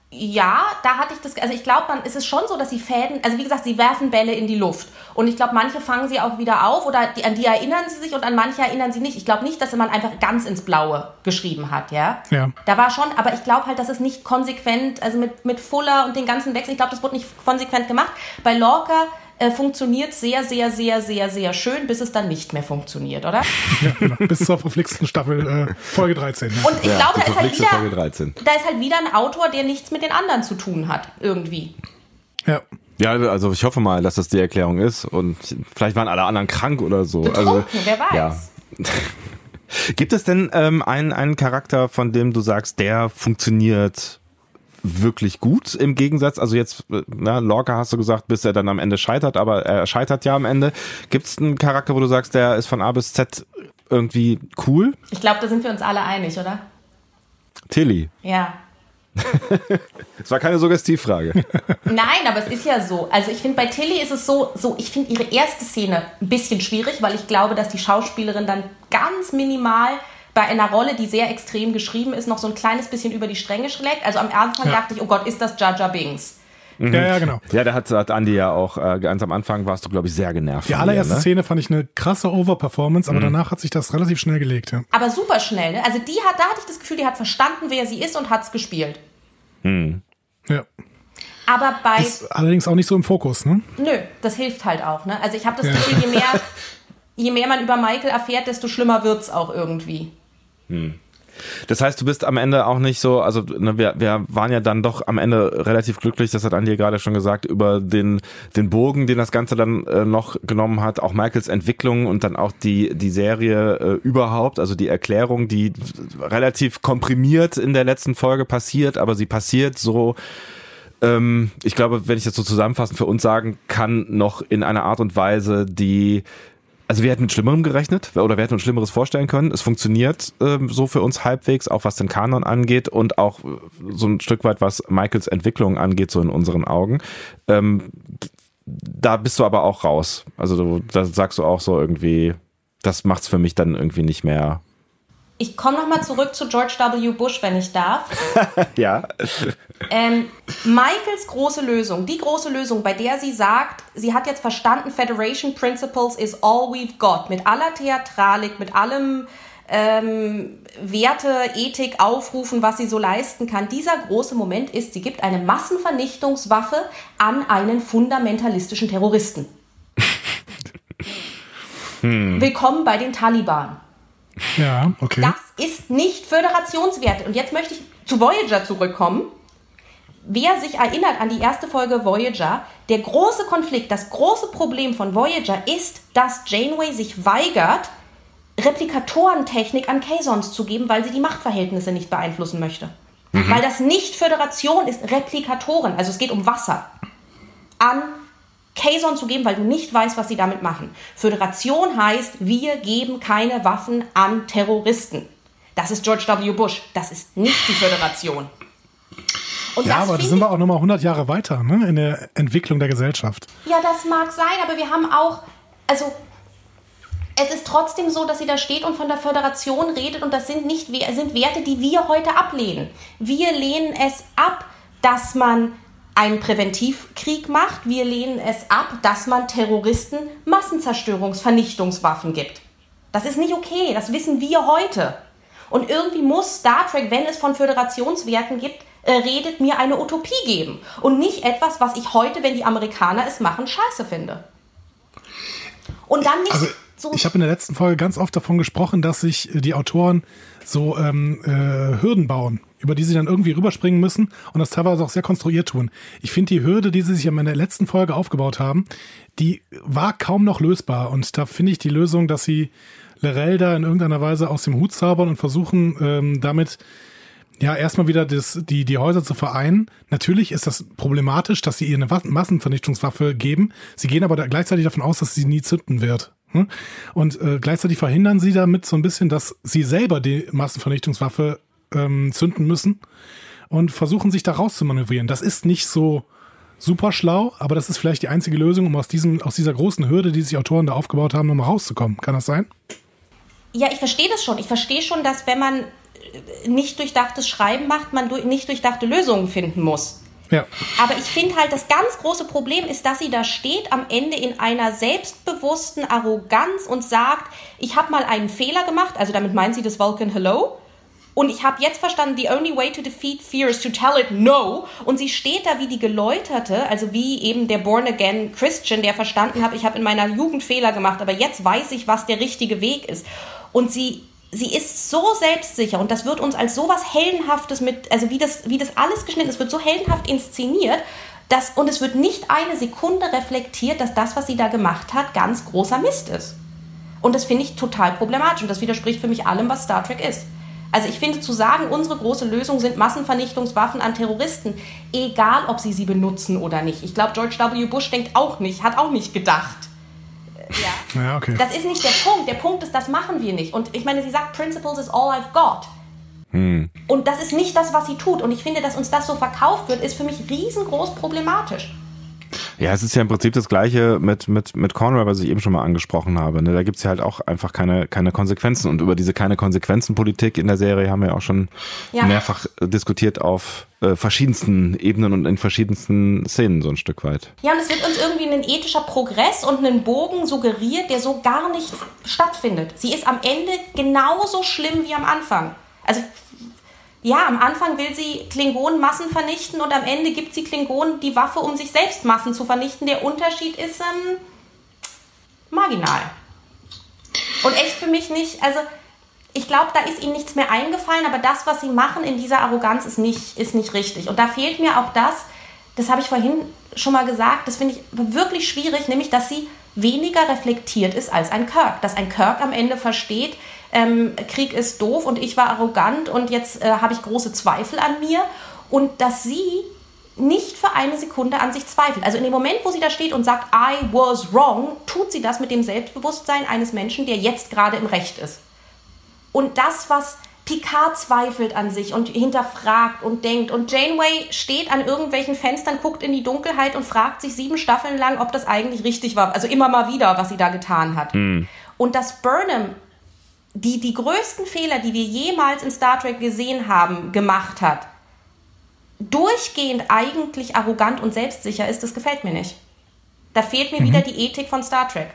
Ja, da hatte ich das, also ich glaube, man ist es schon so, dass sie Fäden, also wie gesagt, sie werfen Bälle in die Luft. Und ich glaube, manche fangen sie auch wieder auf oder die, an die erinnern sie sich und an manche erinnern sie nicht. Ich glaube nicht, dass man einfach ganz ins Blaue geschrieben hat, ja. Ja. Da war schon, aber ich glaube halt, dass es nicht konsequent, also mit, mit Fuller und den ganzen Wechseln, ich glaube, das wurde nicht konsequent gemacht. Bei Lorca äh, funktioniert sehr, sehr, sehr, sehr, sehr schön, bis es dann nicht mehr funktioniert, oder? Ja, genau. Bis zur verflixten Staffel äh, Folge 13. Ja. Und ich ja, glaube, da ist, halt wieder, da ist halt wieder ein Autor, der nichts mit den anderen zu tun hat, irgendwie. Ja. Ja, also ich hoffe mal, dass das die Erklärung ist und vielleicht waren alle anderen krank oder so. Betrunken, also, wer weiß. Ja. <laughs> Gibt es denn ähm, einen, einen Charakter, von dem du sagst, der funktioniert wirklich gut im Gegensatz. Also jetzt, na, Lorca hast du gesagt, bis er dann am Ende scheitert, aber er scheitert ja am Ende. Gibt es einen Charakter, wo du sagst, der ist von A bis Z irgendwie cool? Ich glaube, da sind wir uns alle einig, oder? Tilly. Ja. <laughs> Es war keine Suggestivfrage. Nein, aber es ist ja so. Also ich finde, bei Tilly ist es so, so ich finde ihre erste Szene ein bisschen schwierig, weil ich glaube, dass die Schauspielerin dann ganz minimal bei einer Rolle, die sehr extrem geschrieben ist, noch so ein kleines bisschen über die Stränge schlägt. Also am Anfang ja. dachte ich, oh Gott, ist das Jaja Bings? Mhm. Ja, ja, genau. Ja, da hat, hat Andi ja auch, äh, ganz am Anfang warst du, glaube ich, sehr genervt. Die allererste ne? Szene fand ich eine krasse Overperformance, aber mhm. danach hat sich das relativ schnell gelegt, ja. Aber super schnell, ne? Also die hat, da hatte ich das Gefühl, die hat verstanden, wer sie ist und hat es gespielt. Mhm. Ja. Aber bei. Ist allerdings auch nicht so im Fokus, ne? Nö, das hilft halt auch, ne? Also ich habe das Gefühl, je mehr, <laughs> je mehr man über Michael erfährt, desto schlimmer wird es auch irgendwie. Hm. Das heißt, du bist am Ende auch nicht so, also ne, wir, wir waren ja dann doch am Ende relativ glücklich, das hat Andi gerade schon gesagt, über den, den Bogen, den das Ganze dann äh, noch genommen hat, auch Michaels Entwicklung und dann auch die, die Serie äh, überhaupt, also die Erklärung, die relativ komprimiert in der letzten Folge passiert, aber sie passiert so, ähm, ich glaube, wenn ich das so zusammenfassend für uns sagen kann, noch in einer Art und Weise, die also wir hätten mit Schlimmerem gerechnet oder wir hätten uns Schlimmeres vorstellen können. Es funktioniert ähm, so für uns halbwegs, auch was den Kanon angeht und auch äh, so ein Stück weit, was Michaels Entwicklung angeht, so in unseren Augen. Ähm, da bist du aber auch raus. Also du, da sagst du auch so irgendwie, das macht's für mich dann irgendwie nicht mehr ich komme nochmal zurück zu George W. Bush, wenn ich darf. <laughs> ja. Ähm, Michaels große Lösung, die große Lösung, bei der sie sagt, sie hat jetzt verstanden, Federation Principles is all we've got. Mit aller Theatralik, mit allem ähm, Werte, Ethik aufrufen, was sie so leisten kann. Dieser große Moment ist, sie gibt eine Massenvernichtungswaffe an einen fundamentalistischen Terroristen. <laughs> hm. Willkommen bei den Taliban. Ja, okay. Das ist nicht Föderationswerte. Und jetzt möchte ich zu Voyager zurückkommen. Wer sich erinnert an die erste Folge Voyager, der große Konflikt, das große Problem von Voyager ist, dass Janeway sich weigert, Replikatorentechnik an Kazons zu geben, weil sie die Machtverhältnisse nicht beeinflussen möchte. Mhm. Weil das nicht Föderation ist, Replikatoren, also es geht um Wasser, an Kazon zu geben, weil du nicht weißt, was sie damit machen. Föderation heißt, wir geben keine Waffen an Terroristen. Das ist George W. Bush. Das ist nicht die Föderation. Und ja, aber da sind wir auch nochmal 100 Jahre weiter ne, in der Entwicklung der Gesellschaft. Ja, das mag sein, aber wir haben auch, also es ist trotzdem so, dass sie da steht und von der Föderation redet und das sind nicht sind Werte, die wir heute ablehnen. Wir lehnen es ab, dass man einen Präventivkrieg macht. Wir lehnen es ab, dass man Terroristen Massenzerstörungsvernichtungswaffen gibt. Das ist nicht okay, das wissen wir heute. Und irgendwie muss Star Trek, wenn es von Föderationswerten gibt, äh, redet, mir eine Utopie geben. Und nicht etwas, was ich heute, wenn die Amerikaner es machen, scheiße finde. Und dann nicht. Also so ich habe in der letzten Folge ganz oft davon gesprochen, dass sich die Autoren so ähm, äh, Hürden bauen über die sie dann irgendwie rüberspringen müssen und das teilweise auch sehr konstruiert tun. Ich finde die Hürde, die sie sich in meiner letzten Folge aufgebaut haben, die war kaum noch lösbar und da finde ich die Lösung, dass sie Lorel da in irgendeiner Weise aus dem Hut zaubern und versuchen ähm, damit ja, erstmal wieder das, die, die Häuser zu vereinen. Natürlich ist das problematisch, dass sie ihr eine Massenvernichtungswaffe geben. Sie gehen aber da gleichzeitig davon aus, dass sie nie zünden wird. Hm? Und äh, gleichzeitig verhindern sie damit so ein bisschen, dass sie selber die Massenvernichtungswaffe ähm, zünden müssen und versuchen sich da rauszumanövrieren. Das ist nicht so super schlau, aber das ist vielleicht die einzige Lösung, um aus, diesem, aus dieser großen Hürde, die sich Autoren da aufgebaut haben, nochmal rauszukommen. Kann das sein? Ja, ich verstehe das schon. Ich verstehe schon, dass wenn man nicht durchdachtes Schreiben macht, man nicht durchdachte Lösungen finden muss. Ja. Aber ich finde halt, das ganz große Problem ist, dass sie da steht am Ende in einer selbstbewussten Arroganz und sagt, ich habe mal einen Fehler gemacht, also damit meint sie das Vulcan Hello, und ich habe jetzt verstanden, the only way to defeat fear is to tell it no. Und sie steht da wie die Geläuterte, also wie eben der born-again Christian, der verstanden hat, ich habe in meiner Jugend Fehler gemacht, aber jetzt weiß ich, was der richtige Weg ist. Und sie sie ist so selbstsicher und das wird uns als sowas heldenhaftes mit also wie das wie das alles geschnitten ist wird so heldenhaft inszeniert dass und es wird nicht eine Sekunde reflektiert dass das was sie da gemacht hat ganz großer Mist ist und das finde ich total problematisch und das widerspricht für mich allem was Star Trek ist also ich finde zu sagen, unsere große Lösung sind Massenvernichtungswaffen an Terroristen, egal ob sie sie benutzen oder nicht. Ich glaube, George W. Bush denkt auch nicht, hat auch nicht gedacht. Ja. ja, okay. Das ist nicht der Punkt. Der Punkt ist, das machen wir nicht. Und ich meine, sie sagt, Principles is all I've got. Hm. Und das ist nicht das, was sie tut. Und ich finde, dass uns das so verkauft wird, ist für mich riesengroß problematisch. Ja, es ist ja im Prinzip das Gleiche mit, mit, mit Conroy, was ich eben schon mal angesprochen habe. Ne? Da gibt's ja halt auch einfach keine, keine Konsequenzen. Und über diese keine Konsequenzen-Politik in der Serie haben wir auch schon ja. mehrfach diskutiert auf äh, verschiedensten Ebenen und in verschiedensten Szenen so ein Stück weit. Ja, und es wird uns irgendwie ein ethischer Progress und einen Bogen suggeriert, der so gar nicht stattfindet. Sie ist am Ende genauso schlimm wie am Anfang. Also ja, am Anfang will sie Klingonen Massen vernichten und am Ende gibt sie Klingonen die Waffe, um sich selbst Massen zu vernichten. Der Unterschied ist ähm, marginal. Und echt für mich nicht, also ich glaube, da ist ihnen nichts mehr eingefallen, aber das, was sie machen in dieser Arroganz, ist nicht, ist nicht richtig. Und da fehlt mir auch das, das habe ich vorhin schon mal gesagt, das finde ich wirklich schwierig, nämlich, dass sie weniger reflektiert ist als ein Kirk. Dass ein Kirk am Ende versteht, ähm, Krieg ist doof und ich war arrogant und jetzt äh, habe ich große Zweifel an mir und dass sie nicht für eine Sekunde an sich zweifelt. Also in dem Moment, wo sie da steht und sagt, I was wrong, tut sie das mit dem Selbstbewusstsein eines Menschen, der jetzt gerade im Recht ist. Und das, was Picard zweifelt an sich und hinterfragt und denkt. Und Janeway steht an irgendwelchen Fenstern, guckt in die Dunkelheit und fragt sich sieben Staffeln lang, ob das eigentlich richtig war. Also immer mal wieder, was sie da getan hat. Mhm. Und dass Burnham die die größten Fehler, die wir jemals in Star Trek gesehen haben, gemacht hat, durchgehend eigentlich arrogant und selbstsicher ist, das gefällt mir nicht. Da fehlt mir mhm. wieder die Ethik von Star Trek.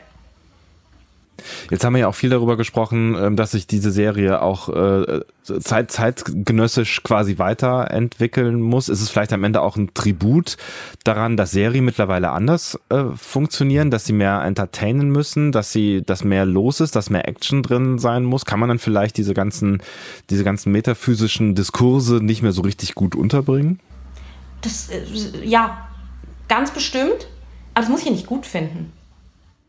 Jetzt haben wir ja auch viel darüber gesprochen, ähm, dass sich diese Serie auch äh, zeit, zeitgenössisch quasi weiterentwickeln muss. Ist es vielleicht am Ende auch ein Tribut daran, dass Serien mittlerweile anders äh, funktionieren, dass sie mehr entertainen müssen, dass sie, dass mehr los ist, dass mehr Action drin sein muss? Kann man dann vielleicht diese ganzen, diese ganzen metaphysischen Diskurse nicht mehr so richtig gut unterbringen? Das, äh, ja, ganz bestimmt. Aber das muss ich ja nicht gut finden.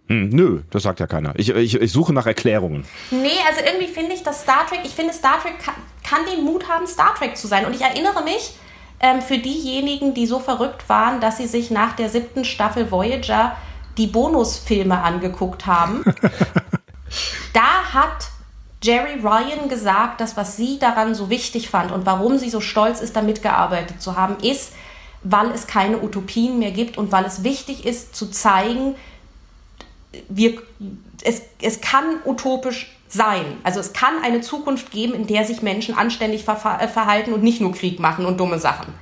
Hm, nö, das sagt ja keiner. Ich, ich, ich suche nach Erklärungen. Nee, also irgendwie finde ich, dass Star Trek, ich finde, Star Trek kann, kann, den Mut haben, Star Trek zu sein. Und ich erinnere mich, ähm, für diejenigen, die so verrückt waren, dass sie sich nach der siebten Staffel Voyager die Bonusfilme angeguckt haben. <laughs> da hat Jerry Ryan gesagt, dass was sie daran so wichtig fand und warum sie so stolz ist, da mitgearbeitet zu haben, ist, weil es keine Utopien mehr gibt und weil es wichtig ist zu zeigen, wir, es, es kann utopisch sein. Also es kann eine Zukunft geben, in der sich Menschen anständig ver äh, verhalten und nicht nur Krieg machen und dumme Sachen.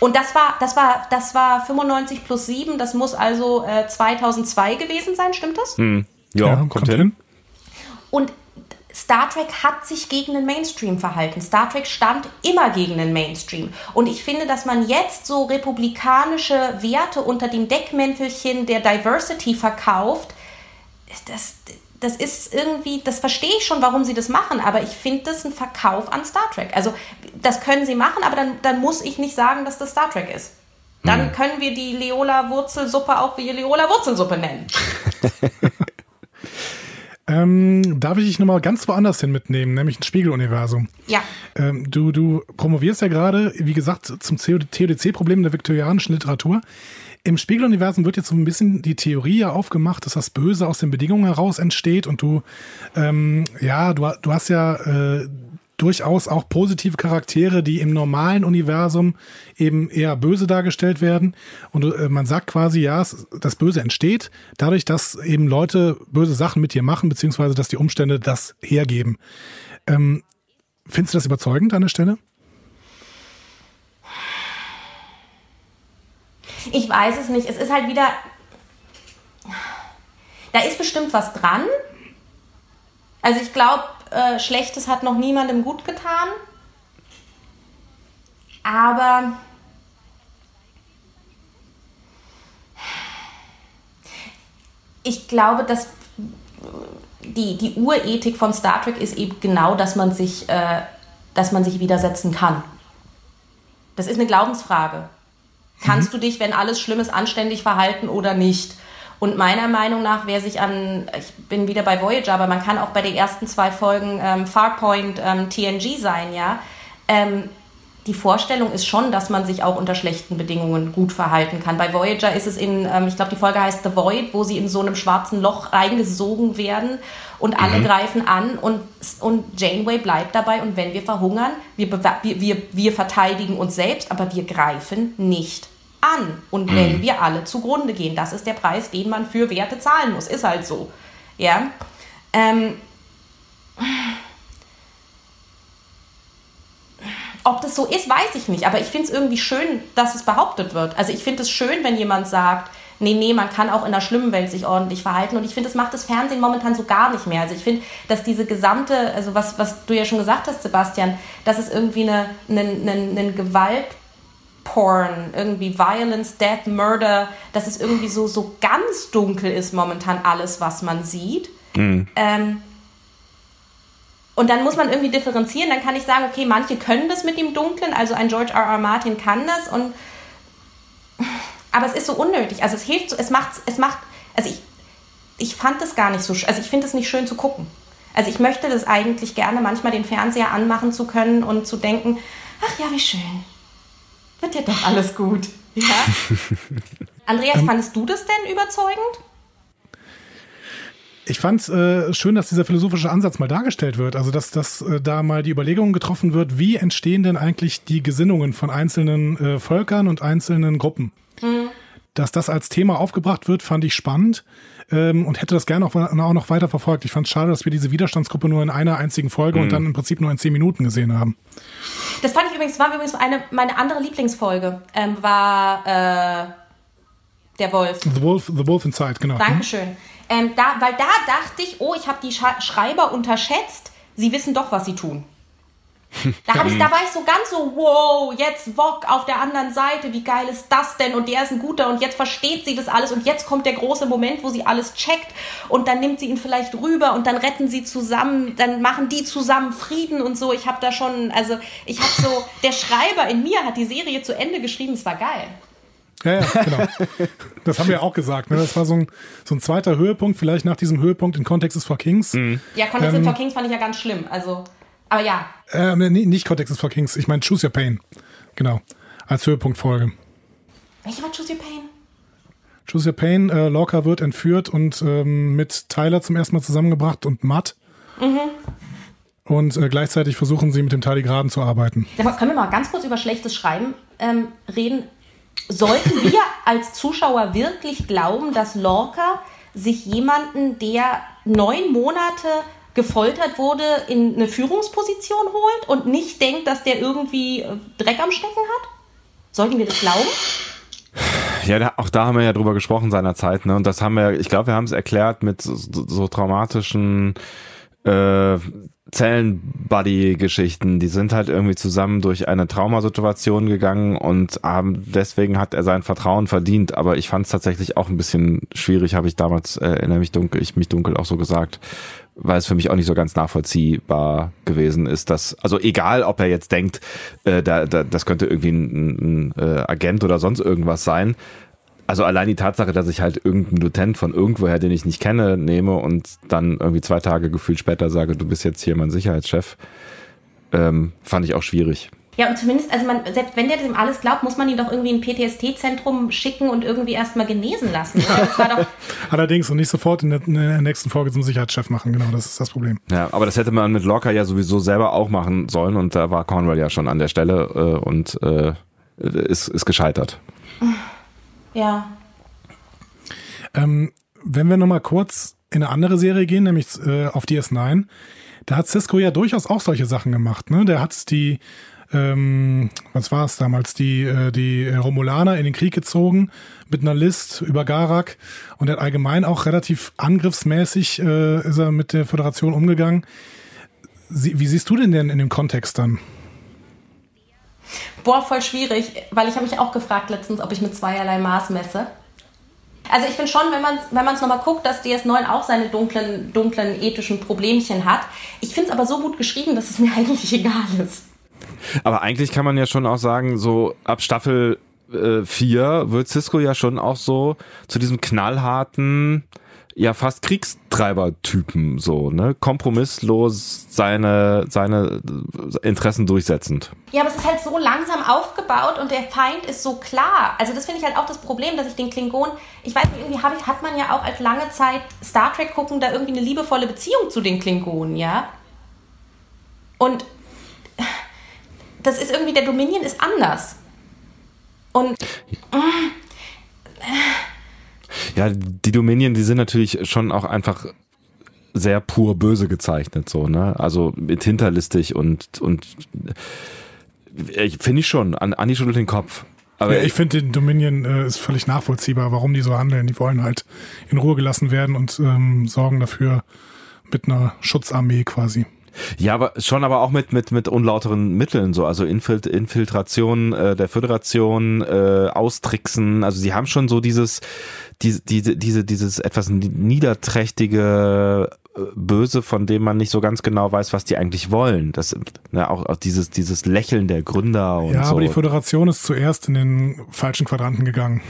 Und das war, das war, das war 95 plus 7, das muss also äh, 2002 gewesen sein, stimmt das? Hm. Ja, ja, kommt, kommt hin. hin. Und Star Trek hat sich gegen den Mainstream verhalten. Star Trek stand immer gegen den Mainstream. Und ich finde, dass man jetzt so republikanische Werte unter dem Deckmäntelchen der Diversity verkauft, das, das ist irgendwie, das verstehe ich schon, warum sie das machen, aber ich finde das ein Verkauf an Star Trek. Also das können sie machen, aber dann, dann muss ich nicht sagen, dass das Star Trek ist. Dann hm. können wir die Leola-Wurzelsuppe auch wie Leola-Wurzelsuppe nennen. <laughs> Ähm, darf ich dich nochmal ganz woanders hin mitnehmen, nämlich ein Spiegeluniversum? Ja. Ähm, du, du promovierst ja gerade, wie gesagt, zum TODC-Problem der viktorianischen Literatur. Im Spiegeluniversum wird jetzt so ein bisschen die Theorie ja aufgemacht, dass das Böse aus den Bedingungen heraus entsteht und du, ähm, ja, du, du hast ja äh, durchaus auch positive Charaktere, die im normalen Universum eben eher böse dargestellt werden. Und äh, man sagt quasi, ja, das Böse entsteht dadurch, dass eben Leute böse Sachen mit dir machen, beziehungsweise dass die Umstände das hergeben. Ähm, findest du das überzeugend an der Stelle? Ich weiß es nicht. Es ist halt wieder. Da ist bestimmt was dran. Also ich glaube, äh, Schlechtes hat noch niemandem gut getan. Aber ich glaube, dass die, die Urethik von Star Trek ist eben genau, dass man sich, äh, dass man sich widersetzen kann. Das ist eine Glaubensfrage. Kannst mhm. du dich, wenn alles schlimm ist, anständig verhalten oder nicht? Und meiner Meinung nach, wer sich an, ich bin wieder bei Voyager, aber man kann auch bei den ersten zwei Folgen ähm, Farpoint ähm, TNG sein, ja. Ähm, die Vorstellung ist schon, dass man sich auch unter schlechten Bedingungen gut verhalten kann. Bei Voyager ist es in, ähm, ich glaube, die Folge heißt The Void, wo sie in so einem schwarzen Loch reingesogen werden und alle mhm. greifen an und, und Janeway bleibt dabei und wenn wir verhungern, wir, wir, wir verteidigen uns selbst, aber wir greifen nicht an. Und mhm. wenn wir alle zugrunde gehen, das ist der Preis, den man für Werte zahlen muss. Ist halt so. Ja. Ähm, ob das so ist, weiß ich nicht. Aber ich finde es irgendwie schön, dass es behauptet wird. Also ich finde es schön, wenn jemand sagt, nee, nee, man kann auch in der schlimmen Welt sich ordentlich verhalten. Und ich finde, das macht das Fernsehen momentan so gar nicht mehr. Also ich finde, dass diese gesamte, also was, was du ja schon gesagt hast, Sebastian, dass es irgendwie eine, eine, eine, eine Gewalt Porn, irgendwie Violence, Death, Murder, dass es irgendwie so, so ganz dunkel ist momentan alles, was man sieht. Mhm. Ähm, und dann muss man irgendwie differenzieren. Dann kann ich sagen, okay, manche können das mit dem Dunklen, also ein George R. R. Martin kann das. Und aber es ist so unnötig. Also es hilft, so, es macht, es macht. Also ich, ich fand das gar nicht so. Also ich finde es nicht schön zu gucken. Also ich möchte das eigentlich gerne, manchmal den Fernseher anmachen zu können und zu denken, ach ja, wie schön wird ja doch alles gut. Ja? <laughs> Andreas, ähm, fandest du das denn überzeugend? Ich fand es äh, schön, dass dieser philosophische Ansatz mal dargestellt wird. Also, dass, dass äh, da mal die Überlegung getroffen wird, wie entstehen denn eigentlich die Gesinnungen von einzelnen äh, Völkern und einzelnen Gruppen. Mhm. dass das als Thema aufgebracht wird, fand ich spannend ähm, und hätte das gerne auch, auch noch weiter verfolgt. Ich fand es schade, dass wir diese Widerstandsgruppe nur in einer einzigen Folge mhm. und dann im Prinzip nur in zehn Minuten gesehen haben. Das fand ich übrigens, war übrigens eine, meine andere Lieblingsfolge, ähm, war äh, der Wolf. The Wolf, The Wolf Inside, genau. Dankeschön. Ähm, da, weil da dachte ich, oh, ich habe die Schreiber unterschätzt. Sie wissen doch, was sie tun. <laughs> Da, ich, da war ich so ganz so, wow, jetzt Wok auf der anderen Seite, wie geil ist das denn? Und der ist ein guter und jetzt versteht sie das alles und jetzt kommt der große Moment, wo sie alles checkt und dann nimmt sie ihn vielleicht rüber und dann retten sie zusammen, dann machen die zusammen Frieden und so. Ich habe da schon, also ich habe so, <laughs> der Schreiber in mir hat die Serie zu Ende geschrieben, es war geil. Ja, ja, genau. Das haben wir auch gesagt. Ne? Das war so ein, so ein zweiter Höhepunkt, vielleicht nach diesem Höhepunkt in Context is for Kings. Mhm. Ja, Context ähm, is for Kings fand ich ja ganz schlimm. Also, aber ja. Äh, nee, nicht Context is for Kings. Ich meine Choose Your Pain. Genau. Als Höhepunktfolge. Welche war Choose Your Pain? Choose Your Pain. Äh, Lorca wird entführt und ähm, mit Tyler zum ersten Mal zusammengebracht und Matt. Mhm. Und äh, gleichzeitig versuchen sie mit dem Tardigraden zu arbeiten. Aber können wir mal ganz kurz über schlechtes Schreiben ähm, reden? sollten wir <laughs> als Zuschauer wirklich glauben, dass Lorca sich jemanden, der neun Monate gefoltert wurde, in eine Führungsposition holt und nicht denkt, dass der irgendwie äh, Dreck am Stecken hat? Sollten wir das glauben? Ja, da, auch da haben wir ja drüber gesprochen seinerzeit, ne? Und das haben wir, ich glaube, wir haben es erklärt mit so, so traumatischen äh, Zellen-Buddy-Geschichten, die sind halt irgendwie zusammen durch eine Traumasituation gegangen und haben, deswegen hat er sein Vertrauen verdient. Aber ich fand es tatsächlich auch ein bisschen schwierig, habe ich damals, äh, erinnere mich dunkel, ich mich dunkel auch so gesagt, weil es für mich auch nicht so ganz nachvollziehbar gewesen ist, dass, also egal, ob er jetzt denkt, äh, da, da, das könnte irgendwie ein, ein äh, Agent oder sonst irgendwas sein, also allein die Tatsache, dass ich halt irgendeinen Lieutenant von irgendwoher, den ich nicht kenne, nehme und dann irgendwie zwei Tage gefühlt später sage, du bist jetzt hier mein Sicherheitschef, ähm, fand ich auch schwierig. Ja, und zumindest, also man, selbst wenn der dem alles glaubt, muss man ihn doch irgendwie in ein PTSD-Zentrum schicken und irgendwie erstmal genesen lassen. <laughs> Allerdings und nicht sofort in der, in der, nächsten Folge zum Sicherheitschef machen, genau, das ist das Problem. Ja, aber das hätte man mit Locker ja sowieso selber auch machen sollen und da war Cornwell ja schon an der Stelle äh, und äh, ist, ist gescheitert. <sighs> Ja. Ähm, wenn wir nochmal kurz in eine andere Serie gehen, nämlich äh, auf DS9, da hat Cisco ja durchaus auch solche Sachen gemacht. Ne? Der hat die, ähm, was war es damals, die, äh, die Romulaner in den Krieg gezogen mit einer List über Garak und er hat allgemein auch relativ angriffsmäßig äh, ist er mit der Föderation umgegangen. Sie, wie siehst du denn denn in dem Kontext dann? Boah, voll schwierig, weil ich habe mich auch gefragt letztens, ob ich mit zweierlei Maß messe. Also ich finde schon, wenn man es wenn nochmal guckt, dass DS9 auch seine dunklen, dunklen ethischen Problemchen hat. Ich finde es aber so gut geschrieben, dass es mir <laughs> eigentlich egal ist. Aber eigentlich kann man ja schon auch sagen, so ab Staffel 4 äh, wird Cisco ja schon auch so zu diesem knallharten ja fast Kriegstreiber-Typen so, ne? Kompromisslos seine, seine Interessen durchsetzend. Ja, aber es ist halt so langsam aufgebaut und der Feind ist so klar. Also das finde ich halt auch das Problem, dass ich den Klingonen, ich weiß nicht, irgendwie hab ich, hat man ja auch als lange Zeit Star Trek gucken da irgendwie eine liebevolle Beziehung zu den Klingonen, ja? Und das ist irgendwie, der Dominion ist anders. Und. Äh, ja, die Dominion, die sind natürlich schon auch einfach sehr pur böse gezeichnet, so, ne? Also mit hinterlistig und, und ich finde ich schon, an, Andi schüttelt den Kopf. Aber ja, ich finde, den Dominion äh, ist völlig nachvollziehbar, warum die so handeln. Die wollen halt in Ruhe gelassen werden und ähm, sorgen dafür mit einer Schutzarmee quasi. Ja, aber schon aber auch mit mit mit unlauteren Mitteln so, also Infilt Infiltration äh, der Föderation, äh, Austricksen, also sie haben schon so dieses diese diese diese dieses etwas niederträchtige äh, Böse, von dem man nicht so ganz genau weiß, was die eigentlich wollen. Das ne, auch, auch dieses dieses Lächeln der Gründer und ja, so. aber die Föderation ist zuerst in den falschen Quadranten gegangen.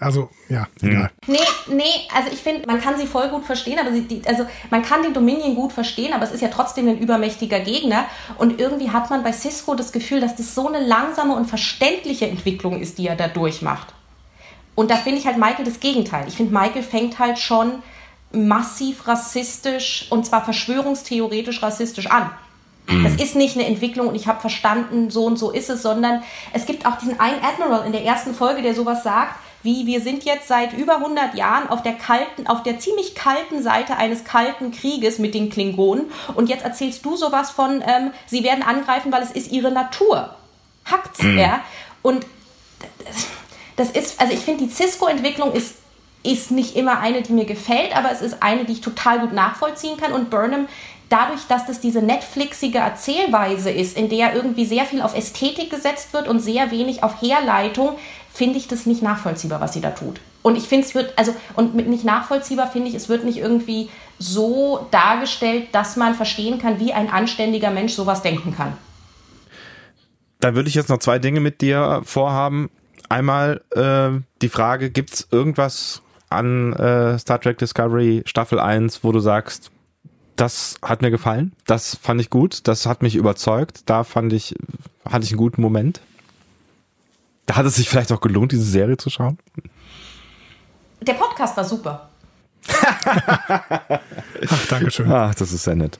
Also, ja, hm. egal. Nee, nee, also ich finde, man kann sie voll gut verstehen, aber sie, die, also man kann den Dominion gut verstehen, aber es ist ja trotzdem ein übermächtiger Gegner. Und irgendwie hat man bei Cisco das Gefühl, dass das so eine langsame und verständliche Entwicklung ist, die er da durchmacht. Und da finde ich halt Michael das Gegenteil. Ich finde, Michael fängt halt schon massiv rassistisch und zwar verschwörungstheoretisch rassistisch an. Das ist nicht eine Entwicklung und ich habe verstanden, so und so ist es, sondern es gibt auch diesen einen Admiral in der ersten Folge, der sowas sagt, wie wir sind jetzt seit über 100 Jahren auf der kalten, auf der ziemlich kalten Seite eines kalten Krieges mit den Klingonen und jetzt erzählst du sowas von, ähm, sie werden angreifen, weil es ist ihre Natur. Hackt's, mhm. ja. Und das ist, also ich finde, die Cisco-Entwicklung ist ist nicht immer eine, die mir gefällt, aber es ist eine, die ich total gut nachvollziehen kann. Und Burnham dadurch, dass das diese Netflixige Erzählweise ist, in der irgendwie sehr viel auf Ästhetik gesetzt wird und sehr wenig auf Herleitung, finde ich das nicht nachvollziehbar, was sie da tut. Und ich finde es wird, also, und mit nicht nachvollziehbar finde ich, es wird nicht irgendwie so dargestellt, dass man verstehen kann, wie ein anständiger Mensch sowas denken kann. Da würde ich jetzt noch zwei Dinge mit dir vorhaben. Einmal äh, die Frage, gibt es irgendwas an äh, Star Trek Discovery Staffel 1, wo du sagst, das hat mir gefallen, das fand ich gut, das hat mich überzeugt, da fand ich, hatte ich einen guten Moment. Da hat es sich vielleicht auch gelohnt, diese Serie zu schauen. Der Podcast war super. <laughs> Ach, danke schön. Ach, das ist sehr nett.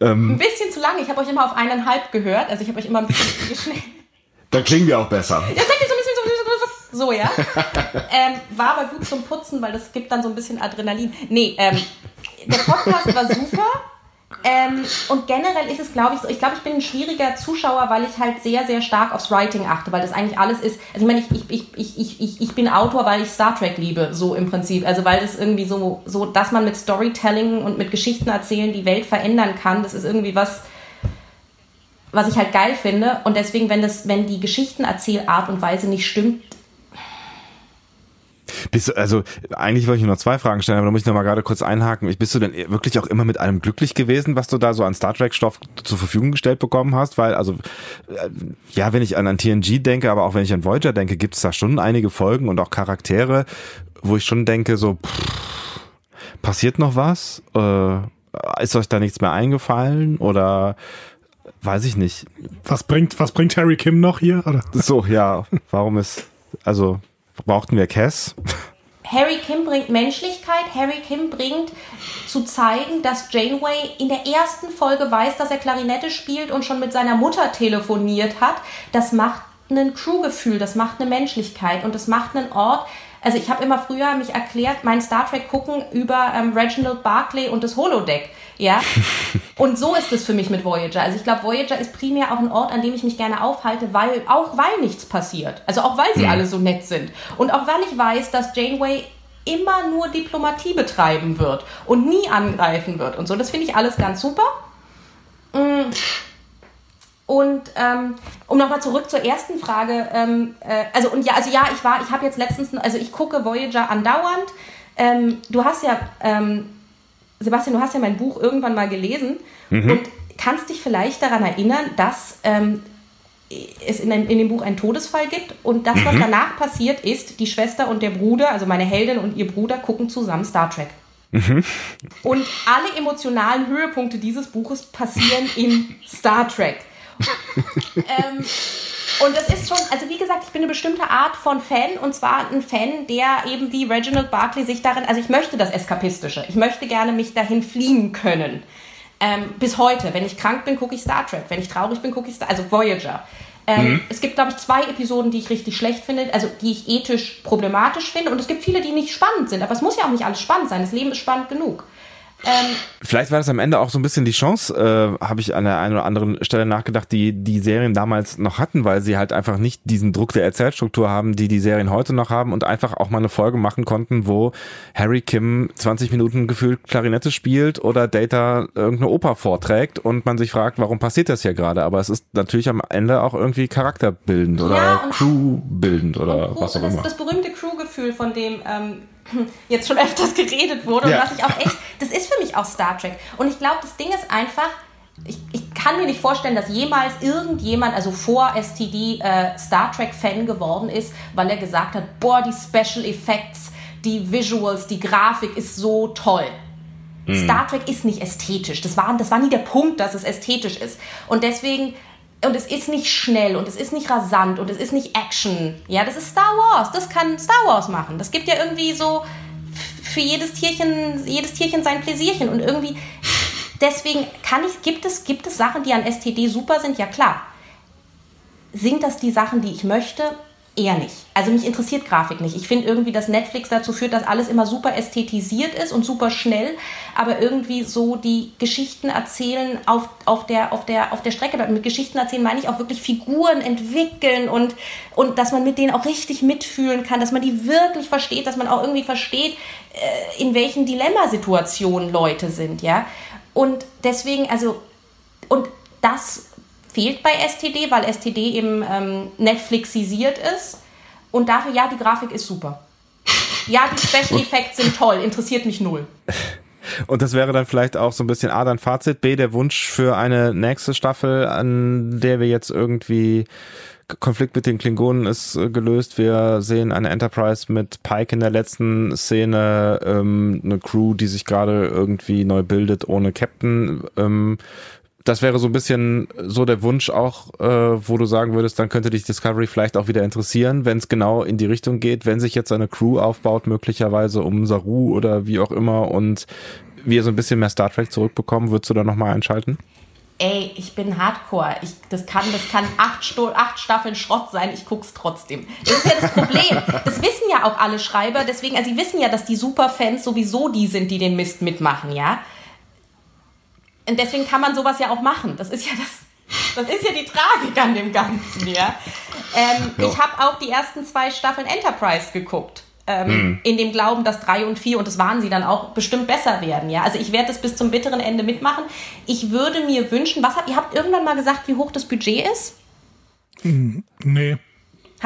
Ähm, ein bisschen zu lange. Ich habe euch immer auf eineinhalb gehört. Also ich habe euch immer ein bisschen <laughs> geschnellt. Dann klingen wir auch besser. Ja, so ein bisschen so, so, ja. <laughs> ähm, war aber gut zum Putzen, weil das gibt dann so ein bisschen Adrenalin. Nee, ähm, der Podcast war super. Ähm, und generell ist es, glaube ich, so, ich glaube, ich bin ein schwieriger Zuschauer, weil ich halt sehr, sehr stark aufs Writing achte, weil das eigentlich alles ist, also ich meine, ich, ich, ich, ich, ich, ich bin Autor, weil ich Star Trek liebe, so im Prinzip. Also weil das irgendwie so, so, dass man mit Storytelling und mit Geschichten erzählen die Welt verändern kann, das ist irgendwie was, was ich halt geil finde. Und deswegen, wenn das, wenn die Geschichtenerzählart und Weise nicht stimmt, bist du, also eigentlich wollte ich nur zwei Fragen stellen, aber da muss ich noch mal gerade kurz einhaken. Bist du denn wirklich auch immer mit allem glücklich gewesen, was du da so an Star Trek Stoff zur Verfügung gestellt bekommen hast? Weil also äh, ja, wenn ich an, an TNG denke, aber auch wenn ich an Voyager denke, gibt es da schon einige Folgen und auch Charaktere, wo ich schon denke, so pff, passiert noch was? Äh, ist euch da nichts mehr eingefallen oder weiß ich nicht. Was bringt, was bringt Harry Kim noch hier? Oder? So, ja. Warum ist, also brauchten wir Cass. Harry Kim bringt Menschlichkeit. Harry Kim bringt zu zeigen, dass Janeway in der ersten Folge weiß, dass er Klarinette spielt und schon mit seiner Mutter telefoniert hat. Das macht ein Crewgefühl, das macht eine Menschlichkeit und das macht einen Ort. Also ich habe immer früher mich erklärt, mein Star Trek gucken über ähm, Reginald Barclay und das Holodeck. Ja. <laughs> Und so ist es für mich mit Voyager. Also ich glaube, Voyager ist primär auch ein Ort, an dem ich mich gerne aufhalte, weil, auch weil nichts passiert. Also auch weil sie mhm. alle so nett sind. Und auch weil ich weiß, dass Janeway immer nur Diplomatie betreiben wird und nie angreifen wird und so. Das finde ich alles ganz super. Mm. Und ähm, um nochmal zurück zur ersten Frage, ähm, äh, also und ja, also ja, ich war, ich habe jetzt letztens, also ich gucke Voyager andauernd. Ähm, du hast ja ähm, Sebastian, du hast ja mein Buch irgendwann mal gelesen mhm. und kannst dich vielleicht daran erinnern, dass ähm, es in, einem, in, dem Buch einen Todesfall gibt und das, was mhm. danach passiert, ist, die Schwester und der Bruder, also meine Heldin und ihr Bruder, gucken zusammen Star Trek. Mhm. Und alle emotionalen Höhepunkte dieses Buches passieren in <laughs> Star Trek. <laughs> ähm, und das ist schon, also wie gesagt, ich bin eine bestimmte Art von Fan und zwar ein Fan, der eben wie Reginald Barclay sich darin, also ich möchte das Eskapistische. Ich möchte gerne mich dahin fliehen können. Ähm, bis heute. Wenn ich krank bin, gucke ich Star Trek. Wenn ich traurig bin, gucke ich Star, also Voyager. Ähm, mhm. Es gibt, glaube ich, zwei Episoden, die ich richtig schlecht finde, also die ich ethisch problematisch finde. Und es gibt viele, die nicht spannend sind. Aber es muss ja auch nicht alles spannend sein. Das Leben ist spannend genug. Ähm, Vielleicht war das am Ende auch so ein bisschen die Chance, äh, habe ich an der einen oder anderen Stelle nachgedacht, die die Serien damals noch hatten, weil sie halt einfach nicht diesen Druck der Erzählstruktur haben, die die Serien heute noch haben und einfach auch mal eine Folge machen konnten, wo Harry Kim 20 Minuten gefühlt Klarinette spielt oder Data irgendeine Oper vorträgt und man sich fragt, warum passiert das hier gerade? Aber es ist natürlich am Ende auch irgendwie charakterbildend oder ja, Crewbildend oder was auch immer. Das, das berühmte Crew-Gefühl, von dem ähm, <laughs> jetzt schon öfters geredet wurde ja. und was ich auch echt, das ist für mich auch Star Trek. Und ich glaube, das Ding ist einfach, ich, ich, kann mir nicht vorstellen, dass jemals irgendjemand, also vor STD, äh, Star Trek-Fan geworden ist, weil er gesagt hat, boah, die Special Effects, die Visuals, die Grafik ist so toll. Mhm. Star Trek ist nicht ästhetisch. Das war, das war nie der Punkt, dass es ästhetisch ist. Und deswegen und es ist nicht schnell und es ist nicht rasant und es ist nicht Action. Ja, das ist Star Wars. Das kann Star Wars machen. Das gibt ja irgendwie so für jedes Tierchen, jedes Tierchen sein Pläsierchen und irgendwie deswegen kann ich, gibt es, gibt es Sachen, die an STD super sind? Ja klar. Sind das die Sachen, die ich möchte? Eher nicht. Also mich interessiert Grafik nicht. Ich finde irgendwie, dass Netflix dazu führt, dass alles immer super ästhetisiert ist und super schnell, aber irgendwie so die Geschichten erzählen auf, auf, der, auf, der, auf der Strecke. Mit Geschichten erzählen meine ich auch wirklich Figuren entwickeln und, und dass man mit denen auch richtig mitfühlen kann, dass man die wirklich versteht, dass man auch irgendwie versteht, äh, in welchen Dilemmasituationen Leute sind, ja. Und deswegen, also, und das fehlt bei STD, weil STD eben ähm, Netflixisiert ist. Und dafür, ja, die Grafik ist super. Ja, die Special <laughs> Effects sind toll, interessiert mich null. <laughs> Und das wäre dann vielleicht auch so ein bisschen A, dann Fazit, B, der Wunsch für eine nächste Staffel, an der wir jetzt irgendwie Konflikt mit den Klingonen ist äh, gelöst. Wir sehen eine Enterprise mit Pike in der letzten Szene, ähm, eine Crew, die sich gerade irgendwie neu bildet ohne Captain. Ähm, das wäre so ein bisschen so der Wunsch auch, äh, wo du sagen würdest, dann könnte dich Discovery vielleicht auch wieder interessieren, wenn es genau in die Richtung geht, wenn sich jetzt eine Crew aufbaut, möglicherweise um Saru oder wie auch immer und wir so ein bisschen mehr Star Trek zurückbekommen, würdest du da nochmal einschalten? Ey, ich bin Hardcore. Ich, das kann, das kann acht, Sto acht Staffeln Schrott sein. Ich guck's trotzdem. Das ist ja das Problem. Das wissen ja auch alle Schreiber. Deswegen, also sie wissen ja, dass die Superfans sowieso die sind, die den Mist mitmachen, ja. Und deswegen kann man sowas ja auch machen. Das ist ja das, das ist ja die Tragik an dem Ganzen, ja. Ähm, ich habe auch die ersten zwei Staffeln Enterprise geguckt. Ähm, hm. In dem Glauben, dass drei und vier, und das waren sie dann auch, bestimmt besser werden. Ja? Also ich werde das bis zum bitteren Ende mitmachen. Ich würde mir wünschen, was habt ihr habt irgendwann mal gesagt, wie hoch das Budget ist? Hm, nee.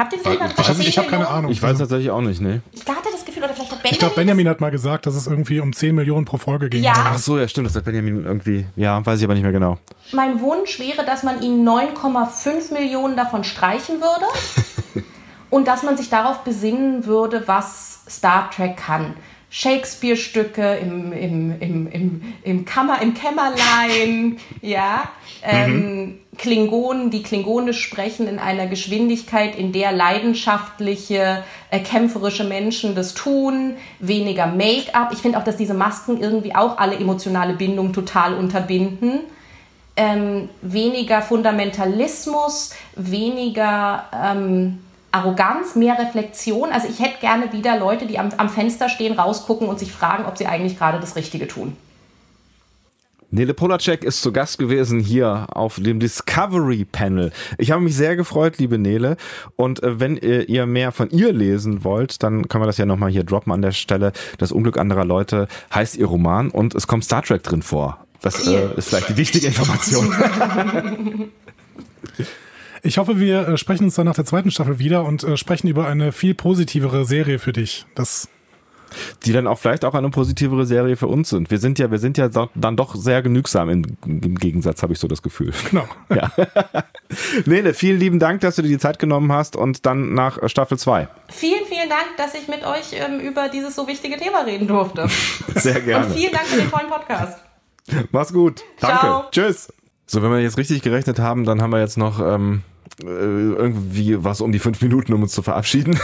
Habt ihr das nicht Ich, also ich habe keine Ahnung. Ich weiß tatsächlich auch nicht, ne? Ich hatte das Gefühl, oder vielleicht hat Benjamin. Ich glaube, Benjamin hat mal gesagt, dass es irgendwie um 10 Millionen pro Folge ging. Ja. Ach so, ja, stimmt, das hat Benjamin irgendwie, ja, weiß ich aber nicht mehr genau. Mein Wunsch wäre, dass man ihm 9,5 Millionen davon streichen würde <laughs> und dass man sich darauf besinnen würde, was Star Trek kann. Shakespeare-Stücke im, im, im, im, im, Kammer, im Kämmerlein, ja, ähm, mhm. Klingonen, die Klingonisch sprechen in einer Geschwindigkeit, in der leidenschaftliche, äh, kämpferische Menschen das tun, weniger Make-up. Ich finde auch, dass diese Masken irgendwie auch alle emotionale Bindung total unterbinden. Ähm, weniger Fundamentalismus, weniger ähm, Arroganz, mehr Reflexion. Also ich hätte gerne wieder Leute, die am, am Fenster stehen, rausgucken und sich fragen, ob sie eigentlich gerade das Richtige tun. Nele Polacek ist zu Gast gewesen hier auf dem Discovery Panel. Ich habe mich sehr gefreut, liebe Nele. Und äh, wenn ihr mehr von ihr lesen wollt, dann können wir das ja nochmal hier droppen an der Stelle. Das Unglück anderer Leute heißt ihr Roman und es kommt Star Trek drin vor. Das äh, ist vielleicht die wichtige Information. <laughs> Ich hoffe, wir äh, sprechen uns dann nach der zweiten Staffel wieder und äh, sprechen über eine viel positivere Serie für dich. Das die dann auch vielleicht auch eine positivere Serie für uns sind. Wir sind ja, wir sind ja dann doch sehr genügsam im, im Gegensatz, habe ich so das Gefühl. Genau. <laughs> Ja. <laughs> Nele, vielen lieben Dank, dass du dir die Zeit genommen hast und dann nach Staffel 2. Vielen, vielen Dank, dass ich mit euch ähm, über dieses so wichtige Thema reden durfte. <laughs> Sehr gerne. Und vielen Dank für den tollen Podcast. Mach's gut. Danke. Ciao. Tschüss. So, wenn wir jetzt richtig gerechnet haben, dann haben wir jetzt noch ähm, äh, irgendwie was um die fünf Minuten, um uns zu verabschieden.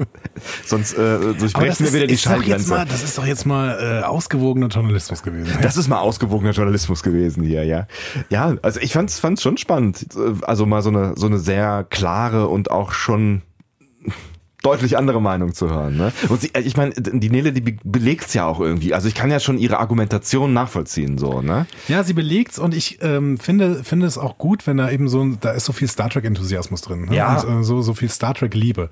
<laughs> Sonst äh, durchbrechen wir wieder die Schallgrenze. Mal, das ist doch jetzt mal äh, ausgewogener Journalismus gewesen. Das ist mal ausgewogener Journalismus gewesen hier, ja. Ja, also ich fand's, fand's schon spannend. Also mal so eine, so eine sehr klare und auch schon deutlich andere Meinung zu hören. Ne? Und sie, ich meine, die Nele, die belegt's ja auch irgendwie. Also ich kann ja schon ihre Argumentation nachvollziehen, so, ne? Ja, sie belegt's und ich ähm, finde, finde es auch gut, wenn da eben so, da ist so viel Star Trek-Enthusiasmus drin. Ne? Ja. Und äh, so, so viel Star Trek-Liebe.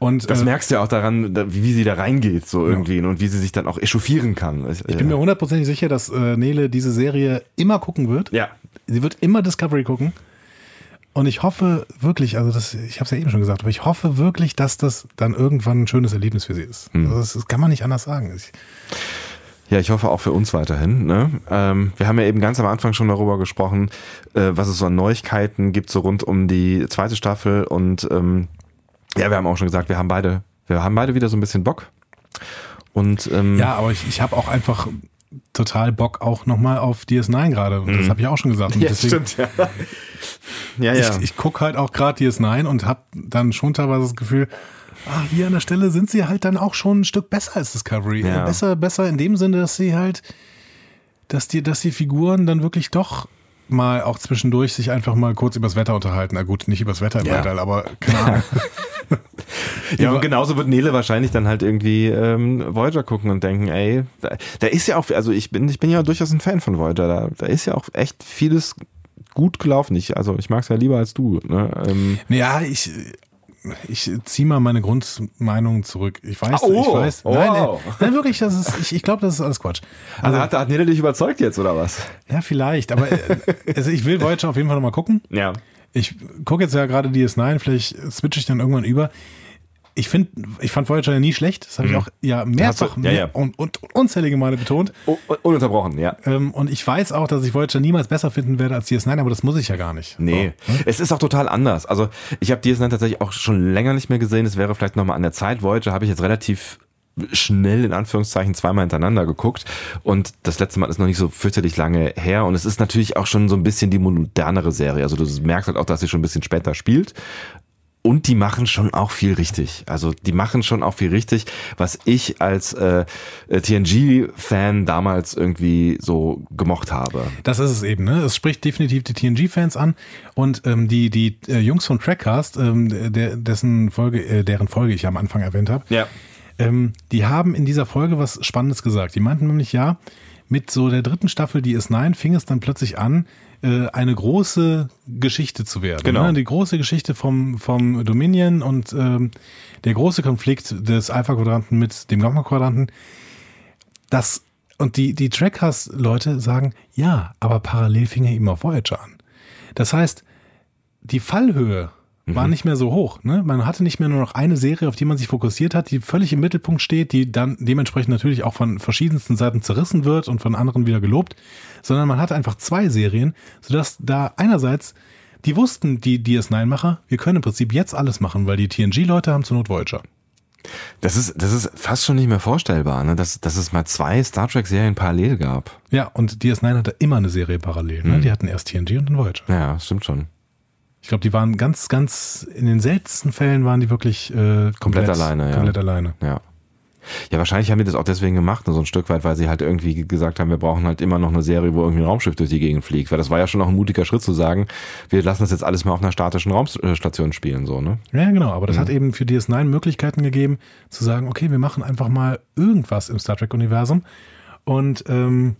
Und, das äh, merkst du ja auch daran, wie, wie sie da reingeht, so irgendwie, ja. und wie sie sich dann auch echauffieren kann. Ich bin mir hundertprozentig sicher, dass äh, Nele diese Serie immer gucken wird. Ja. Sie wird immer Discovery gucken. Und ich hoffe wirklich, also das, ich habe es ja eben schon gesagt, aber ich hoffe wirklich, dass das dann irgendwann ein schönes Erlebnis für sie ist. Hm. Also das, das, kann man nicht anders sagen. Ich, ja, ich hoffe auch für uns weiterhin. Ne? Ähm, wir haben ja eben ganz am Anfang schon darüber gesprochen, äh, was es so an Neuigkeiten gibt, so rund um die zweite Staffel. Und ähm, ja, wir haben auch schon gesagt, wir haben beide, wir haben beide wieder so ein bisschen Bock. Und ähm, ja, aber ich, ich habe auch einfach total Bock auch nochmal auf DS9 gerade. Und das mhm. habe ich auch schon gesagt. Und ja, deswegen, stimmt, ja. ja, <laughs> ja. Ich, ich gucke halt auch gerade DS9 und habe dann schon teilweise das Gefühl, ah, hier an der Stelle sind sie halt dann auch schon ein Stück besser als Discovery. Ja. Besser, besser in dem Sinne, dass sie halt, dass die, dass die Figuren dann wirklich doch mal auch zwischendurch sich einfach mal kurz übers Wetter unterhalten. Na gut, nicht übers Wetter im Ja. Weltall, aber keine Ahnung. <laughs> Ja, und genauso wird Nele wahrscheinlich dann halt irgendwie ähm, Voyager gucken und denken, ey, da, da ist ja auch, also ich bin, ich bin ja durchaus ein Fan von Voyager, da, da ist ja auch echt vieles gut gelaufen. Ich, also ich mag es ja lieber als du. Ne? Ähm, Ja, ich, ich ziehe mal meine Grundmeinung zurück. Ich weiß, Oh, ich weiß. oh. Nein, nein, <laughs> nein, wirklich, das ist, ich, ich glaube, das ist alles Quatsch. also hat, hat Nele dich überzeugt jetzt, oder was? Ja, vielleicht, aber äh, also ich will Voyager auf jeden Fall nochmal gucken. Ja. Ich gucke jetzt ja gerade DS9, vielleicht switche ich dann irgendwann über. Ich finde, ich fand Voyager ja nie schlecht. Das habe ich auch ja mehrfach Mhm. ja, ja. Und, und unzählige Male betont. Oh, ununterbrochen, ja. Ähm, und ich weiß auch, dass ich Voyager niemals besser finden werde als DS9, aber das muss ich ja gar nicht. Nee, es ist auch total anders. Also ich habe DS9 tatsächlich auch schon länger nicht mehr gesehen. Es wäre vielleicht nochmal an der Zeit. Voyager habe ich jetzt relativ schnell in Anführungszeichen zweimal hintereinander geguckt und das letzte Mal ist noch nicht so fürchterlich lange her und es ist natürlich auch schon so ein bisschen die modernere Serie. Also du merkst halt auch, dass sie schon ein bisschen später spielt. Und die machen schon auch viel richtig. Also die machen schon auch viel richtig, was ich als äh, TNG-Fan damals irgendwie so gemocht habe. Das ist es eben, ne? Es spricht definitiv die TNG-Fans an und ähm, die, die äh, Jungs von Trackcast, ähm, der, dessen Folge, äh, deren Folge ich am Anfang erwähnt habe, Ja. ähm, die haben in dieser Folge was Spannendes gesagt. Die meinten nämlich, ja, mit so der dritten Staffel DS9 fing es dann plötzlich an, äh, eine große Geschichte zu werden. Genau. Ne? Die große Geschichte vom, vom Dominion und ähm, der große Konflikt des Alpha-Quadranten mit dem Gamma-Quadranten. Das, und die, die Trackcast-Leute sagen, ja, aber parallel fing er eben auf Voyager an. Das heißt, die Fallhöhe war nicht mehr so hoch. Ne? Man hatte nicht mehr nur noch eine Serie, auf die man sich fokussiert hat, die völlig im Mittelpunkt steht, die dann dementsprechend natürlich auch von verschiedensten Seiten zerrissen wird und von anderen wieder gelobt, sondern man hatte einfach zwei Serien, sodass da einerseits die wussten, die DS9-Macher, wir können im Prinzip jetzt alles machen, weil die TNG-Leute haben zur Not Voyager. Das ist, das ist fast schon nicht mehr vorstellbar, ne? dass, dass es mal zwei Star Trek-Serien parallel gab. Ja, und DS9 hatte immer eine Serie parallel. Ne? Die hatten erst TNG und dann Voyager. Ja, stimmt schon. Ich glaube, die waren ganz, ganz, in den seltensten Fällen waren die wirklich äh, komplett, Komplett alleine, ja. Komplett alleine. Ja. Ja, wahrscheinlich haben die das auch deswegen gemacht, ne, so ein Stück weit, weil sie halt irgendwie gesagt haben, wir brauchen halt immer noch eine Serie, wo irgendwie ein Raumschiff durch die Gegend fliegt. Weil das war ja schon auch ein mutiger Schritt zu sagen, wir lassen das jetzt alles mal auf einer statischen Raumstation spielen, so, ne? Ja, genau. Aber das hat eben für DS9 Möglichkeiten gegeben, zu sagen, okay, wir machen einfach mal irgendwas im Star Trek-Universum. Und ähm,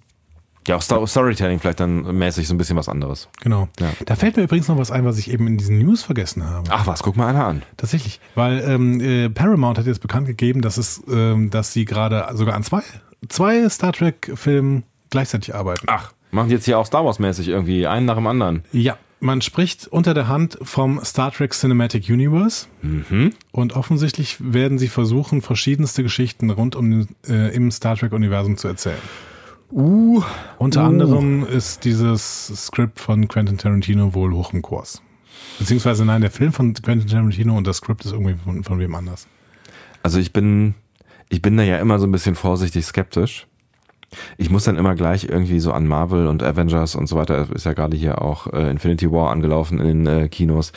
Ja, auch Star Storytelling vielleicht dann mäßig so ein bisschen was anderes. genau. Ja. Da fällt mir übrigens noch was ein, was ich eben in diesen News vergessen habe. Ach was, guck mal einer an. Tatsächlich. Weil ähm, äh, Paramount hat jetzt bekannt gegeben, dass es, ähm, dass sie gerade sogar an zwei, zwei Star Trek-Filmen gleichzeitig arbeiten. Ach, machen jetzt hier auch Star Wars mäßig irgendwie einen nach dem anderen. Ja, man spricht unter der Hand vom Star Trek Cinematic Universe. Und offensichtlich werden sie versuchen, verschiedenste Geschichten rund um den, äh, im Star Trek-Universum zu erzählen. Uh. Unter anderem ist dieses Skript von Quentin Tarantino wohl hoch im Kurs. Beziehungsweise nein, der Film von Quentin Tarantino und das Skript ist irgendwie von, von wem anders. Also ich bin, ich bin da ja immer so ein bisschen vorsichtig skeptisch. Ich muss dann immer gleich irgendwie so an Marvel und Avengers und so weiter, ist ja gerade hier auch äh, Infinity War angelaufen in den äh, Kinos.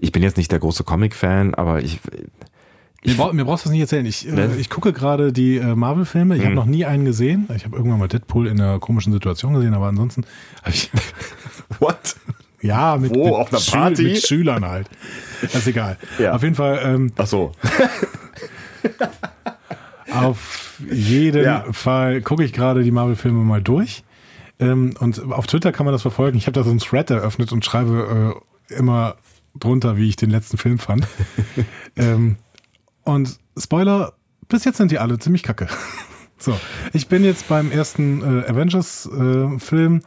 Ich bin jetzt nicht der große Comic-Fan, aber ich, Mir, brauch, mir brauchst du das nicht erzählen. Ich, äh, Ne? ich gucke gerade die äh, Marvel-Filme. Ich habe Hm. noch nie einen gesehen. Ich habe irgendwann mal Deadpool in einer komischen Situation gesehen, aber ansonsten habe ich <laughs> What? Ja, mit, Wo? mit, Auf einer Schül- Party? mit Schülern halt. Das ist egal. Ja. Auf jeden Fall, ähm, Ach so. <laughs> auf jeden Ja. Fall gucke ich gerade die Marvel-Filme mal durch. Ähm, und auf Twitter kann man das verfolgen. Ich habe da so einen Thread eröffnet und schreibe äh, immer drunter, wie ich den letzten Film fand. <laughs> ähm, und Spoiler, bis jetzt sind die alle ziemlich kacke. <laughs> so, ich bin jetzt beim ersten äh, Avengers-Film.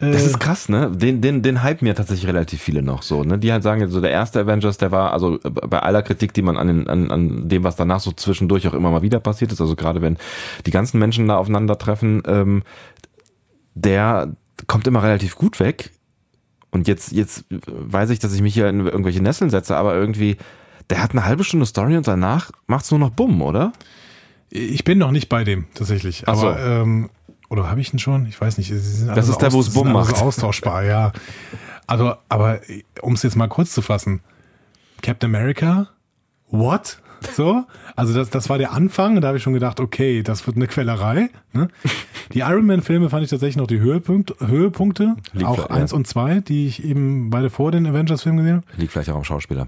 Das ist krass, ne? Den, den, den hypen ja tatsächlich relativ viele noch so, ne? Die halt sagen, so der erste Avengers, der war, also äh, bei aller Kritik, die man an, den, an, an dem, was danach so zwischendurch auch immer mal wieder passiert ist, also gerade wenn die ganzen Menschen da aufeinandertreffen, ähm, der kommt immer relativ gut weg. Und jetzt, jetzt weiß ich, dass ich mich hier in irgendwelche Nesseln setze, aber irgendwie, der hat eine halbe Stunde Story und danach macht's nur noch Bumm, oder? Ich bin noch nicht bei dem, tatsächlich. Ach so. Aber, ähm, oder habe ich ihn schon? Ich weiß nicht. Das so ist der, wo es Bumm alle macht. Austauschbar, ja. Also, aber um es jetzt mal kurz zu fassen. Captain America? What? So, also das, das war der Anfang. Da habe ich schon gedacht, okay, das wird eine Quellerei. Ne? Die Iron Man-Filme fand ich tatsächlich noch die Höhepunkt, Höhepunkte, Liegt auch eins ja. und zwei, die ich eben beide vor den Avengers-Filmen gesehen habe. Liegt vielleicht auch am Schauspieler.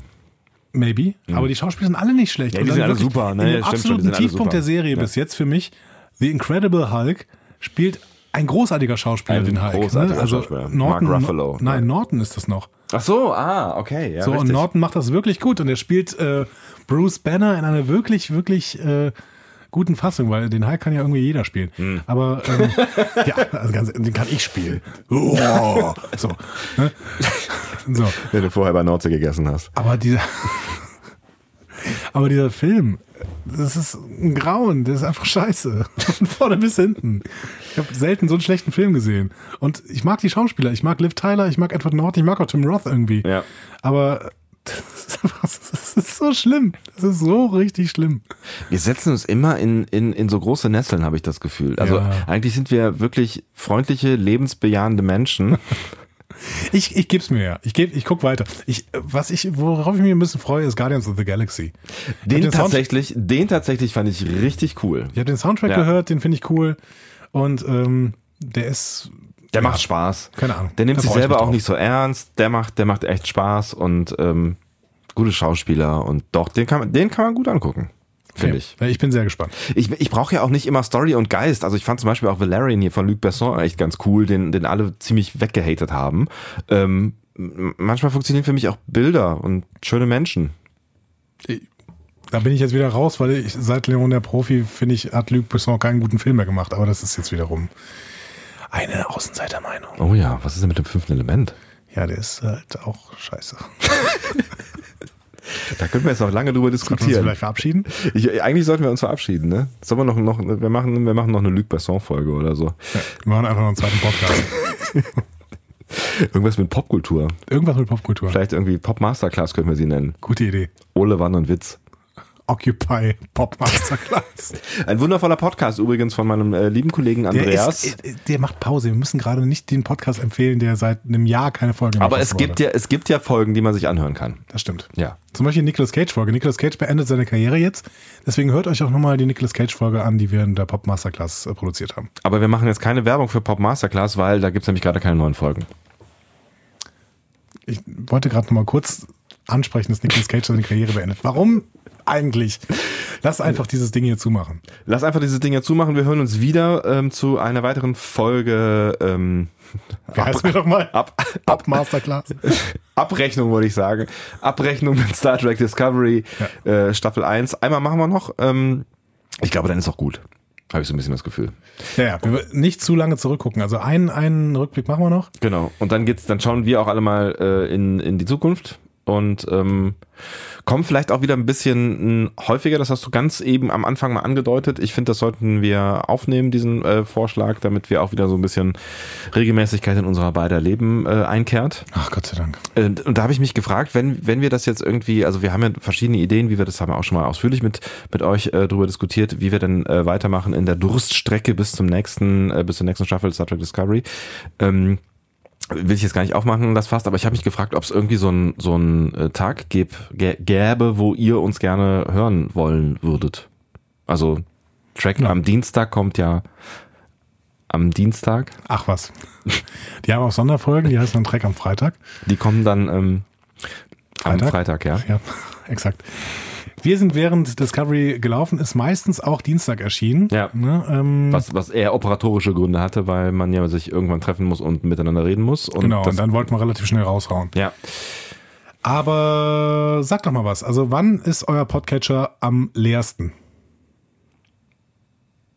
Maybe. Aber die Schauspieler sind alle nicht schlecht. Ja, Und die sind alle super, ne? In Ja, schon, absoluten sind alle Tiefpunkt der Serie Ja. bis jetzt für mich, The Incredible Hulk spielt ein großartiger Schauspieler, Ein den Hulk. großartiger ne? Also Schauspieler. Norton, Mark Ruffalo. Nein, Norton ist das noch. Ach so, ah, okay. Ja, So, und richtig. Norton macht das wirklich gut und er spielt äh, Bruce Banner in einer wirklich, wirklich äh, guten Fassung, weil den Hulk kann ja irgendwie jeder spielen. Hm. Aber ähm, <laughs> ja, also ganz, den kann ich spielen. Oh, so, ne? so. Wenn du vorher bei Nordsee gegessen hast. Aber dieser, aber dieser Film, das ist ein Grauen, der ist einfach scheiße. Von vorne bis hinten. Ich habe selten so einen schlechten Film gesehen. Und ich mag die Schauspieler, ich mag Liv Tyler, ich mag Edward Norton, ich mag auch Tim Roth irgendwie. Ja. Aber <laughs> das ist, einfach, das ist so schlimm. Das ist so richtig schlimm. Wir setzen uns immer in, in, in so große Nesseln, habe ich das Gefühl. Also Ja. eigentlich sind wir wirklich freundliche, lebensbejahende Menschen. <laughs> Ich, ich geb's mir ja. Ich, geb, ich guck weiter. Ich, was ich, worauf ich mich ein bisschen freue, ist Guardians of the Galaxy. Den Sound- tatsächlich, den tatsächlich fand ich richtig cool. Ich habe den Soundtrack Ja. gehört, den finde ich cool. Und ähm, der ist. Der ja, macht Spaß. Keine Ahnung. Der nimmt Da sich ich selber auch nicht so ernst. Der macht, der macht echt Spaß und ähm, gute Schauspieler und doch, den kann man, den kann man gut angucken. Finde ich. Ja, ich bin sehr gespannt. Ich, ich brauche ja auch nicht immer Story und Geist. Also ich fand zum Beispiel auch Valerian hier von Luc Besson echt ganz cool, den, den alle ziemlich weggehatet haben. Ähm, manchmal funktionieren für mich auch Bilder und schöne Menschen. Da bin ich jetzt wieder raus, weil ich seit Leon der Profi, finde ich, hat Luc Besson keinen guten Film mehr gemacht. Aber das ist jetzt wiederum eine Außenseitermeinung. Oh ja, was ist denn mit dem fünften Element? Ja, der ist halt auch scheiße. <laughs> Da können wir jetzt noch lange drüber Sollten wir uns diskutieren. vielleicht verabschieden? Ich, eigentlich sollten wir uns verabschieden, ne? Sollen wir noch, noch wir machen, wir machen noch eine Luc Besson-Folge oder so. Ja, wir machen einfach noch einen zweiten Podcast. <laughs> Irgendwas mit Popkultur. Irgendwas mit Popkultur. Vielleicht irgendwie Pop Masterclass können wir sie nennen. Gute Idee. Ole, Wann und Witz. Occupy Pop Masterclass. <laughs> Ein wundervoller Podcast übrigens von meinem äh, lieben Kollegen Der, Andreas. ist, äh, der macht Pause. Wir müssen gerade nicht den Podcast empfehlen, der seit einem Jahr keine Folge mehr Aber es gibt ja, es gibt ja Folgen, die man sich anhören kann. Das stimmt. Ja. Zum Beispiel die Nicolas Cage Folge. Nicolas Cage beendet seine Karriere jetzt. Deswegen hört euch auch nochmal die Nicolas Cage Folge an, die wir in der Pop Masterclass äh, produziert haben. Aber wir machen jetzt keine Werbung für Pop Masterclass, weil da gibt's nämlich gerade keine neuen Folgen. Ich wollte gerade nochmal kurz ansprechen, dass Nicolas Cage seine Karriere beendet. Warum eigentlich? Lass einfach dieses Ding hier zumachen. Lass einfach dieses Ding ja zumachen. Wir hören uns wieder ähm, zu einer weiteren Folge ähm, Wie heißt mir doch mal? Ab, Pop Masterclass. <laughs> Abrechnung, wollte ich sagen. Abrechnung mit Star Trek Discovery äh, Staffel 1. Einmal machen wir noch. Ähm, ich glaube, dann ist auch gut. Habe ich so ein bisschen das Gefühl. Ja, ja, nicht zu lange zurückgucken. Also einen, einen Rückblick machen wir noch. Genau. Und dann geht's, dann schauen wir auch alle mal äh, in, in die Zukunft und ähm, kommen vielleicht auch wieder ein bisschen mh, häufiger. Das hast du ganz eben am Anfang mal angedeutet. Ich finde, das sollten wir aufnehmen, diesen äh, Vorschlag, damit wir auch wieder so ein bisschen Regelmäßigkeit in unserer beider Leben äh, einkehrt. Ach, Gott sei Dank. Äh, Und da habe ich mich gefragt, wenn, wenn wir das jetzt irgendwie, also wir haben ja verschiedene Ideen, wie wir das haben wir auch schon mal ausführlich mit, mit euch äh, drüber diskutiert, wie wir denn äh, weitermachen in der Durststrecke bis zum nächsten, äh, bis zur nächsten Staffel Star Trek Discovery. Ähm, will ich jetzt gar nicht aufmachen, das fast, aber ich habe mich gefragt, ob es irgendwie so ein so äh, Tag gäb, gä- gäbe, wo ihr uns gerne hören wollen würdet. Also Track Ja. am Dienstag kommt ja am Dienstag. Ach was. <laughs> Die haben auch Sonderfolgen, die heißen dann Track am Freitag. Die kommen dann ähm, am Freitag? Freitag, ja. Ja, <laughs> exakt. Wir sind während Discovery gelaufen, ist meistens auch Dienstag erschienen. Ja. Ne, ähm, Was, was eher operatorische Gründe hatte, weil man ja sich irgendwann treffen muss und miteinander reden muss. Und genau, und dann wollten wir relativ schnell raushauen. ja. Aber sag doch mal was. Also wann ist euer Podcatcher am leersten?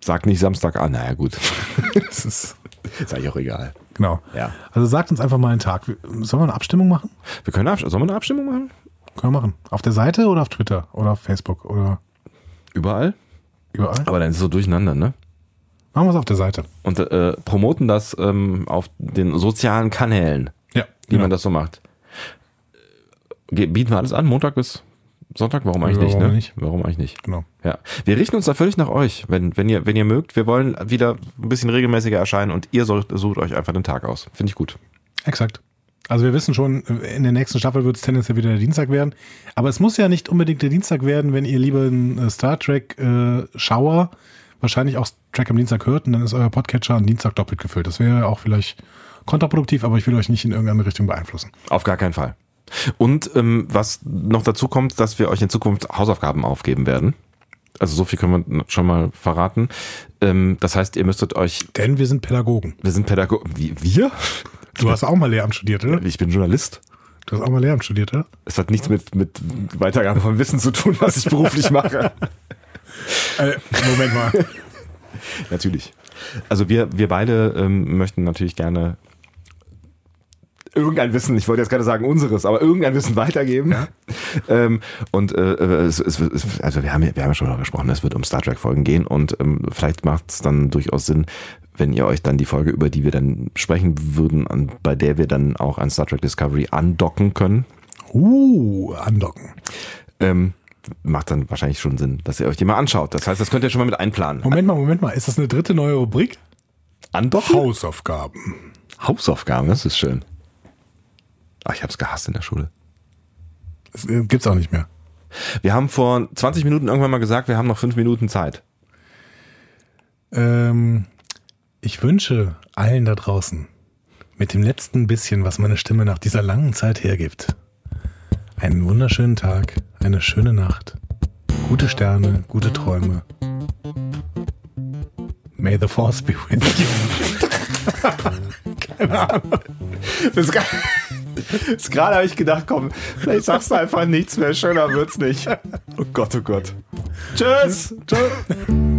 Sag nicht Samstag an, naja gut. <laughs> Das ist, ist eigentlich auch egal. genau. Ja. Also sagt uns einfach mal einen Tag. Sollen wir eine Abstimmung machen? Wir können Abs- sollen wir eine Abstimmung machen? Können wir machen. Auf der Seite oder auf Twitter oder auf Facebook oder Überall? überall? Aber dann ist es so durcheinander, ne? Machen wir es auf der Seite. Und äh, promoten das ähm, auf den sozialen Kanälen, Ja. wie man das so macht. Ge- Bieten wir alles an, Montag bis Sonntag? Warum eigentlich Ja, nicht, warum ne? nicht? Warum eigentlich nicht? Genau. Ja. Wir richten uns da völlig nach euch, wenn, wenn, ihr, wenn ihr mögt. Wir wollen wieder ein bisschen regelmäßiger erscheinen und ihr sucht, sucht euch einfach den Tag aus. Finde ich gut. Exakt. Also wir wissen schon, in der nächsten Staffel wird es tendenziell wieder der Dienstag werden. Aber es muss ja nicht unbedingt der Dienstag werden, wenn ihr lieber einen äh, Star Trek äh, Schauer wahrscheinlich auch Track am Dienstag hört und dann ist euer Podcatcher am Dienstag doppelt gefüllt. Das wäre auch vielleicht kontraproduktiv, aber ich will euch nicht in irgendeine Richtung beeinflussen. Auf gar keinen Fall. Und ähm, was noch dazu kommt, dass wir euch in Zukunft Hausaufgaben aufgeben werden. Also so viel können wir schon mal verraten. Ähm, das heißt, ihr müsstet euch. Denn wir sind Pädagogen. Wir sind Pädagogen. Wie, wir? Du hast auch mal Lehramt studiert, oder? Ich bin Journalist. Du hast auch mal Lehramt studiert, oder? Es hat nichts mit, mit Weitergabe von Wissen zu tun, was ich beruflich <laughs> mache. Äh, Moment mal. <laughs> natürlich. Also wir, wir beide ähm, möchten natürlich gerne irgendein Wissen, ich wollte jetzt gerade sagen unseres, aber irgendein Wissen weitergeben. Ja. <laughs> Ähm, und äh, es, es, es, also wir haben, wir haben ja schon darüber gesprochen, es wird um Star Trek Folgen gehen und ähm, vielleicht macht es dann durchaus Sinn, wenn ihr euch dann die Folge, über die wir dann sprechen würden, an, bei der wir dann auch an Star Trek Discovery andocken können. Uh, andocken. Ähm, macht dann wahrscheinlich schon Sinn, dass ihr euch die mal anschaut. Das heißt, das könnt ihr schon mal mit einplanen. Moment mal, Moment mal. Ist das eine dritte neue Rubrik? Andocken? Hausaufgaben. Hausaufgaben, das ist schön. Ach, ich hab's gehasst in der Schule. Das äh, gibt's auch nicht mehr. Wir haben vor 20 Minuten irgendwann mal gesagt, wir haben noch fünf Minuten Zeit. Ähm, ich wünsche allen da draußen mit dem letzten bisschen, was meine Stimme nach dieser langen Zeit hergibt, einen wunderschönen Tag, eine schöne Nacht, gute Sterne, gute Träume. May the Force be with you. <laughs> Keine Ahnung. Das ist gerade habe ich gedacht, komm, vielleicht sagst du einfach nichts mehr, schöner wird's nicht. Oh Gott, oh Gott. Tschüss. Tschüss.